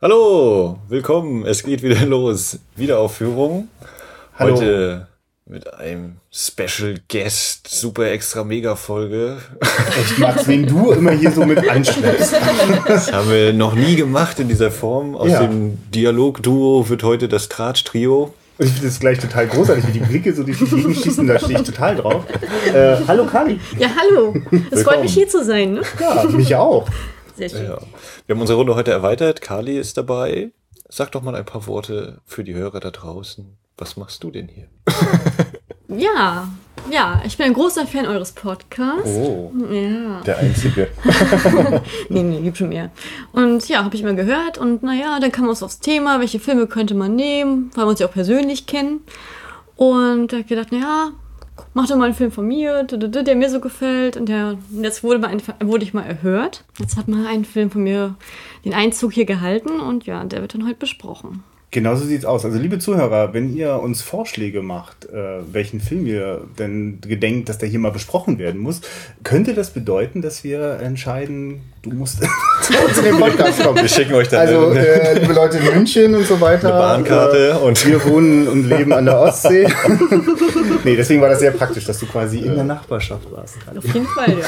Hallo, willkommen. Es geht wieder los. Wiederaufführung. Hallo. Heute mit einem Special Guest, super extra mega Folge. Echt, Max, wen du immer hier so mit einschleppst. Das haben wir noch nie gemacht in dieser Form. Aus Ja. dem Dialogduo wird heute das Tratsch-Trio. Und ich finde das gleich total großartig, wie die Blicke so durch die Gegend schießen, da stehe ich total drauf. Äh, hallo Kali. Ja, hallo. Es freut mich hier zu sein. Ne? Ja, mich auch. Sehr schön. Ja. Wir haben unsere Runde heute erweitert. Kali ist dabei. Sag doch mal ein paar Worte für die Hörer da draußen. Was machst du denn hier? Ja, ja, ich bin ein großer Fan eures Podcasts. Oh, Ja, der Einzige. nee, nee, gibt schon mehr. Und ja, habe ich immer gehört. Und naja, dann kam uns aufs Thema, welche Filme könnte man nehmen, weil wir uns ja auch persönlich kennen. Und da hab ich gedacht, naja, mach doch mal einen Film von mir, der mir so gefällt. Und der, jetzt wurde, mal ein, wurde ich mal erhört. Jetzt hat mal ein Film von mir den Einzug hier gehalten. Und ja, der wird dann heute besprochen. Genauso sieht's aus. Also liebe Zuhörer, wenn ihr uns Vorschläge macht, äh, welchen Film ihr denn gedenkt, dass der hier mal besprochen werden muss, könnte das bedeuten, dass wir entscheiden, du musst zu den Podcast kommen. Wir schicken euch dann Also, eine, äh, liebe Leute in München und so weiter. eine Bahnkarte Äh, und wir wohnen und leben an der Ostsee. nee, deswegen war das sehr praktisch, dass du quasi in der Nachbarschaft warst. Auf jeden Fall, ja.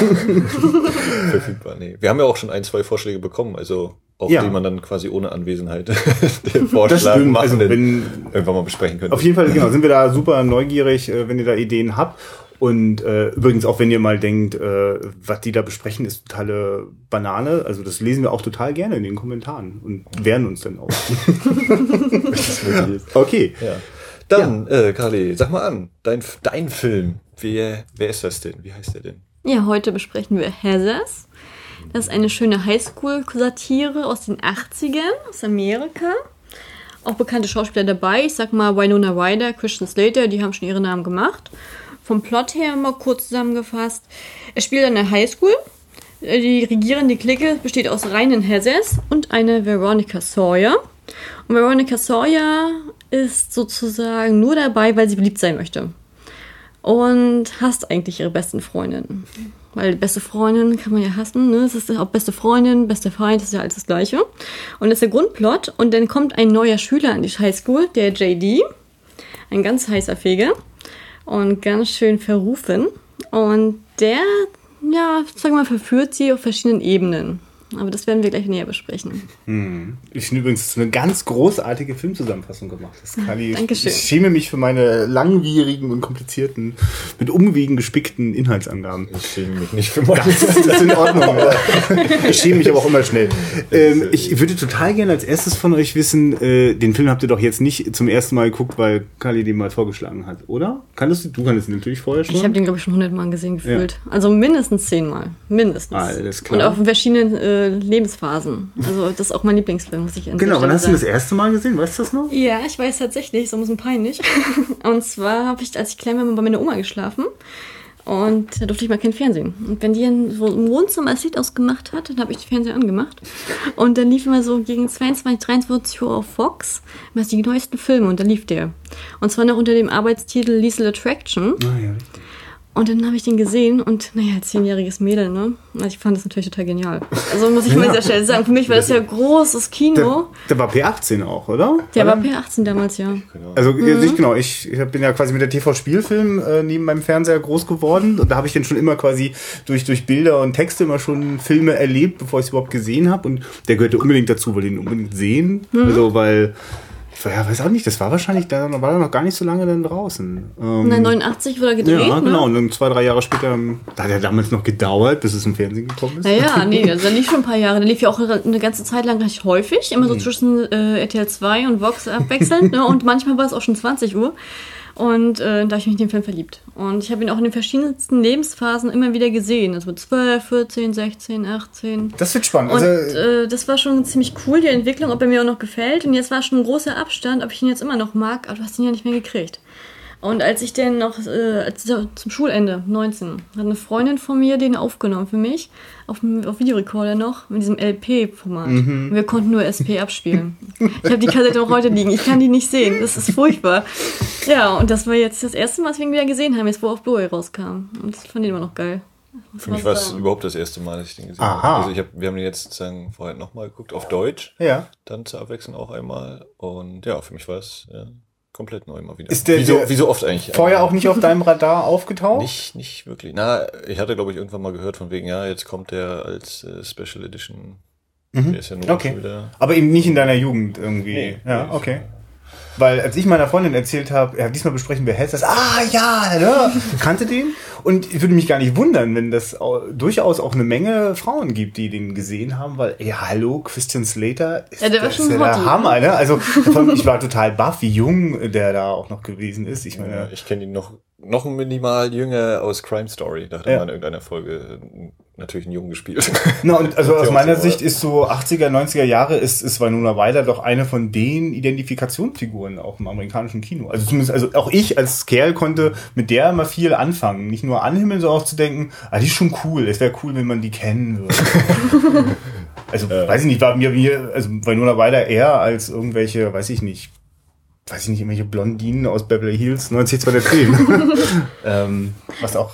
verfügbar. Nee. Wir haben ja auch schon ein, zwei Vorschläge bekommen, also auch Ja. die man dann quasi ohne Anwesenheit den Vorschlag machen, Also, wenn- irgendwann mal besprechen könnte. Auf jeden Fall, genau, sind wir da super neugierig, äh, wenn ihr da Ideen habt. Und äh, übrigens auch, wenn ihr mal denkt, äh, was die da besprechen, ist totale Banane. Also das lesen wir auch total gerne in den Kommentaren und wehren uns dann auch. Okay. Ja. Dann, Äh, Carly, sag mal an, dein, dein Film, wer, wer ist das denn? Wie heißt der denn? Ja, heute besprechen wir Heathers. Das ist eine schöne Highschool-Satire aus den 80ern, aus Amerika. Auch bekannte Schauspieler dabei. Ich sag mal Winona Ryder, Christian Slater, die haben schon ihre Namen gemacht. Vom Plot her mal kurz zusammengefasst. Er spielt an der Highschool. Die regierende Clique besteht aus reinen Heathers und einer Veronica Sawyer. Und Veronica Sawyer ist sozusagen nur dabei, weil sie beliebt sein möchte und hasst eigentlich ihre besten Freundinnen. Weil beste Freundin kann man ja hassen, ne? Es ist auch beste Freundin, bester Feind, das ist ja alles das Gleiche. Und das ist der Grundplot. Und dann kommt ein neuer Schüler an die Highschool, der JD. Ein ganz heißer Feger. Und ganz schön verrufen. Und der, ja, sagen wir mal, verführt sie auf verschiedenen Ebenen. Aber das werden wir gleich näher besprechen. Ich finde übrigens, eine ganz großartige Filmzusammenfassung gemacht hast, Kali. Ich, Dankeschön. ich schäme mich für meine langwierigen und komplizierten, mit Umwegen gespickten Inhaltsangaben. Ich schäme mich nicht für meine. Das ist in Ordnung. ja. Ich schäme mich aber auch immer schnell. Ähm, ich würde total gerne als erstes von euch wissen, äh, den Film habt ihr doch jetzt nicht zum ersten Mal geguckt, weil Kali den mal vorgeschlagen hat, oder? Kanntest du? Du kanntest ihn natürlich vorher schon. Ich habe den, glaube ich, schon hundertmal gesehen gefühlt. Also mindestens zehnmal. Mindestens. Alles klar. Und in verschiedenen äh, Lebensphasen. Also das ist auch mein Lieblingsfilm, muss ich an genau, wann hast du das erste Mal gesehen? Weißt du das noch? Ja, ich weiß tatsächlich, so ein bisschen peinlich. Und zwar habe ich, als ich klein war, mal bei meiner Oma geschlafen. Und da durfte ich mal kein Fernsehen. Und wenn die dann so im Wohnzimmer das Licht ausgemacht hat, dann habe ich den Fernseher angemacht. Und dann lief immer so gegen 22, 23 Uhr auf Fox immer die neuesten Filme und da lief der. Und zwar noch unter dem Arbeitstitel Lethal Attraction. Ah, ja, richtig. Und dann habe ich den gesehen und naja, zehnjähriges Mädel, ne? Also ich fand das natürlich total genial. Also muss ich mal dieser Stelle sagen, für mich war das ja großes Kino. Der, der war P18 auch, oder? Der war P18 damals, ja. Also Mhm. nicht genau, ich, ich bin ja quasi mit der TV-Spielfilm äh, neben meinem Fernseher groß geworden und da habe ich dann schon immer quasi durch, durch Bilder und Texte immer schon Filme erlebt, bevor ich es überhaupt gesehen habe und der gehörte unbedingt dazu, weil ich ihn unbedingt sehen, Mhm. also weil ich ja, weiß auch nicht, das war wahrscheinlich, da war er noch gar nicht so lange dann draußen. Ähm, dann 89 wurde er gedreht, ja, genau. ne? Und dann zwei, drei Jahre später, ähm, da hat er damals noch gedauert, bis es im Fernsehen gekommen ist. Naja, nee, also lief schon ein paar Jahre. Der lief ja auch eine ganze Zeit lang recht häufig, immer so zwischen äh, RTL 2 und Vox abwechselnd. ne? Und manchmal war es auch schon 20 Uhr. Und äh, da habe ich mich in den Film verliebt. Und ich habe ihn auch in den verschiedensten Lebensphasen immer wieder gesehen. Also mit 12, 14, 16, 18. Das wird spannend. Und Also, äh, das war schon ziemlich cool, die Entwicklung, ob er mir auch noch gefällt. Und jetzt war schon ein großer Abstand, ob ich ihn jetzt immer noch mag, aber du hast ihn ja nicht mehr gekriegt. Und als ich den noch äh, zum Schulende, 19, hat eine Freundin von mir den aufgenommen für mich, auf, auf Videorekorder noch, mit diesem LP-Format. Mhm. Und Wir konnten nur SP abspielen. ich habe die Kassette noch heute liegen, ich kann die nicht sehen, das ist furchtbar. Ja, und das war jetzt das erste Mal, dass wir ihn wieder gesehen haben, jetzt wo er auf Blu-ray rauskam. Und ich fand den immer noch geil. Für mich war es überhaupt das erste Mal, dass ich den gesehen Aha. habe. Also ich hab, wir haben den jetzt sozusagen vorher nochmal geguckt, auf Deutsch. Ja. Dann zur Abwechslung auch einmal. Und ja, für mich war es ja, komplett neu mal wieder. Ist der- wie, so, der- wie so oft eigentlich. Vorher auch nicht auf deinem Radar aufgetaucht? Nicht, nicht wirklich. Na, ich hatte, glaube ich, irgendwann mal gehört von wegen, ja, jetzt kommt der als äh, Special Edition. Der ist ja nur Mhm. Okay. wieder. Aber eben nicht in deiner Jugend irgendwie. Nee, ja, okay. Weil als ich meiner Freundin erzählt habe, ja, diesmal besprechen wir Hells, das, ah ja, ne? kannte den. Und ich würde mich gar nicht wundern, wenn das au- durchaus auch eine Menge Frauen gibt, die den gesehen haben, weil, ja, hallo, Christian Slater ist, Ja, der war das ja der Hottie, Hammer, ne? Also ich war total baff, wie jung der da auch noch gewesen ist. Ich Ja, meine, ich kenne ihn noch, noch minimal jünger aus Crime Story. Da hat Ja. mal in irgendeiner Folge äh, natürlich einen Jungen gespielt. Na, und also aus meiner so, Sicht ist so 80er, 90er Jahre ist, ist Winona Ryder doch eine von den Identifikationsfiguren auch im amerikanischen Kino. Also zumindest, also auch ich als Kerl konnte mit der immer viel anfangen. Nicht nur anhimmeln, so auch zu denken, ah, die ist schon cool. Es wäre cool, wenn man die kennen würde. also, weiß ich nicht, war mir, mir, also Winona Ryder eher als irgendwelche, weiß ich nicht, weiß ich nicht, irgendwelche Blondinen aus Beverly Hills 90210. ähm, was auch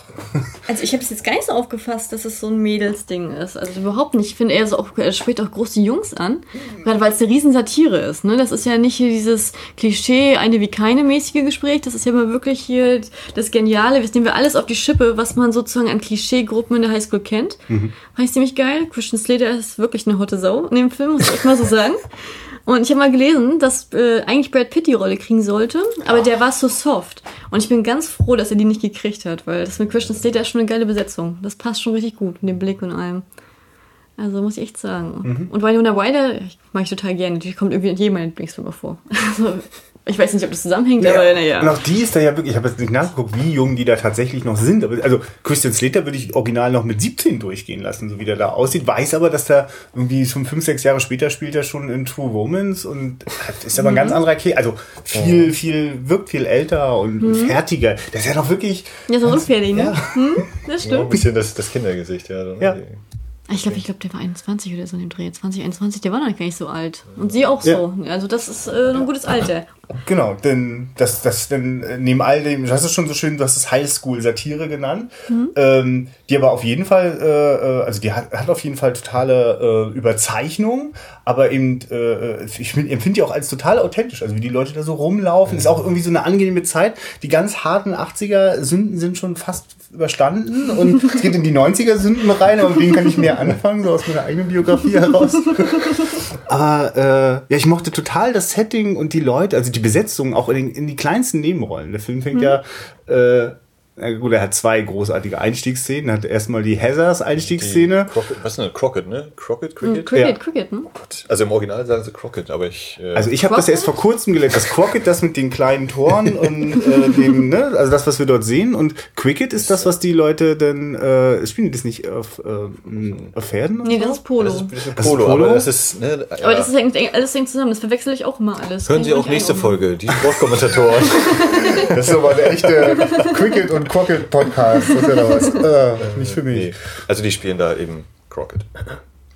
Also ich habe es jetzt gar nicht so aufgefasst, dass es so ein Mädelsding ist. Also überhaupt nicht. Ich finde eher so auch, er spricht auch große Jungs an. Gerade weil es eine riesen Satire ist. Ne? Das ist ja nicht hier dieses Klischee, eine wie keine mäßige Gespräch. Das ist ja mal wirklich hier das Geniale. Das nehmen wir alles auf die Schippe, was man sozusagen an Klischeegruppen in der Highschool kennt. Fand ich ziemlich geil. Christian Slater ist wirklich eine hotte Sau in dem Film, muss ich echt mal so sagen. Und ich habe mal gelesen, dass äh, eigentlich Brad Pitt die Rolle kriegen sollte, aber der war so soft. Und ich bin ganz froh, dass er die nicht gekriegt hat, weil das mit Christian Slater ist schon eine geile Besetzung. Das passt schon richtig gut mit dem Blick und allem. Also muss ich echt sagen. Und Winona Ryder mag ich total gerne. Die kommt irgendwie in jedem meiner Lieblingsfilme vor. Also, ich weiß nicht, ob das zusammenhängt, aber naja. Und auch die ist da ja wirklich, ich habe jetzt nicht nachgeguckt, wie jung die da tatsächlich noch sind. Aber, also Christian Slater würde ich original noch mit 17 durchgehen lassen, so wie der da aussieht. Weiß aber, dass der irgendwie schon fünf, sechs Jahre später spielt er schon in True Romance und ist aber ein ganz anderer Käse. Also viel, viel, wirkt viel älter und fertiger. Der ist ja noch wirklich. Ja, so unfertig, ne? Ja. Hm, das Ja, ein stimmt. bisschen das, das Kindergesicht, ja. Ja. Ich glaube, ich glaube, der war 21 oder so in dem Dreh. 20, 21, der war noch gar nicht so alt. Und sie auch so. Also das ist äh, ein gutes Alter. Genau, denn das, das, denn äh, neben all dem, du hast es schon so schön, du hast es Highschool-Satire genannt, ähm, die aber auf jeden Fall, äh, äh, also die hat, hat auf jeden Fall totale äh, Überzeichnung, aber eben, äh, ich find- empfinde die auch als total authentisch, also wie die Leute da so rumlaufen, ist auch irgendwie so eine angenehme Zeit. Die ganz harten 80er-Sünden sind schon fast überstanden und es geht in die 90er-Sünden rein, aber mit denen kann ich mehr anfangen, so aus meiner eigenen Biografie heraus. Aber äh, ja, ich mochte total das Setting und die Leute, also die Besetzung, auch in, den, in die kleinsten Nebenrollen. Der Film fängt ja, äh, na gut, er hat zwei großartige Einstiegsszenen. Er hat erstmal die Heathers Einstiegsszene. Crockett, was ist denn Crockett, ne? Crockett, Cricket? Cricket, Ja. Cricket, ne? Also im Original sagen sie Crockett, aber ich. Äh, Also ich habe das erst vor kurzem gelernt. Das Crockett, das mit den kleinen Toren und äh, dem, ne, also das, was wir dort sehen. Und Cricket ist das, was die Leute dann äh, spielen die das nicht auf, äh, auf Pferden? Nee, das ist Polo. das ist ein bisschen Das ist Polo, Polo? aber das ist. Ne, Aber ja. das ist hängt alles hängt zusammen. Das verwechsel ich auch immer alles. Hören Sie auch nicht nächste. Folge, die Sportkommentatoren. Das ist aber eine echte Cricket und Crockett Podcast. Das ist ja da was. Äh, nicht für mich. nee. Also die spielen da eben Crockett.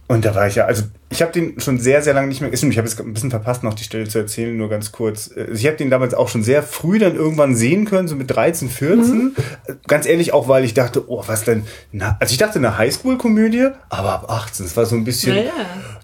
Und da war ich ja, also ich habe den schon sehr, sehr lange nicht mehr, stimmt, ich habe jetzt ein bisschen verpasst, noch die Stelle zu erzählen, nur ganz kurz. Also Ich habe den damals auch schon sehr früh dann irgendwann sehen können, so mit 13, 14. Ganz ehrlich auch, weil ich dachte, oh, was denn, na, also ich dachte eine Highschool-Komödie, aber ab 18, das war so ein bisschen, Ja,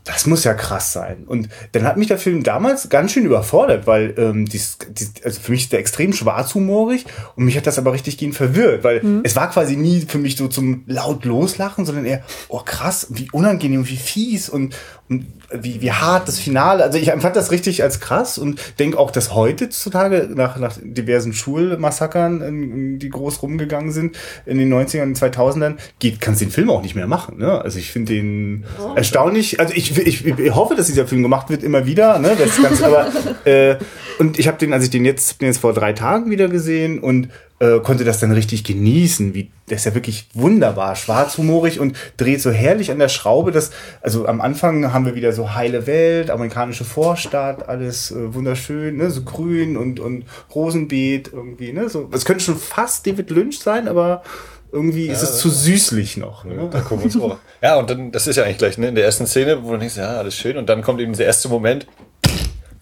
das muss ja krass sein. Und dann hat mich der Film damals ganz schön überfordert, weil ähm, dies, dies, also für mich ist der extrem schwarzhumorig und mich hat das aber richtig gehend verwirrt, weil es war quasi nie für mich so zum laut loslachen, sondern eher, oh krass, wie unangenehm, wie fies und wie, wie hart das Finale. Also ich empfand das richtig als krass und denke auch, dass heutzutage nach, nach diversen Schulmassakern, in, die groß rumgegangen sind in den 90ern und 2000ern, geht, kannst du den Film auch nicht mehr machen. Ne? Also ich finde den erstaunlich. Also ich, ich, ich hoffe, dass dieser Film gemacht wird immer wieder. Ne? Das ist ganz, aber, äh, und ich habe den, als ich den jetzt, den jetzt vor drei Tagen wieder gesehen und äh, konnte das dann richtig genießen. Wie, der ist ja wirklich wunderbar, schwarzhumorig und dreht so herrlich an der Schraube. Dass, also am Anfang haben wir wieder so heile Welt, amerikanische Vorstadt, alles äh, wunderschön, ne? so grün und, und Rosenbeet irgendwie. Ne? So, es könnte schon fast David Lynch sein, aber irgendwie ist es zu süßlich noch. Ne? Da gucken wir uns vor. Ja, und dann, das ist ja eigentlich gleich, ne, in der ersten Szene, wo du denkst, ja, alles schön, und dann kommt eben der erste Moment,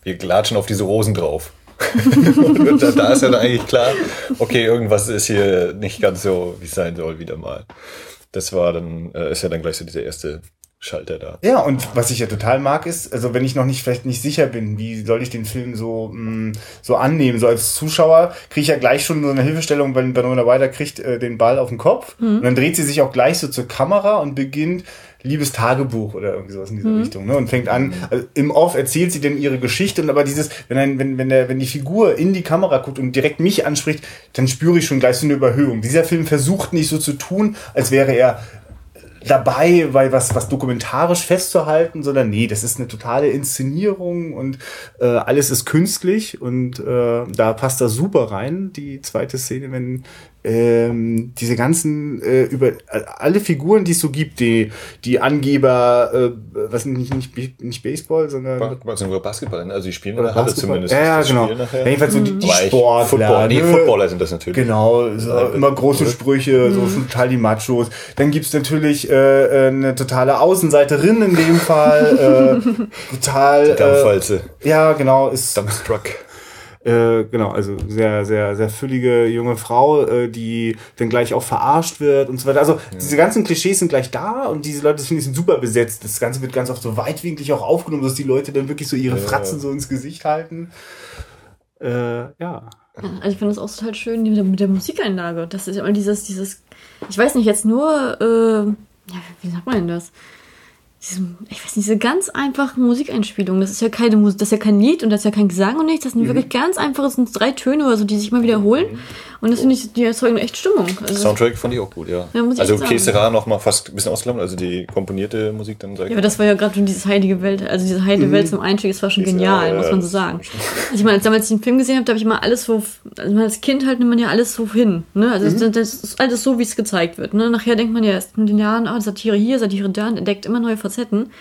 wir glatschen auf diese Rosen drauf. Da, da ist ja dann eigentlich klar, okay, irgendwas ist hier nicht ganz so, wie es sein soll, wieder mal. das war dann, äh, ist ja dann gleich so dieser erste Schalter da. Ja, und was ich ja total mag, ist, also wenn ich noch nicht vielleicht nicht sicher bin, wie soll ich den Film so, mh, so annehmen, so als Zuschauer kriege ich ja gleich schon so eine Hilfestellung, wenn Winona Ryder kriegt äh, den Ball auf den Kopf und dann dreht sie sich auch gleich so zur Kamera und beginnt liebes Tagebuch oder irgendwie sowas in dieser Richtung, ne? Und fängt an, also im Off erzählt sie denn ihre Geschichte und aber dieses, wenn ein, wenn, wenn der, wenn die Figur in die Kamera guckt und direkt mich anspricht, dann spüre ich schon gleich so eine Überhöhung. Dieser Film versucht nicht so zu tun, als wäre er dabei, weil was, was dokumentarisch festzuhalten, sondern nee, das ist eine totale Inszenierung und äh, alles ist künstlich und äh, da passt das super rein, die zweite Szene, wenn ähm, diese ganzen äh, über äh, alle Figuren, die es so gibt, die die Angeber, äh, was nicht nicht nicht Baseball, sondern Ba- sind wir Basketball, ne? also die spielen oder Halle Basketball. zumindest. Ja, ja, genau. Ja, jedenfalls so die, die Sportler. Football, nee, ne? Footballer sind das natürlich. Genau, so Ja, immer große oder? Sprüche, so schon total die Machos. Dann gibt's natürlich äh, äh, eine totale Außenseiterin in dem Fall. Äh, total. Äh, Dampfwalze. ja, genau, ist Dumpstruck. Äh, genau, also sehr, sehr, sehr füllige junge Frau, äh, die dann gleich auch verarscht wird und so weiter. Also diese ganzen Klischees sind gleich da und diese Leute, das finde ich, sind super besetzt. Das Ganze wird ganz oft so weitwinklig auch aufgenommen, dass die Leute dann wirklich so ihre Fratzen so ins Gesicht halten. Äh, ja. Ja, also ich finde das auch total schön mit der, mit der Musikeinlage. Das ist ja immer dieses, dieses, ich weiß nicht, jetzt nur, äh, ja, wie sagt man denn das? Diese, ich weiß nicht, diese ganz einfache Musikeinspielung. Das ist ja keine Musik, das ist ja kein Lied und das ist ja kein Gesang und nichts. Das sind wirklich ganz einfache, sind drei Töne oder so, die sich mal wiederholen. Und das finde ich, die erzeugen echt Stimmung. Also, Soundtrack fand ich auch gut, ja. Ja, also. Kesera noch mal fast ein bisschen ausklammern, also die komponierte Musik dann sag ich Ja, aber das war ja gerade schon dieses heilige Welt, also diese heilige Welt zum Einstieg, das war schon genial, ja, muss man so sagen. Also ich meine, als ich damals den Film gesehen habe, da habe ich immer alles so, also als Kind halt nimmt man ja alles so hin, ne? Also das, das ist alles so, wie es gezeigt wird, ne? Nachher denkt man ja erst mit den Jahren, ah, Satire hier, Satire da, und entdeckt immer neue Facetten.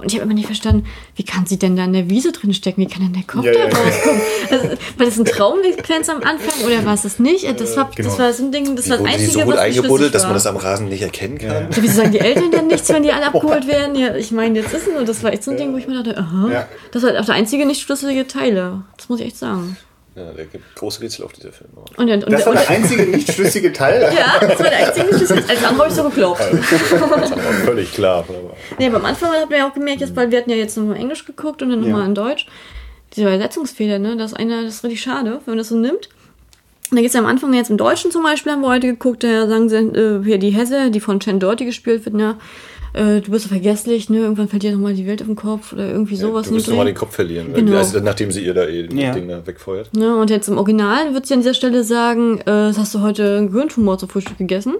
Und ich habe immer nicht verstanden, wie kann sie denn da in der Wiese drin stecken? Wie kann denn der Kopf Ja, da ja, ja. rauskommen? Also, war das ein Traumsequenz am Anfang oder war es das nicht? Das war, genau. das war so ein Ding, das Die war das Einzige, so gut was eingebuddelt, dass man das am Rasen nicht erkennen kann. Ja, wieso sagen die Eltern denn nichts, wenn die alle abgeholt werden? Ja, ich meine, jetzt ist es und das war echt so ein Ding, wo ich mir dachte, aha, Ja. das war auch der einzige nicht schlüsselige Teile. Das muss ich echt sagen. Ja, der gibt große Rätsel auf dieser Film. Und, und, und, Das war der einzige nicht schlüssige Teil. ja, das war der einzige nicht schlüsselige. Als andere habe ich so geglaubt. Das war völlig klar. aber- Nee, aber am Anfang hat man ja auch gemerkt, jetzt, weil wir hatten ja jetzt nochmal Englisch geguckt und dann nochmal Ja. in Deutsch. Diese Übersetzungsfehler, ne, das ist einer, das ist richtig schade, wenn man das so nimmt. Und da geht es ja am Anfang jetzt im Deutschen zum Beispiel, haben wir heute geguckt, da sagen sie, äh, hier die Hesse, die von Chen Doherty gespielt wird, ne, äh, du bist so vergesslich, ne, irgendwann fällt dir nochmal die Welt auf den Kopf oder irgendwie sowas. Du musst nochmal den Kopf verlieren, Genau. also, nachdem sie ihr da eh Ja. das Ding da wegfeuert. Ne, und jetzt im Original wird sie an dieser Stelle sagen, äh, das hast du heute einen Gehirntumor zum Frühstück gegessen.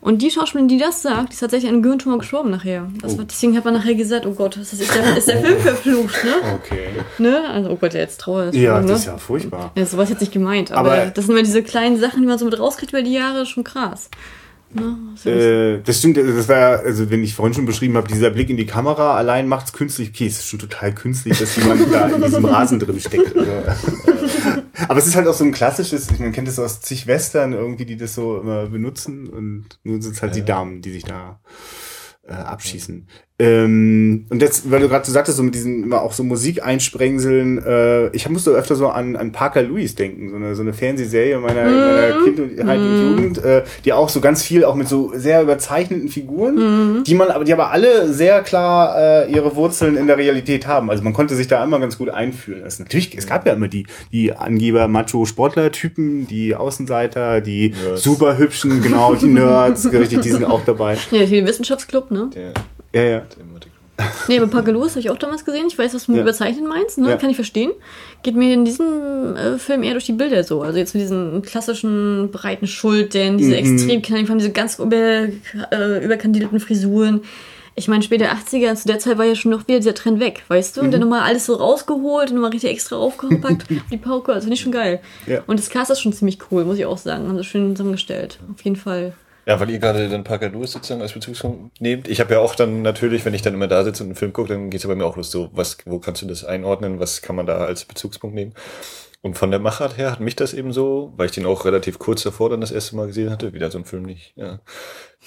Und die Schauspielerin, die das sagt, die ist tatsächlich an einem Gehirntumor gestorben nachher. Das war, deswegen hat man nachher gesagt, oh Gott, das ist der, ist der Film verflucht, ne? Okay. ne? Also, oh Gott, der jetzt Trauer ist. Ja, ne? das ist ja furchtbar. Ja, sowas jetzt nicht gemeint. Aber, Aber- das sind immer diese kleinen Sachen, die man so mit rauskriegt über die Jahre, schon krass. Ne? Äh, das stimmt, das war, also wenn ich vorhin schon beschrieben habe, dieser Blick in die Kamera allein macht's künstlich. Okay, es ist schon total künstlich, dass jemand da in diesem Rasen drin steckt. Also, Aber es ist halt auch so ein klassisches, man kennt das aus zig Western irgendwie, die das so immer benutzen und nun sind es halt die Damen, die sich da äh, abschießen. Ähm, und jetzt, weil du gerade so sagtest, so mit diesen immer auch so Musikeinsprengseln, äh, ich musste öfter so an, an Parker Lewis denken, so eine, so eine Fernsehserie meiner, meiner Kindheit und Jugend, äh, die auch so ganz viel auch mit so sehr überzeichneten Figuren, die man aber, die aber alle sehr klar äh, ihre Wurzeln in der Realität haben. Also man konnte sich da immer ganz gut einfühlen. Also natürlich, es gab ja immer die, die Angeber Macho-Sportler-Typen, die Außenseiter, die Nerds. super hübschen, genau, die Nerds, richtig, die sind auch dabei. Ja, hier Wissenschaftsclub, ne? Der, Ja, ja. Nee, aber Pagelos habe ich auch damals gesehen. Ich weiß, was du mit Ja. überzeichnet meinst, ne? Ja. Kann ich verstehen. Geht mir in diesem äh, Film eher durch die Bilder so. Also jetzt mit diesen klassischen breiten Schultern, diese Mhm. extrem knalligen, vor allem diese ganz über, äh, überkandidelten Frisuren. Ich meine, später 80er, zu der Zeit war ja schon noch wieder dieser Trend weg, weißt du? Und Mhm. dann nochmal alles so rausgeholt und nochmal richtig extra aufgepackt auf die Pauke. Also finde ich schon geil. Ja. Und das Cast ist schon ziemlich cool, muss ich auch sagen. Haben sie schön zusammengestellt. Auf jeden Fall. Ja, weil ihr gerade den Parker Lewis sozusagen als Bezugspunkt nehmt. Ich habe ja auch dann natürlich, wenn ich dann immer da sitze und einen Film gucke, dann geht's ja bei mir auch los so, was, wo kannst du das einordnen, was kann man da als Bezugspunkt nehmen? Und von der Machart her hat mich das eben so, weil ich den auch relativ kurz davor dann das erste Mal gesehen hatte, wieder so ein Film, den ich ja,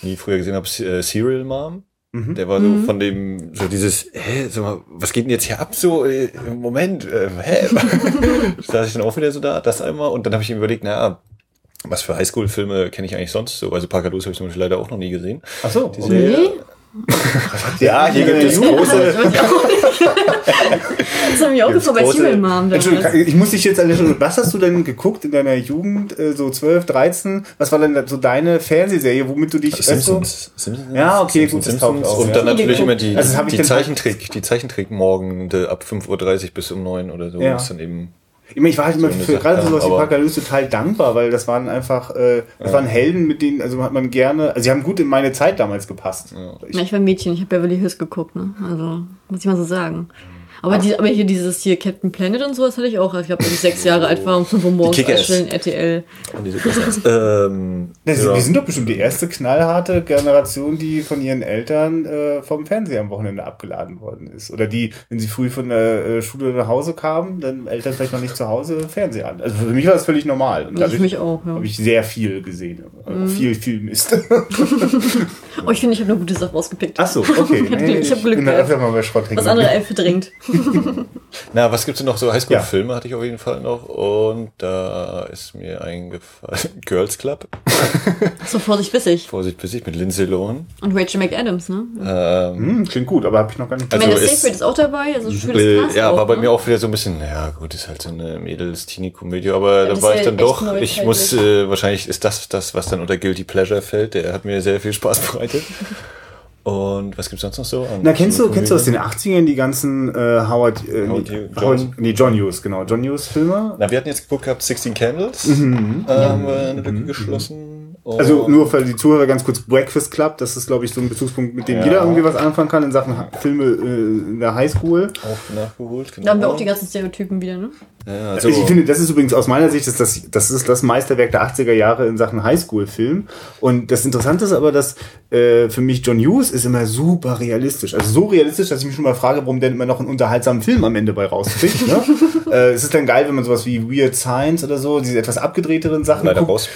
nie früher gesehen habe, äh, Serial Mom. Der war so von dem, so dieses, hä, sag mal, was geht denn jetzt hier ab? So, äh, Moment, äh, hä? da saß ich dann auch wieder so da, das einmal. Und dann habe ich mir überlegt, naja, Was für Highschool-Filme kenne ich eigentlich sonst so? Also Parker Lewis habe ich zum Beispiel leider auch noch nie gesehen. Ach so, Die okay. Ja, hier gibt es große. ich. Das haben wir auch gefragt bei Serial Mom Entschuldigung, ich muss dich jetzt an der Stelle. Was hast du denn geguckt in deiner Jugend, äh, so 12, 13? Was war denn so deine Fernsehserie, womit du dich du? Simpsons. Simpsons. Ja, okay, gut, das Simpsons. taugt auch, Und ja. dann natürlich immer die, Also ich die Zeichentrick, die Zeichentrick morgen ab 5.30 Uhr bis um 9 oder so. Ja. Ist dann eben Ich, meine, ich war halt immer So für gerade für sowas wie total dankbar, weil das waren einfach, äh, das waren Helden, mit denen, also hat man gerne, also sie haben gut in meine Zeit damals gepasst. Ich, Ja, ich war Mädchen, ich habe Beverly Hills geguckt, ne? Also, muss ich mal so sagen. Aber, die, aber hier dieses hier Captain Planet und so, das hatte ich auch, als ich glaube, ich sechs Jahre alt war, 5 Uhr morgens erstellen, RTL. Und diese ähm, das, ja. Die sind doch bestimmt die erste knallharte Generation, die von ihren Eltern äh, vom Fernseher am Wochenende abgeladen worden ist. Oder die, wenn sie früh von der äh, Schule nach Hause kamen, dann Eltern vielleicht noch nicht zu Hause Fernseher an. Also für mich war das völlig normal. Und Also für mich auch, ja. habe ich sehr viel gesehen. Also Viel, viel Mist. Oh, ich finde, ich habe eine gute Sache rausgepickt. Ach so, okay. Ich hab Glück- ich bin öfter mal bei Schrott hängen Was andere Elf verdrängt. Na, was gibt's denn noch so? Highschool-Filme hatte ich auf jeden Fall noch. Und da ist mir eingefallen. Girls Club. So, Vorsicht, bissig. Vorsicht, bis ich mit Lindsay Lohan. Und Rachel McAdams, ne? Ähm, Hm, klingt gut, aber habe ich noch gar nicht Also Amanda ist- Seyfried ist auch dabei, also schönes äh, Cast ja, auch, war bei ne? mir auch wieder so ein bisschen, ja gut, ist halt so eine Mädels-Teenie-Komödie, aber Ja, da war ist ich ja dann doch, ich muss, äh, wahrscheinlich ist das das, was dann unter Guilty Pleasure fällt, der hat mir sehr viel Spaß bereitet. Und was gibt's sonst noch so? an Na, kennst du, kennst du aus den Komödien? 80ern die ganzen äh, Howard, äh, Howard nee, Hughes- Howard, John- nee, John Hughes, genau, John Hughes Filme? Na, wir hatten jetzt geguckt gehabt, 16 Candles, ähm, haben wir eine Lücke geschlossen. Und Also nur für die Zuhörer ganz kurz Breakfast Club, das ist glaube ich so ein Bezugspunkt, mit dem Ja. jeder irgendwie was anfangen kann in Sachen Filme äh, in der Highschool. auch nachgeholt, genau. Da haben wir auch die ganzen Stereotypen wieder, ne? ja, also, ich finde, das ist übrigens aus meiner Sicht, das, das, das ist das Meisterwerk der 80er Jahre in Sachen Highschool-Film. Und das Interessante ist aber, dass äh, für mich John Hughes ist immer super realistisch. Also so realistisch, dass ich mich schon mal frage, warum der immer noch einen unterhaltsamen Film am Ende bei rauskriegt. ne? äh, es ist dann geil, wenn man sowas wie Weird Science oder so, diese etwas abgedrehteren Sachen leider guckt. raus.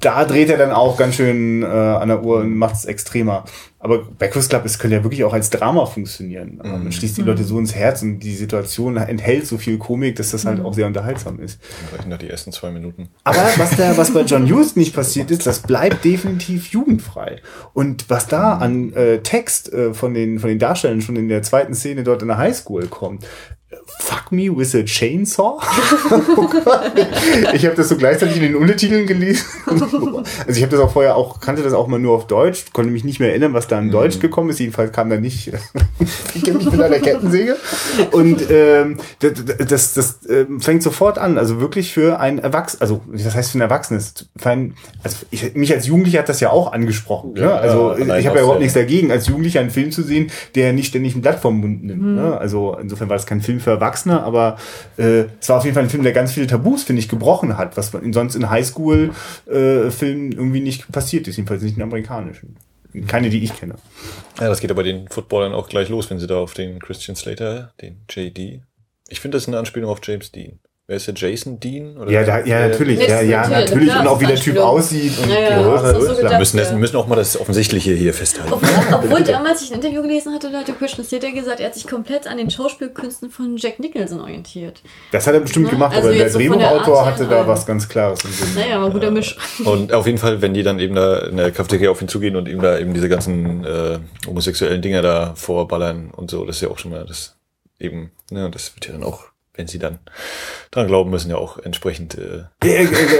Da dreht er dann auch ganz schön äh, an der Uhr und macht es extremer. Aber Breakfast Club, es könnte ja wirklich auch als Drama funktionieren. Aber Man schließt die Leute so ins Herz und die Situation enthält so viel Komik, dass das halt auch sehr unterhaltsam ist. Dann reichen noch die ersten zwei Minuten. Aber was da, was bei John Hughes nicht passiert ist, das bleibt definitiv jugendfrei. Und was da an äh, Text äh, von den von den Darstellern schon in der zweiten Szene dort in der Highschool kommt. Fuck me with a chainsaw? oh. Ich habe das so gleichzeitig in den Untertiteln gelesen. Also ich habe das auch vorher auch, kannte das auch mal nur auf Deutsch, konnte mich nicht mehr erinnern, was da in Deutsch gekommen ist. Jedenfalls kam da nicht, ich kenne mich mit einer Kettensäge. Und ähm, das, das, das ähm, fängt sofort an. Also wirklich für ein Erwachsenes, also das heißt für ein Erwachsenes. Für ein, also ich, mich als Jugendlicher hat das ja auch angesprochen. ne? Ja, Also ja, ich habe ja überhaupt nichts dagegen, als Jugendlicher einen Film zu sehen, der nicht ständig ein Blatt vom Mund nimmt. Ne? Also insofern war das kein Film für Erwachsene, aber äh, es war auf jeden Fall ein Film, der ganz viele Tabus, finde ich, gebrochen hat, was in- sonst in Highschool-Filmen irgendwie nicht passiert ist, jedenfalls nicht in amerikanischen. Keine, die ich kenne. Ja, das geht aber den Footballern auch gleich los, wenn sie da auf den Christian Slater, den JD. Ich finde, das ist eine Anspielung auf James Dean. Wer ist der Jason Dean? Oder Ja, da, ja, natürlich, ja, ja, natürlich, Und auch wie der Typ aussieht und Ja, ja, so gedacht. Wir müssen, das, Ja. wir müssen auch mal das Offensichtliche hier festhalten. Obwohl, obwohl damals ich ein Interview gelesen hatte, da hatte Christian Slater gesagt, er hat sich komplett an den Schauspielkünsten von Jack Nicholson orientiert. Das hat er bestimmt Ne? gemacht, Also aber der so Drehbuchautor hatte da was ganz Klares im Sinn. Naja, war guter Misch. Und auf jeden Fall, wenn die dann eben da in der Cafeteria auf ihn zugehen und ihm da eben diese ganzen äh, homosexuellen Dinger da vorballern und so, das ist ja auch schon mal das eben, ne, das wird ja dann auch, wenn sie dann dran glauben müssen, ja auch entsprechend äh,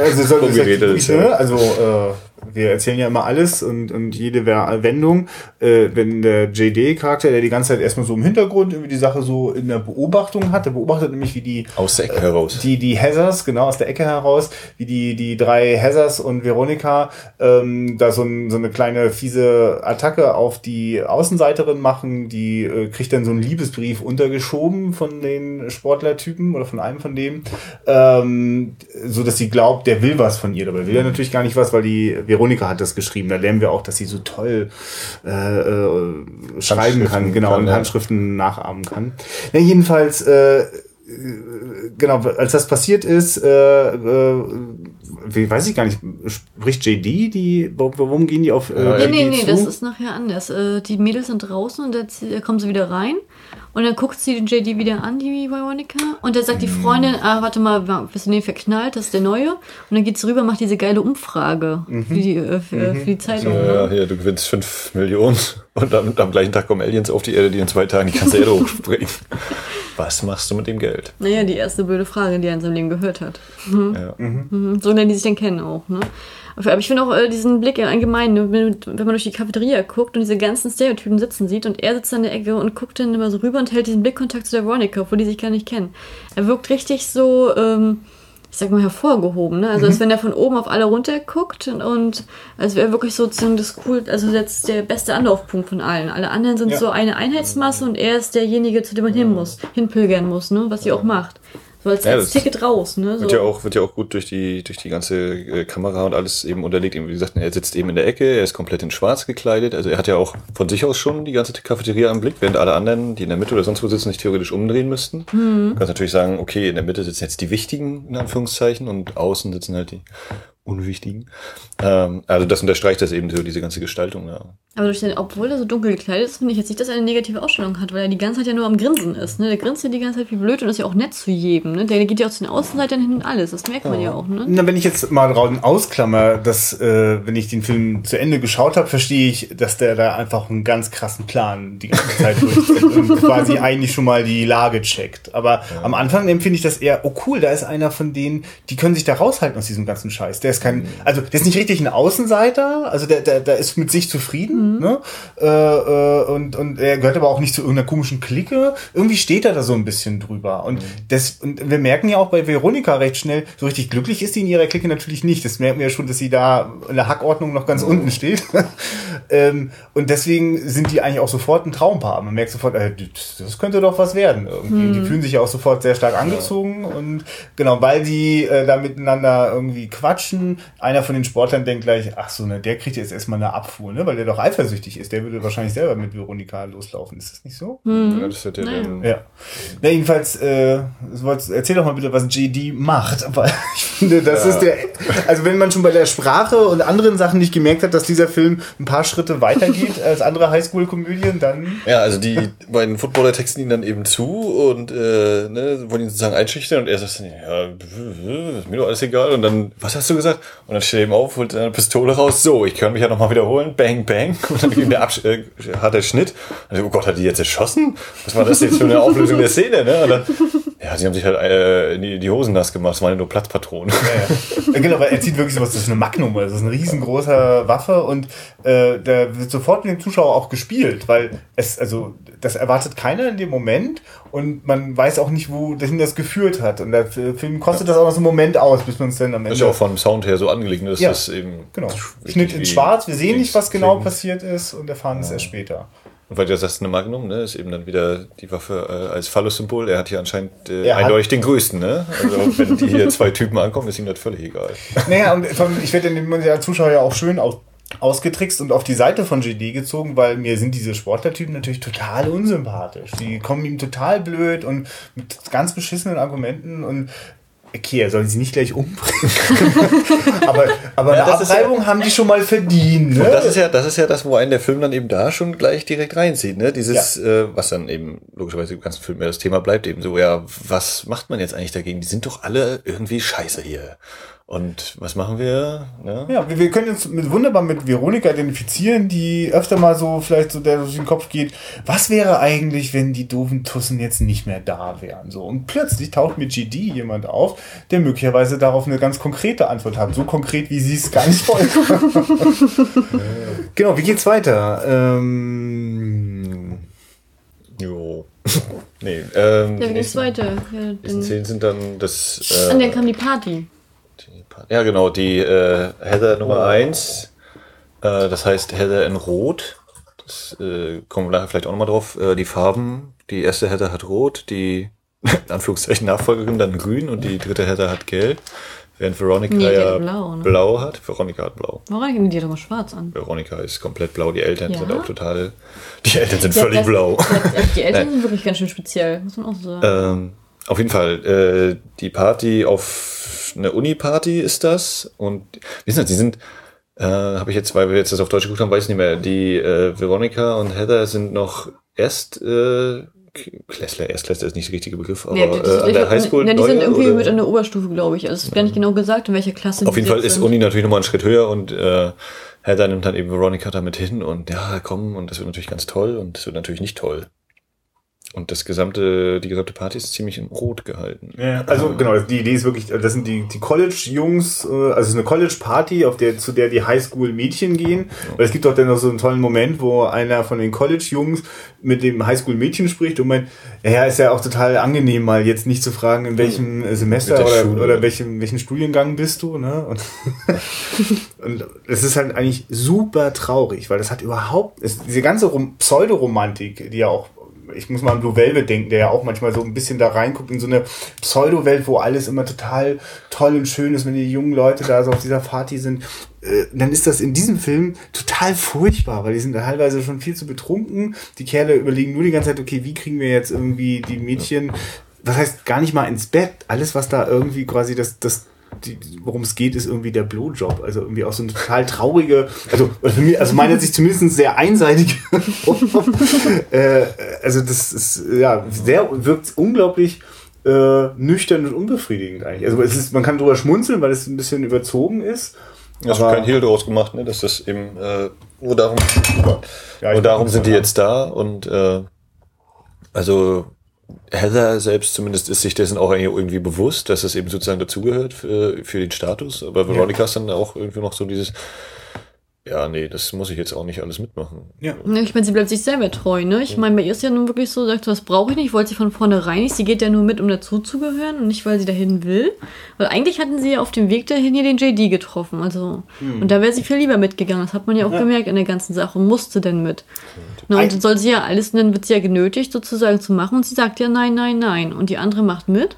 Also, wirklich, ja. ne? also äh, wir erzählen ja immer alles und, und jede Wendung. Äh, wenn der JD-Charakter, der die ganze Zeit erstmal so im Hintergrund irgendwie die Sache so in der Beobachtung hat, der beobachtet nämlich, wie die aus der Ecke heraus. die, die Heathers, genau, aus der Ecke heraus, wie die, die drei Heathers und Veronika ähm, da so, ein, so eine kleine fiese Attacke auf die Außenseiterin machen. Die äh, kriegt dann so einen Liebesbrief untergeschoben von den Sportlertypen oder von einem von dem, ähm, so dass sie glaubt, der will was von ihr. Dabei will er natürlich gar nicht was, weil die Veronika hat das geschrieben. Da lernen wir auch, dass sie so toll äh, äh, schreiben kann, genau, kann, und ja. Handschriften nachahmen kann. Ja, jedenfalls äh, genau, als das passiert ist, äh, äh, wie, weiß ich gar nicht, spricht JD die, warum gehen die auf äh, Ja, Nee, nee, nee, zu? das ist nachher anders. Äh, Die Mädels sind draußen und jetzt äh, kommen sie wieder rein. Und dann guckt sie den JD wieder an, die Veronica. Und dann sagt die Freundin, ah, warte mal, bist du den verknallt? Das ist der Neue. Und dann geht sie rüber, macht diese geile Umfrage für, die, äh, für, für die Zeitung. Ja, Ne? hier, du gewinnst 5 Millionen und am, am gleichen Tag kommen Aliens auf die Erde, die in zwei Tagen die ganze Erde hochspringen. Was machst du mit dem Geld? Naja, die erste blöde Frage, die er in seinem Leben gehört hat. Ja. Mhm. So lernen die sich dann kennen auch. Ne? Aber ich finde auch äh, diesen Blick allgemein, ne, wenn, wenn man durch die Cafeteria guckt und diese ganzen Stereotypen sitzen sieht und er sitzt an der Ecke und guckt dann immer so rüber und hält diesen Blickkontakt zu der Veronica, obwohl die sich gar nicht kennen. Er wirkt richtig so, ähm, ich sag mal, hervorgehoben. Ne? Also als wenn er von oben auf alle runter guckt und, und als wäre er wirklich sozusagen das cool, also jetzt der beste Anlaufpunkt von allen. Alle anderen sind Ja. so eine Einheitsmasse und er ist derjenige, zu dem man hin muss, hinpilgern muss, ne? was sie auch macht. So als, Ja, als Ticket raus, ne? So. Wird ja auch, wird ja auch gut durch die, durch die ganze äh, Kamera und alles eben unterlegt. Wie gesagt, er sitzt eben in der Ecke, er ist komplett in schwarz gekleidet. Also er hat ja auch von sich aus schon die ganze Cafeteria am Blick, während alle anderen, die in der Mitte oder sonst wo sitzen, sich theoretisch umdrehen müssten. Du kannst natürlich sagen, okay, in der Mitte sitzen jetzt die Wichtigen, in Anführungszeichen, und außen sitzen halt die Unwichtigen. Ähm, also das unterstreicht das eben so, diese ganze Gestaltung, ja. Aber durch den, obwohl er so dunkel gekleidet ist, finde ich jetzt nicht, dass er eine negative Ausstellung hat, weil er die ganze Zeit ja nur am Grinsen ist. Ne? Der grinst ja die ganze Zeit wie blöd und ist ja auch nett zu jedem. Ne? Der geht ja auch zu den Außenseitern hin und alles. Das merkt man ja auch. Ne? Na, wenn ich jetzt mal draußen ausklammer, dass, äh, wenn ich den Film zu Ende geschaut habe, verstehe ich, dass der da einfach einen ganz krassen Plan die ganze Zeit durchzieht und quasi eigentlich schon mal die Lage checkt. Aber am Anfang empfinde ich das eher, oh cool, da ist einer von denen, die können sich da raushalten aus diesem ganzen Scheiß. Der ist kein, also der ist nicht richtig ein Außenseiter, also der, der, der ist mit sich zufrieden, ne? Äh, äh, und, und er gehört aber auch nicht zu irgendeiner komischen Clique. Irgendwie steht er da so ein bisschen drüber. Und, das, und wir merken ja auch bei Veronika recht schnell, so richtig glücklich ist sie in ihrer Clique natürlich nicht. Das merken wir ja schon, dass sie da in der Hackordnung noch ganz unten steht. ähm, und deswegen sind die eigentlich auch sofort ein Traumpaar. Man merkt sofort, äh, das könnte doch was werden. Irgendwie. Die fühlen sich ja auch sofort sehr stark angezogen. Und genau, weil die äh, da miteinander irgendwie quatschen, einer von den Sportlern denkt gleich, ach so, ne, der kriegt jetzt erstmal eine Abfuhr, ne, weil der doch eifersüchtig ist. Der würde wahrscheinlich selber mit Veronika loslaufen. Ist das nicht so? ja das wird ja Naja. dann, Ja. Na, jedenfalls, äh, erzähl doch mal bitte, was JD macht. Weil ich finde, das Ja. ist der. Also, wenn man schon bei der Sprache und anderen Sachen nicht gemerkt hat, dass dieser Film ein paar Schritte weitergeht als andere Highschool-Komödien, dann. Ja, also die beiden Footballer texten ihn dann eben zu und äh, ne, wollen ihn sozusagen einschüchtern und er sagt dann, ja, ist mir doch alles egal. Und dann, was hast du gesagt? Und dann steht er eben auf, holt seine Pistole raus, so, ich kann mich ja nochmal wiederholen, bang, bang. Und dann ging der Absch äh, harter Schnitt. Und dann, oh Gott, hat die jetzt erschossen? Was war das jetzt für eine Auflösung der Szene? Ne? Und dann, ja, sie haben sich halt äh, die, die Hosen nass gemacht, das waren ja nur Platzpatronen. Ja, ja. genau, weil er zieht wirklich sowas, das ist eine Magnum, das ist eine riesengroße Waffe und äh, da wird sofort mit dem Zuschauer auch gespielt, weil es, also, das erwartet keiner in dem Moment und man weiß auch nicht, wohin das geführt hat. Und der Film kostet das auch noch so einen Moment aus, bis man es dann am Ende. Das ist ja auch vom Sound her so angelegt, ne? das Ja, ist eben Genau. Schnitt in schwarz, wir sehen nicht, was genau passiert ist und erfahren es erst später. Und weil du ja sagst, eine Magnum, ne, ist eben dann wieder die Waffe äh, als Phallus-Symbol. Er hat hier anscheinend äh, eindeutig den größten, ne? Also wenn die hier zwei Typen ankommen, ist ihm das völlig egal. Naja, und ich werde den Zuschauer ja auch schön aus, ausgetrickst und auf die Seite von GD gezogen, weil mir sind diese Sportlertypen natürlich total unsympathisch. Die kommen ihm total blöd und mit ganz beschissenen Argumenten und okay, er soll sie nicht gleich umbringen. aber aber eine das ist ja- Abreibung haben die schon mal verdient. Ne? Und das ist ja, das ist ja das, wo einen der Film dann eben da schon gleich direkt reinzieht, ne? Dieses, äh, was dann eben logischerweise im ganzen Film ja das Thema bleibt, eben so, ja, was macht man jetzt eigentlich dagegen? Die sind doch alle irgendwie scheiße hier. Und was machen wir? Ne? Ja, wir, wir können uns mit, wunderbar mit Veronika identifizieren, die öfter mal so vielleicht so der durch den Kopf geht, was wäre eigentlich, wenn die doofen Tussen jetzt nicht mehr da wären? So und plötzlich taucht mit GD jemand auf, der möglicherweise darauf eine ganz konkrete Antwort hat, so konkret, wie sie es gar nicht wollen. genau, wie geht's weiter? Ähm, Jo. nee, ähm, Ja, wie die geht's nächsten, weiter? Ja, nächsten dann, Szenen sind dann das. Äh, und dann kam die Party. Ja, genau, die äh, Heather Nummer eins. Äh, das heißt Heather in Rot. Das äh, kommen wir nachher vielleicht auch nochmal drauf. Äh, die Farben. Die erste Heather hat Rot, die in Anführungszeichen Nachfolgerin dann Grün und die dritte Heather hat Gelb. Während Veronica Nee, ja hat Blau, ne? blau hat. Veronica hat Blau. Warum die doch mal schwarz an? Veronica ist komplett blau. Die Eltern Ja? sind auch total. Die Eltern sind Ja, völlig das- blau. das- Die Eltern sind wirklich ganz schön speziell, muss man auch so sagen. Ähm, auf jeden Fall, äh, die Party auf eine Uni-Party ist das. Und wissen Sie, sie sind, äh, habe ich jetzt, weil wir jetzt das auf Deutsch geguckt haben, weiß ich nicht mehr. Die äh, Veronica und Heather sind noch erst äh, Klässler, Erstklässler ist nicht der richtige Begriff, aber Ja, äh, an der Highschool. ja, die sind irgendwie oder? mit an der Oberstufe, glaube ich. Also es ist gar nicht genau gesagt, in welcher Klasse Auf jeden Fall ist sind. Uni natürlich nochmal einen Schritt höher und äh, Heather nimmt dann eben Veronica damit hin und ja, komm, und das wird natürlich ganz toll und das wird natürlich nicht toll. Und das gesamte, die gesamte Party ist ziemlich in Rot gehalten. Ja, also genau, die Idee ist wirklich, das sind die, die College-Jungs, äh, also es ist eine College-Party, auf der, zu der die Highschool-Mädchen gehen. Weil es gibt auch dann noch so einen tollen Moment, wo einer von den College-Jungs mit dem Highschool-Mädchen spricht und meint, ja, ist ja auch total angenehm, mal jetzt nicht zu fragen, in welchem Semester Mit der oder, Schule. oder welchem, welchen Studiengang bist du, ne? Und, und es ist halt eigentlich super traurig, weil das hat überhaupt, es, diese ganze Rom Pseudoromantik, die ja auch ich muss mal an Blue Velvet denken, der ja auch manchmal so ein bisschen da reinguckt in so eine Pseudo-Welt, wo alles immer total toll und schön ist, wenn die jungen Leute da so auf dieser Party sind. Äh, dann ist das in diesem Film total furchtbar, weil die sind teilweise schon viel zu betrunken. Die Kerle überlegen nur die ganze Zeit, okay, wie kriegen wir jetzt irgendwie die Mädchen, was heißt gar nicht mal ins Bett. Alles, was da irgendwie quasi das, das worum es geht, ist irgendwie der Blowjob. Also irgendwie auch so eine total traurige, also für mich, also meiner Sicht zumindest sehr einseitige. äh, also das ist ja sehr wirkt unglaublich äh, nüchtern und unbefriedigend eigentlich. Also es ist, man kann drüber schmunzeln, weil es ein bisschen überzogen ist. Das Aber- ist kein Hehl draus gemacht, ne? Das ist eben, äh, wo darum, Ja, wo darum sind die jetzt da und äh, also Heather selbst zumindest ist sich dessen auch irgendwie bewusst, dass es eben sozusagen dazugehört für, für den Status. Aber Veronica ist dann auch irgendwie noch so dieses, ja, nee, das muss ich jetzt auch nicht alles mitmachen. Ja. Ne, Ich meine, sie bleibt sich selber treu, ne? Ich meine, bei ihr ist ja nun wirklich so, sagt, was brauche ich nicht, wollte sie von vornherein nicht. Sie geht ja nur mit, um dazuzugehören und nicht, weil sie dahin will. Weil eigentlich hatten sie ja auf dem Weg dahin hier den JD getroffen. Also, und da wäre sie viel lieber mitgegangen. Das hat man ja auch gemerkt in der ganzen Sache und musste denn mit. Na, und dann soll sie ja alles, und dann wird sie ja genötigt, sozusagen zu machen. Und sie sagt ja nein, nein, nein. Und die andere macht mit.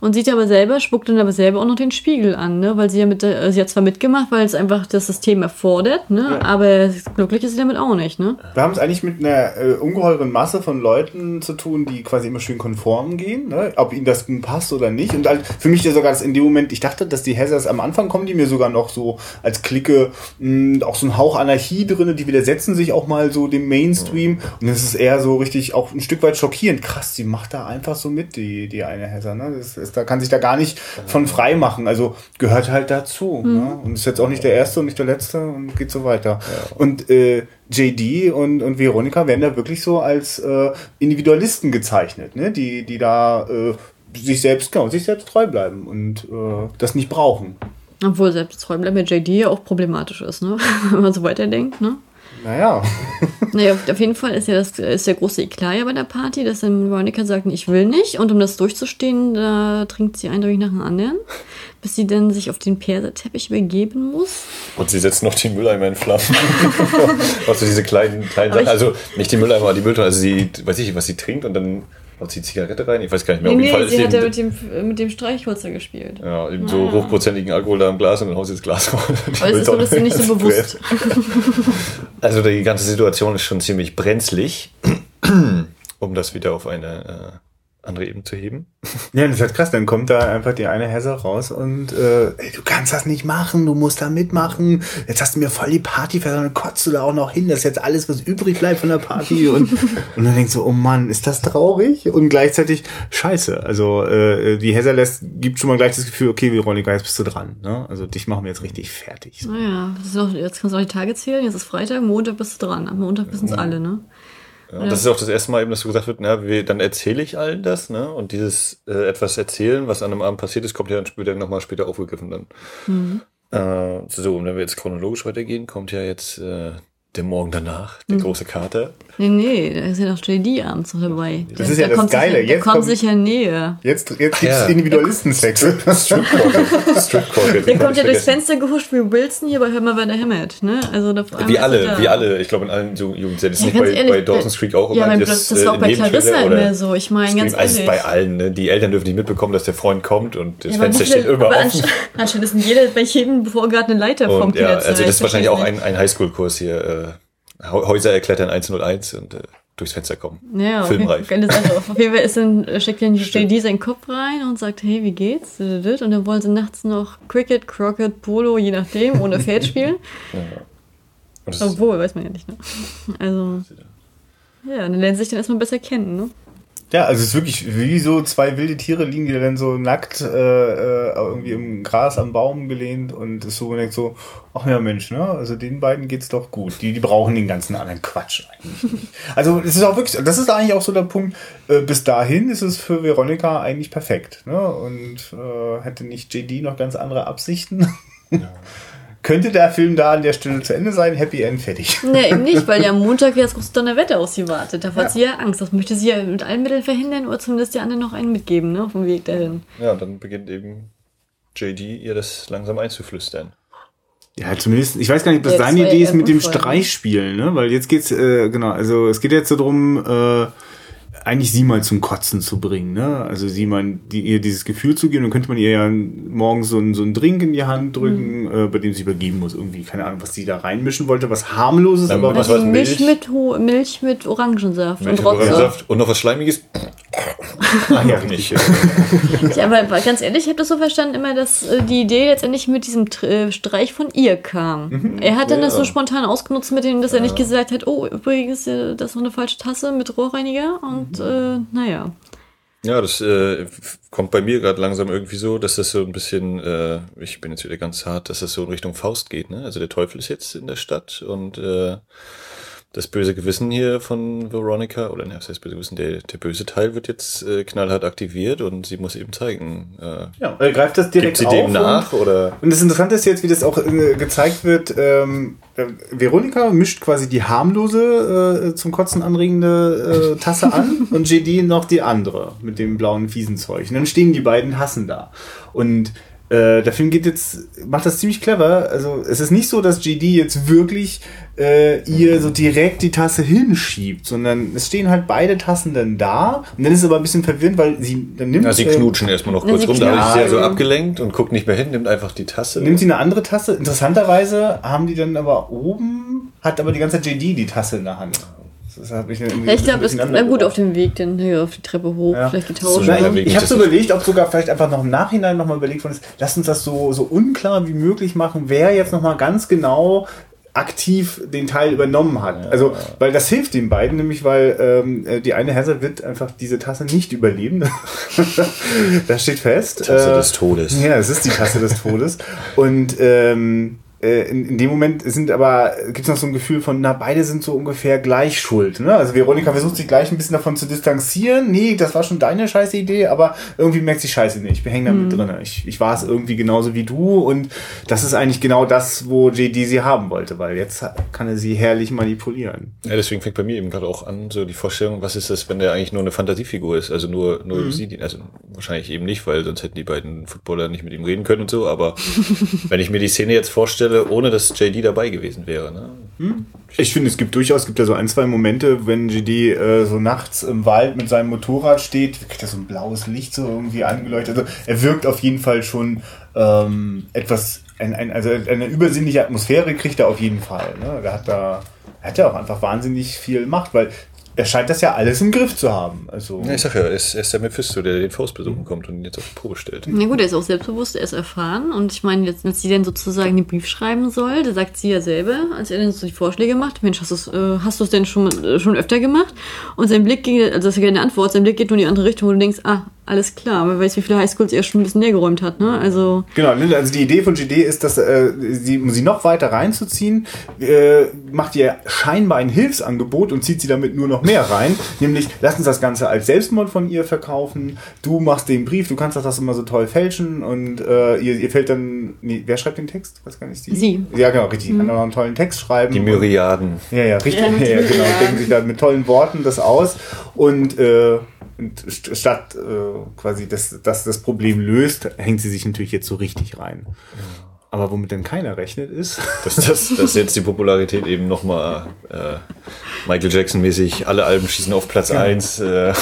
Und sieht aber selber, spuckt dann aber selber auch noch den Spiegel an, ne? Weil sie ja mit, der- äh, sie hat zwar mitgemacht, weil es einfach das System erfordert, ne? Aber glücklich ist sie damit auch nicht, ne? Wir haben es eigentlich mit einer äh, ungeheuren Masse von Leuten zu tun, die quasi immer schön konform gehen, ne? ob ihnen das nun passt oder nicht. Und halt für mich ja sogar das in dem Moment, ich dachte, dass die Hazards am Anfang kommen, die mir sogar noch so als Clique mh, auch so ein Hauch Anarchie drinne, die widersetzen sich auch mal so dem Mainstream. Und es ist eher so richtig auch ein Stück weit schockierend. Krass, die macht da einfach so mit, die, die eine Hazard. Ne? Das ist, da kann sich da gar nicht von frei machen. Also gehört halt dazu. Ne? Und ist jetzt auch nicht der erste und nicht der letzte und geht so weiter. Und äh, JD und, und Veronika werden da wirklich so als äh, Individualisten gezeichnet, ne? die, die da äh, sich selbst, genau, sich selbst treu bleiben und äh, das nicht brauchen. Obwohl selbst treu bleiben bei JD ja auch problematisch ist, ne? Wenn man so weiterdenkt, ne? Naja. Naja, auf- auf jeden Fall ist ja das ist der große Eklat ja bei der Party, dass dann Veronica sagt, ich will nicht. Und um das durchzustehen, da trinkt sie eindeutig nach dem anderen, bis sie dann sich auf den Perserteppich übergeben muss. Und sie setzen noch die Mülleimer in Flammen. also diese kleinen, kleinen Sachen. Also nicht die Mülleimer, aber die Mülltonne. Also sie, weiß ich, was sie trinkt und dann haut sie Zigarette rein. Ich weiß gar nicht mehr. Nee, Auf jeden Fall nee, sie hat ja mit dem, mit dem Streichholzer gespielt. Ja, eben so hochprozentigen Alkohol da im Glas und dann haust du das Glas raus. Aber es ist so, dass sie nicht so bewusst. Also die ganze Situation ist schon ziemlich brenzlig, um das wieder auf eine äh, andere Ebene zu heben. Ja, das ist halt krass. Dann kommt da einfach die eine Hazard raus und äh, ey, du kannst das nicht machen, du musst da mitmachen. Jetzt hast du mir voll die Party versaut, dann kotzt du da auch noch hin. Das ist jetzt alles, was übrig bleibt von der Party. Und, und dann denkst du, oh Mann, ist das traurig? Und gleichzeitig scheiße. Also äh, die Hazard lässt, gibt schon mal gleich das Gefühl, okay, Veronika, jetzt bist du dran. Ne? Also dich machen wir jetzt richtig fertig. So. Naja, jetzt kannst du auch die Tage zählen. Jetzt ist Freitag, Montag bist du dran. Am Montag wissen es alle, ne? Ja, und Das ist auch das erste Mal eben, dass du gesagt wird, na, wir, dann erzähle ich allen das, ne? Und dieses äh, etwas erzählen, was an einem Abend passiert ist, kommt ja dann später nochmal später aufgegriffen dann. Äh, so, und wenn wir jetzt chronologisch weitergehen, kommt ja jetzt äh, der Morgen danach, der große Kater. Nee, nee, da ist ja noch JD abends noch dabei. Das ist ja das kommt Geile. Der Jetzt kommt kommt- sicher näher. Jetzt, jetzt gibt's ja. Individualistensex. Strip-Pocket. Der kommt ja durchs Fenster gehuscht wie Wilson hier bei Hör mal, wer da hämmert, ne? Also da Wie alle, wie alle. Ich glaube, in allen Ju- Jugendserien. Das ist Ja, bei, ehrlich, bei Dawson's Creek auch ja, immer mein, das, das, das war äh, auch bei Clarissa oder immer so. Ich meine, ganz Also es ehrlich. ist bei allen, ne? Die Eltern dürfen nicht mitbekommen, dass der Freund kommt und das Ja, Fenster steht immer offen. ansch- Anscheinend ist in jeder, bei jedem Vorgarten eine Leiter vom Und ja, also das ist Ich wahrscheinlich auch ein, ein Highschool-Kurs hier. Häuser erklettern 101 und äh, durchs Fenster kommen. Ja, Fall, Filmreif. Sache. Auf jeden Fall ist dann, äh, steckt dann JD seinen Kopf rein und sagt, hey, wie geht's? Und dann wollen sie nachts noch Cricket, Crockett, Polo, je nachdem, ohne Pferd spielen. Ist, Obwohl, weiß man ja nicht, ne? Also, ja, dann lernen sie sich dann erstmal besser kennen, ne? Ja, also es ist wirklich wie so zwei wilde Tiere liegen die dann so nackt äh, äh, irgendwie im Gras am Baum gelehnt und ist so denkt so, ach ja Mensch, ne? Also den beiden geht's doch gut. Die, die brauchen den ganzen anderen Quatsch eigentlich. Also es ist auch wirklich, das ist eigentlich auch so der Punkt. Äh, bis dahin ist es für Veronika eigentlich perfekt, ne? Und äh, hätte nicht JD noch ganz andere Absichten. Könnte der Film da an der Stelle zu Ende sein? Happy End, fertig. Ne, eben nicht, weil ja am Montag ja das große Donnerwetter auf sie wartet. Da hat sie ja Angst. Das möchte sie ja mit allen Mitteln verhindern oder zumindest die anderen noch einen mitgeben, ne? Auf dem Weg dahin. Ja, und dann beginnt eben JD ihr das langsam einzuflüstern. Ja, zumindest, ich weiß gar nicht, ob das Ja, seine Idee ja ist mit dem ne? Streichspielen, ne? Weil jetzt geht's, äh, genau, also es geht jetzt so drum, äh, eigentlich sie mal zum Kotzen zu bringen, ne? Also sie mal die, ihr dieses Gefühl zu geben, dann könnte man ihr ja morgens so einen, so einen Drink in die Hand drücken, Mhm. äh, bei dem sie übergeben muss. Irgendwie, keine Ahnung, was sie da reinmischen wollte, was harmloses, aber was was. Milch, Milch? mit, Ho- Milch mit Orangensaft Milch und. Orangensaft und noch was Schleimiges? Ah, ja, nicht. Ja, aber ganz ehrlich, ich habe das so verstanden immer, dass äh, die Idee letztendlich mit diesem Tr- äh, Streich von ihr kam. Er hat dann das so spontan ausgenutzt mit dem, dass er nicht gesagt hat, oh, übrigens, äh, das ist noch eine falsche Tasse mit Rohrreiniger und äh, naja. Ja, das äh, kommt bei mir gerade langsam irgendwie so, dass das so ein bisschen, äh, ich bin jetzt wieder ganz hart, dass das so in Richtung Faust geht. Ne? Also der Teufel ist jetzt in der Stadt und äh, das böse Gewissen hier von Veronica, oder ne, was heißt böse Gewissen, der, der böse Teil wird jetzt äh, knallhart aktiviert und sie muss eben zeigen, äh, Ja, er greift das direkt gibt sie auf dem und- nach oder Und das Interessante ist jetzt, wie das auch äh, gezeigt wird, ähm, äh, Veronika mischt quasi die harmlose, äh, zum Kotzen anregende äh, Tasse an und JD noch die andere mit dem blauen fiesen Zeug. Und dann stehen die beiden Tassen da. Und äh, der Film geht jetzt, macht das ziemlich clever. Also es ist nicht so, dass JD jetzt wirklich äh, ihr so direkt die Tasse hinschiebt, sondern es stehen halt beide Tassen dann da. Und dann ist es aber ein bisschen verwirrend, weil sie dann nimmt ja, sie äh, knutschen erstmal noch Ja, kurz sie rum, da ich knutschen. sehr so abgelenkt und guckt nicht mehr hin, nimmt einfach die Tasse. Nimmt sie eine andere Tasse? Interessanterweise haben die dann aber oben, hat aber die ganze Zeit JD die Tasse in der Hand. Das hat mich irgendwie Ja, ich ein glaube, das bisschen na gut auf dem Weg dann hier auf die Treppe hoch, Ja. vielleicht So getauscht. Weg ich ist habe es so überlegt, ob sogar vielleicht einfach noch im Nachhinein nochmal überlegt worden ist, lass uns das so, so unklar wie möglich machen, wer jetzt nochmal ganz genau aktiv den Teil übernommen hat. Also, weil das hilft den beiden, nämlich weil ähm, äh, die eine Heather wird einfach diese Tasse nicht überleben. das steht fest. Tasse Äh, des Todes. Ja, es ist die Tasse des Todes. Und ähm, äh, in, in dem Moment sind aber, gibt es noch so ein Gefühl von, na, beide sind so ungefähr gleich schuld. Ne? Also Veronika versucht sich gleich ein bisschen davon zu distanzieren. Nee, das war schon deine scheiße Idee, aber irgendwie merkt sie scheiße nicht. Ich hänge da mit drin. Ich, ich war es irgendwie genauso wie du und das ist eigentlich genau das, wo JD sie haben wollte, weil jetzt kann er sie herrlich manipulieren. Ja, deswegen fängt bei mir eben gerade auch an, so die Vorstellung, was ist das, wenn der eigentlich nur eine Fantasiefigur ist, also nur, nur sie, die- also wahrscheinlich eben nicht, weil sonst hätten die beiden Footballer nicht mit ihm reden können und so, aber wenn ich mir die Szene jetzt vorstelle, ohne dass JD dabei gewesen wäre, ne? Ich finde, es gibt durchaus, gibt ja so ein, zwei Momente, wenn JD äh, so nachts im Wald mit seinem Motorrad steht, kriegt er so ein blaues Licht so irgendwie angeleuchtet. Also er wirkt auf jeden Fall schon ähm, etwas, ein, ein, also eine übersinnliche Atmosphäre kriegt er auf jeden Fall. Ne? Er hat da, er hat ja auch einfach wahnsinnig viel Macht, weil er scheint das ja alles im Griff zu haben. Also Ja, ich sag ja, er ist, er ist der Mephisto, der den Faust besuchen kommt und ihn jetzt auf die Probe stellt. Na gut, er ist auch selbstbewusst, er ist erfahren. Und ich meine, jetzt, wenn sie dann sozusagen den Brief schreiben soll, da sagt sie ja selber, als er dann so die Vorschläge macht, Mensch, hast du es äh, hast du's denn schon, äh, schon öfter gemacht? Und sein Blick ging, also das ist ja keine Antwort, sein Blick geht nur in die andere Richtung, wo du denkst, ah, alles klar, wer weiß, wie viele Highschools er schon ein bisschen näher geräumt hat, ne? Also, Genau, also die Idee von GD ist, dass äh, sie, um sie noch weiter reinzuziehen, äh, macht ihr scheinbar ein Hilfsangebot und zieht sie damit nur noch mehr rein. Nämlich, lass uns das Ganze als Selbstmord von ihr verkaufen. Du machst den Brief, du kannst doch das immer so toll fälschen und äh, ihr, ihr fällt dann. Nee, wer schreibt den Text? Weiß gar nicht. Sie. Ja, genau, richtig. Die kann auch noch einen tollen Text schreiben. Die Myriaden. Ja, ja, richtig. Ja, Ja, genau. Denken sich da mit tollen Worten das aus und, äh, und st- statt äh, quasi, dass, dass das Problem löst, hängt sie sich natürlich jetzt so richtig rein. Aber womit denn keiner rechnet ist, Dass, dass, dass jetzt die Popularität eben nochmal äh, Michael Jackson-mäßig, alle Alben schießen auf Platz eins. Äh,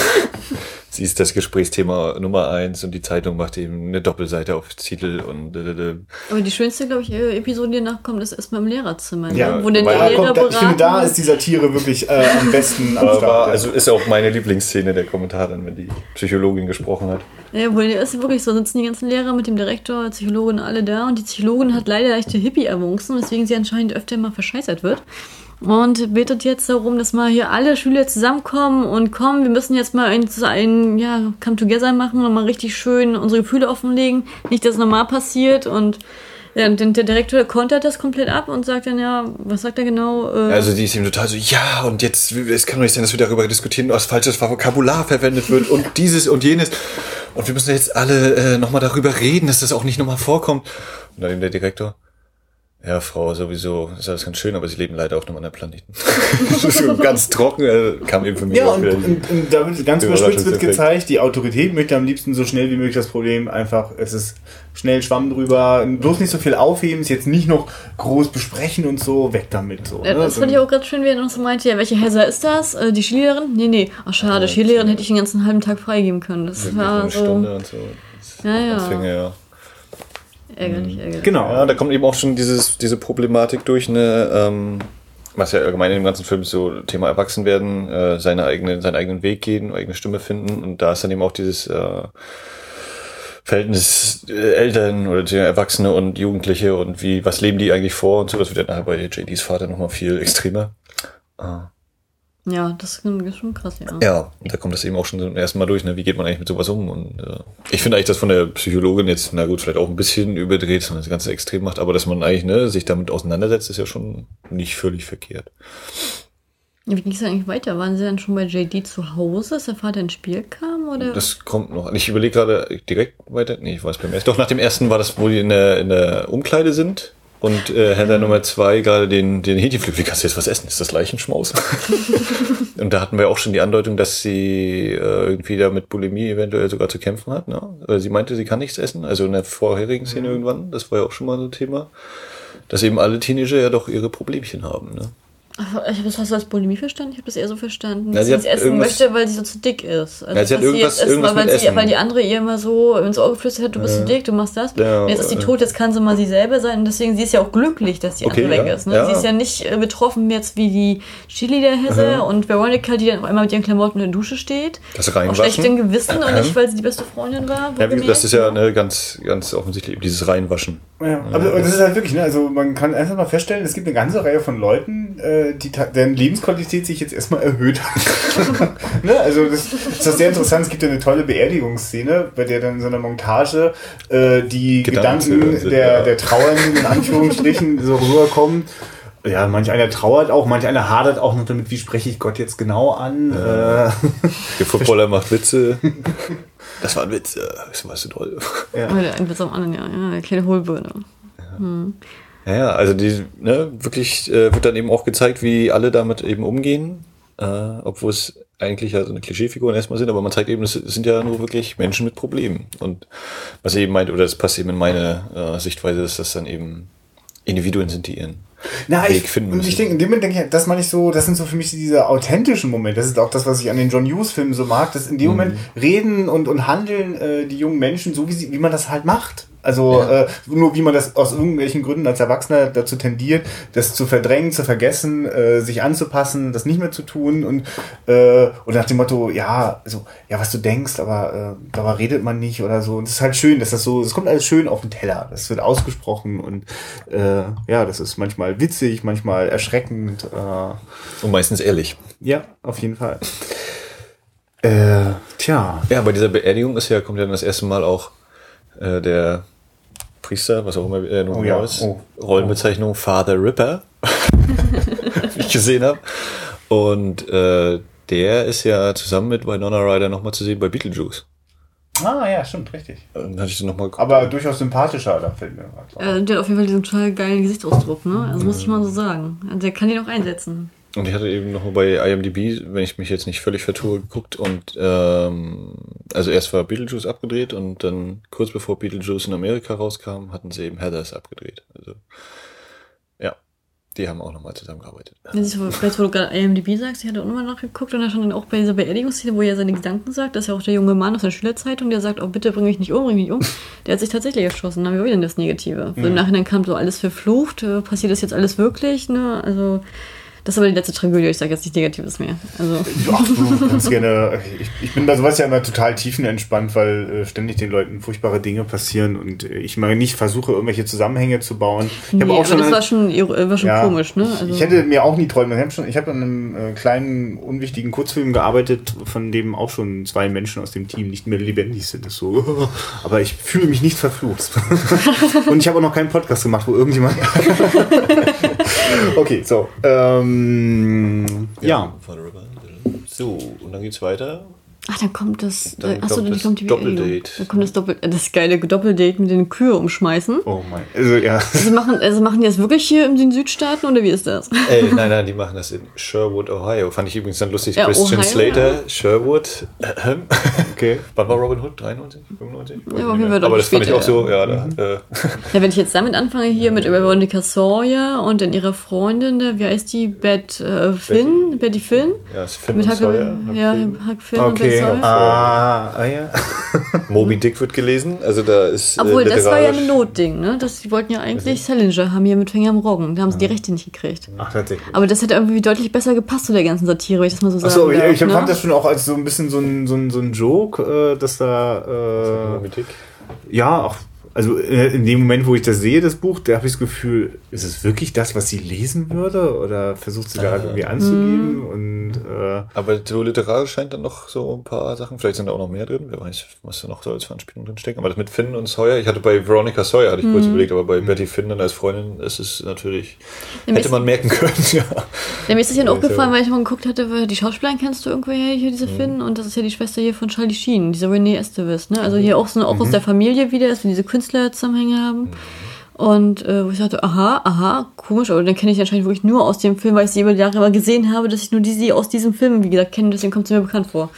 sie ist das Gesprächsthema Nummer eins und die Zeitung macht eben eine Doppelseite auf Titel und äh, aber die schönste, glaube ich, äh, Episode, die danach kommt, ist erstmal im Lehrerzimmer, ne? Ja, wo dann weil der da Lehrer kommt, da, ich finde, da ist die Satire wirklich äh, am besten am war, Start. also ist auch meine Lieblingsszene der Kommentar dann, wenn die Psychologin gesprochen hat. Ja, wohl, ist wirklich so, sitzen die ganzen Lehrer mit dem Direktor, Psychologin alle da und die Psychologin hat leider leichte Hippie-Erwuchsen, weswegen sie anscheinend öfter mal verscheißert wird. Und bittet jetzt darum, dass mal hier alle Schüler zusammenkommen und kommen, wir müssen jetzt mal ein, ein ja, Come Together machen und mal richtig schön unsere Gefühle offenlegen. Nicht, dass es normal passiert und ja, und der Direktor kontert das komplett ab und sagt dann, ja, was sagt er genau? Äh, Also die ist ihm total so, ja, und jetzt, es kann doch nicht sein, dass wir darüber diskutieren, was falsches Vokabular verwendet wird und dieses und jenes. Und wir müssen jetzt alle äh, nochmal darüber reden, dass das auch nicht nochmal vorkommt. Und dann eben der Direktor, ja, Frau, sowieso ist alles ganz schön, aber sie leben leider auf einem anderen Planeten. das ist so ganz trocken, äh, kam eben für mich Ja, auch und, wieder. und, und damit ganz überspitzt wird gezeigt, die Autorität möchte am liebsten so schnell wie möglich das Problem einfach, es ist schnell Schwamm drüber, bloß nicht so viel aufheben, es jetzt nicht noch groß besprechen und so, weg damit. So, äh, ne? das fand ich auch gerade schön, wie er noch so meinte, ja, welche Hesse ist das? Äh, die Skilehrerin? Nee, nee. Ach schade, Ja, Skilehrerin ja. hätte ich den ganzen halben Tag freigeben können. Das Wirklich war eine so Stunde und so. Ja, ja. Deswegen, ja. Ärgerlich, ärgerlich. Genau. Ja, da kommt eben auch schon dieses, diese Problematik durch, ne, ähm, was ja allgemein in dem ganzen Film so Thema Erwachsenwerden, äh, seine eigene, seinen eigenen Weg gehen, eigene Stimme finden. Und da ist dann eben auch dieses äh, Verhältnis äh, Eltern oder die Erwachsene und Jugendliche und wie, was leben die eigentlich vor und so. Das wird ja nachher bei JDs Vater nochmal viel extremer. Ah. Ja, das ist schon krass, ja. Ja, und da kommt das eben auch schon zum ersten Mal durch, ne? Wie geht man eigentlich mit sowas um? Und äh, ich finde eigentlich, dass von der Psychologin jetzt, na gut, vielleicht auch ein bisschen überdreht, dass man das Ganze extrem macht, aber dass man eigentlich, ne, sich damit auseinandersetzt, ist ja schon nicht völlig verkehrt. Wie ging es eigentlich weiter? Waren sie dann schon bei JD zu Hause, dass der Vater ins Spiel kam? Oder? Das kommt noch. Ich überlege gerade direkt weiter. Nee, ich weiß beim ersten. Doch, nach dem ersten war das, wo die in der, in der Umkleide sind. Und äh, Händler Nummer zwei gerade den, den Hähnchenflügel. Wie kannst du jetzt was essen? Ist das Leichenschmaus? und da hatten wir auch schon die Andeutung, dass sie äh, irgendwie da mit Bulimie eventuell sogar zu kämpfen hat. Ne? Weil sie meinte, sie kann nichts essen. Also in der vorherigen Szene irgendwann. Das war ja auch schon mal so ein Thema. Dass eben alle Teenager ja doch ihre Problemchen haben. Ne? Ich habe das hast du als Bulimie verstanden? Ich habe das eher so verstanden, Ja, dass sie sie hat es essen möchte, weil sie so zu dick ist. Also, Ja, sie hat irgendwas- essen, irgendwas weil, mit sie, Essen. weil die andere ihr immer so ins Ohr geflüstert hat, du bist zu dick, du machst das. Ja, jetzt ist sie tot, jetzt kann sie mal sie selber sein. Und deswegen, sie ist ja auch glücklich, dass die Okay, andere weg ja, ist. Ne? ja. Sie ist ja nicht äh, betroffen jetzt wie die Cheerleader-Hesse und Veronica, die dann auf einmal mit ihren Klamotten in der Dusche steht. Das Auch Reinwaschen. schlechtem Gewissen und nicht, weil sie die beste Freundin war. Ja, wie das ist ja ne, ganz, ganz offensichtlich eben dieses Reinwaschen. Ja, aber das ist halt wirklich, ne, also man kann einfach mal feststellen, es gibt eine ganze Reihe von Leuten, äh, die ta- deren Lebensqualität sich jetzt erstmal erhöht hat. ne, also das, das ist sehr interessant, es gibt ja eine tolle Beerdigungsszene, bei der dann in so einer Montage äh, die Gedanken Gedanken sind, der, ja. der Trauernden in Anführungsstrichen so rüberkommen. Ja, manch einer trauert auch, manch einer hadert auch noch damit, wie spreche ich Gott jetzt genau an. Äh, Der Footballer macht Witze. Das war ein Witz. äh, Das war so toll. ja. Oder ein Witz am anderen, ja. ja. Kleine Hohlbirne. Ja, ja, also die, ne, wirklich äh, wird dann eben auch gezeigt, wie alle damit eben umgehen, äh, obwohl es eigentlich ja so eine Klischeefiguren erstmal sind, aber man zeigt eben, es sind ja nur wirklich Menschen mit Problemen. Und was er eben meint, oder das passt eben in meine äh, Sichtweise, dass das dann eben Individuen sind, die ihren Na, Weg ich, finden und müssen. ich denke, in dem Moment denke ich, das meine ich so, das sind so für mich diese authentischen Momente. Das ist auch das, was ich an den John Hughes-Filmen so mag, dass in dem Moment reden und, und handeln äh, die jungen Menschen so, wie, sie, wie man das halt macht. Also Ja. äh, nur wie man das aus irgendwelchen Gründen als Erwachsener dazu tendiert, das zu verdrängen, zu vergessen, äh, sich anzupassen, das nicht mehr zu tun und, äh, und nach dem Motto, ja, also, ja, was du denkst, aber äh, darüber redet man nicht oder so. Und es ist halt schön, dass das so, es kommt alles schön auf den Teller. Das wird ausgesprochen und äh, ja, das ist manchmal witzig, manchmal erschreckend. Äh, und meistens ehrlich. ja, auf jeden Fall. Äh, tja. Ja, bei dieser Beerdigung ist ja, kommt ja dann das erste Mal auch äh, der Priester, was auch immer er nun Oh ja, ist, oh. Rollenbezeichnung Father Ripper, wie ich gesehen habe. Und äh, der ist ja zusammen mit Winona Ryder nochmal zu sehen bei Beetlejuice. Ah, ja, stimmt, richtig. Dann hatte ich den nochmal Aber durchaus sympathischer, da fällt mir was. Äh, der hat auf jeden Fall diesen total geilen Gesichtsausdruck, ne? Also muss ich mal so sagen. Also der kann den auch einsetzen. Und ich hatte eben noch bei IMDb, wenn ich mich jetzt nicht völlig vertue, geguckt und ähm, also erst war Beetlejuice abgedreht und dann kurz bevor Beetlejuice in Amerika rauskam, hatten sie eben Heathers abgedreht. Also ja, die haben auch nochmal zusammengearbeitet. Jetzt, jetzt, wo du gerade IMDb sagst, ich hatte auch nochmal nachgeguckt und da stand dann auch bei dieser Beerdigungsszene, wo er seine Gedanken sagt, das ist ja auch der junge Mann aus der Schülerzeitung, der sagt, oh bitte bring mich nicht um, bring mich nicht um. Der hat sich tatsächlich erschossen, dann haben wir wieder das Negative. So Im Nachhinein kam so alles verflucht, äh, passiert das jetzt alles wirklich, ne? Also Das ist aber die letzte Tragödie, ich sage jetzt nichts Negatives mehr. Also, Ja, du kannst gerne. Ich, ich bin bei sowas ja immer total tiefenentspannt, weil äh, ständig den Leuten furchtbare Dinge passieren und äh, ich mal nicht versuche, irgendwelche Zusammenhänge zu bauen. Ich nee, auch schon. das eine- war schon, war schon ja, komisch, ne? Also, Ich hätte mir auch nie träumen. Ich habe schon, ich habe an einem äh, kleinen unwichtigen Kurzfilm gearbeitet, von dem auch schon zwei Menschen aus dem Team nicht mehr lebendig sind. Das so, aber ich fühle mich nicht verflucht. und ich habe auch noch keinen Podcast gemacht, wo irgendjemand. okay, so. Ähm, ja. Vulnerable. So, und dann geht's weiter. Ach, dann kommt das. Dann Äh, achso, kommt dann das kommt die Doppeldate. Beerdigung. Dann kommt das Doppel, äh, das geile Doppeldate mit den Kühe umschmeißen. Oh mein. Also ja. Also machen, also machen die das wirklich hier in den Südstaaten oder wie ist das? Ey, nein, nein, die machen das in Sherwood, Ohio. Fand ich übrigens dann lustig. Ja, Christian Ohio, Slater, Sherwood. Ähm, Okay. Wann war Robin Hood? 93? 95? Ja, auf jeden Fall Aber das fand ich später, auch so, ja, ja. da, äh, Ja, wenn ich jetzt damit anfange, hier mit Veronica Sawyer und dann ihrer Freundin, da, wie heißt die? Beth äh, Finn? Betty Finn? ja, ist Finn Mit und Huck, Sawyer. ja. Huck Finn Beth Okay. Sawyer. Ah, ah ja. Moby Dick wird gelesen, also da ist. Obwohl, äh, das war ja ein Notding, ne? Das, die wollten ja eigentlich Salinger haben hier mit Finger am Roggen. Da haben sie die Rechte nicht gekriegt. Ach, tatsächlich. Aber das hätte irgendwie deutlich besser gepasst zu der ganzen Satire, wenn ich das mal so sagen Achso, ich, ich empfand ne? das schon auch als so ein bisschen so ein, so ein, so ein Joke, äh, dass da. Moby Äh, Dick. ja, auch. Also äh, in dem Moment, wo ich das sehe, das Buch, da habe ich das Gefühl, ist es wirklich das, was sie lesen würde? Oder versucht sie da irgendwie anzugeben? Und äh, Aber so literarisch scheint dann noch so ein paar Sachen, vielleicht sind da auch noch mehr drin, wer weiß, was da noch so als Anspielung drin stecken. Aber das mit Finn und Sawyer, ich hatte bei Veronica Sawyer, hatte ich Mhm. kurz überlegt, aber bei Betty Finn dann als Freundin ist es natürlich, mir hätte ist- man merken können, ja. Mir ist das ja Ja, aufgefallen, weil ich mal geguckt hatte, weil die Schauspielerin kennst du irgendwoher hier, diese Finn, und das ist ja die Schwester hier von Charlie Sheen, diese Renee Estevez, ne? Also hier auch so auch aus der Familie wieder, wir diese Künstlerzusammenhänge haben. Und äh, wo ich dachte, aha, aha, komisch, aber dann kenne ich die anscheinend wirklich nur aus dem Film, weil ich sie über die Jahre immer gesehen habe, dass ich nur die sie aus diesem Film, wie gesagt, kenne, deswegen kommt sie mir bekannt vor.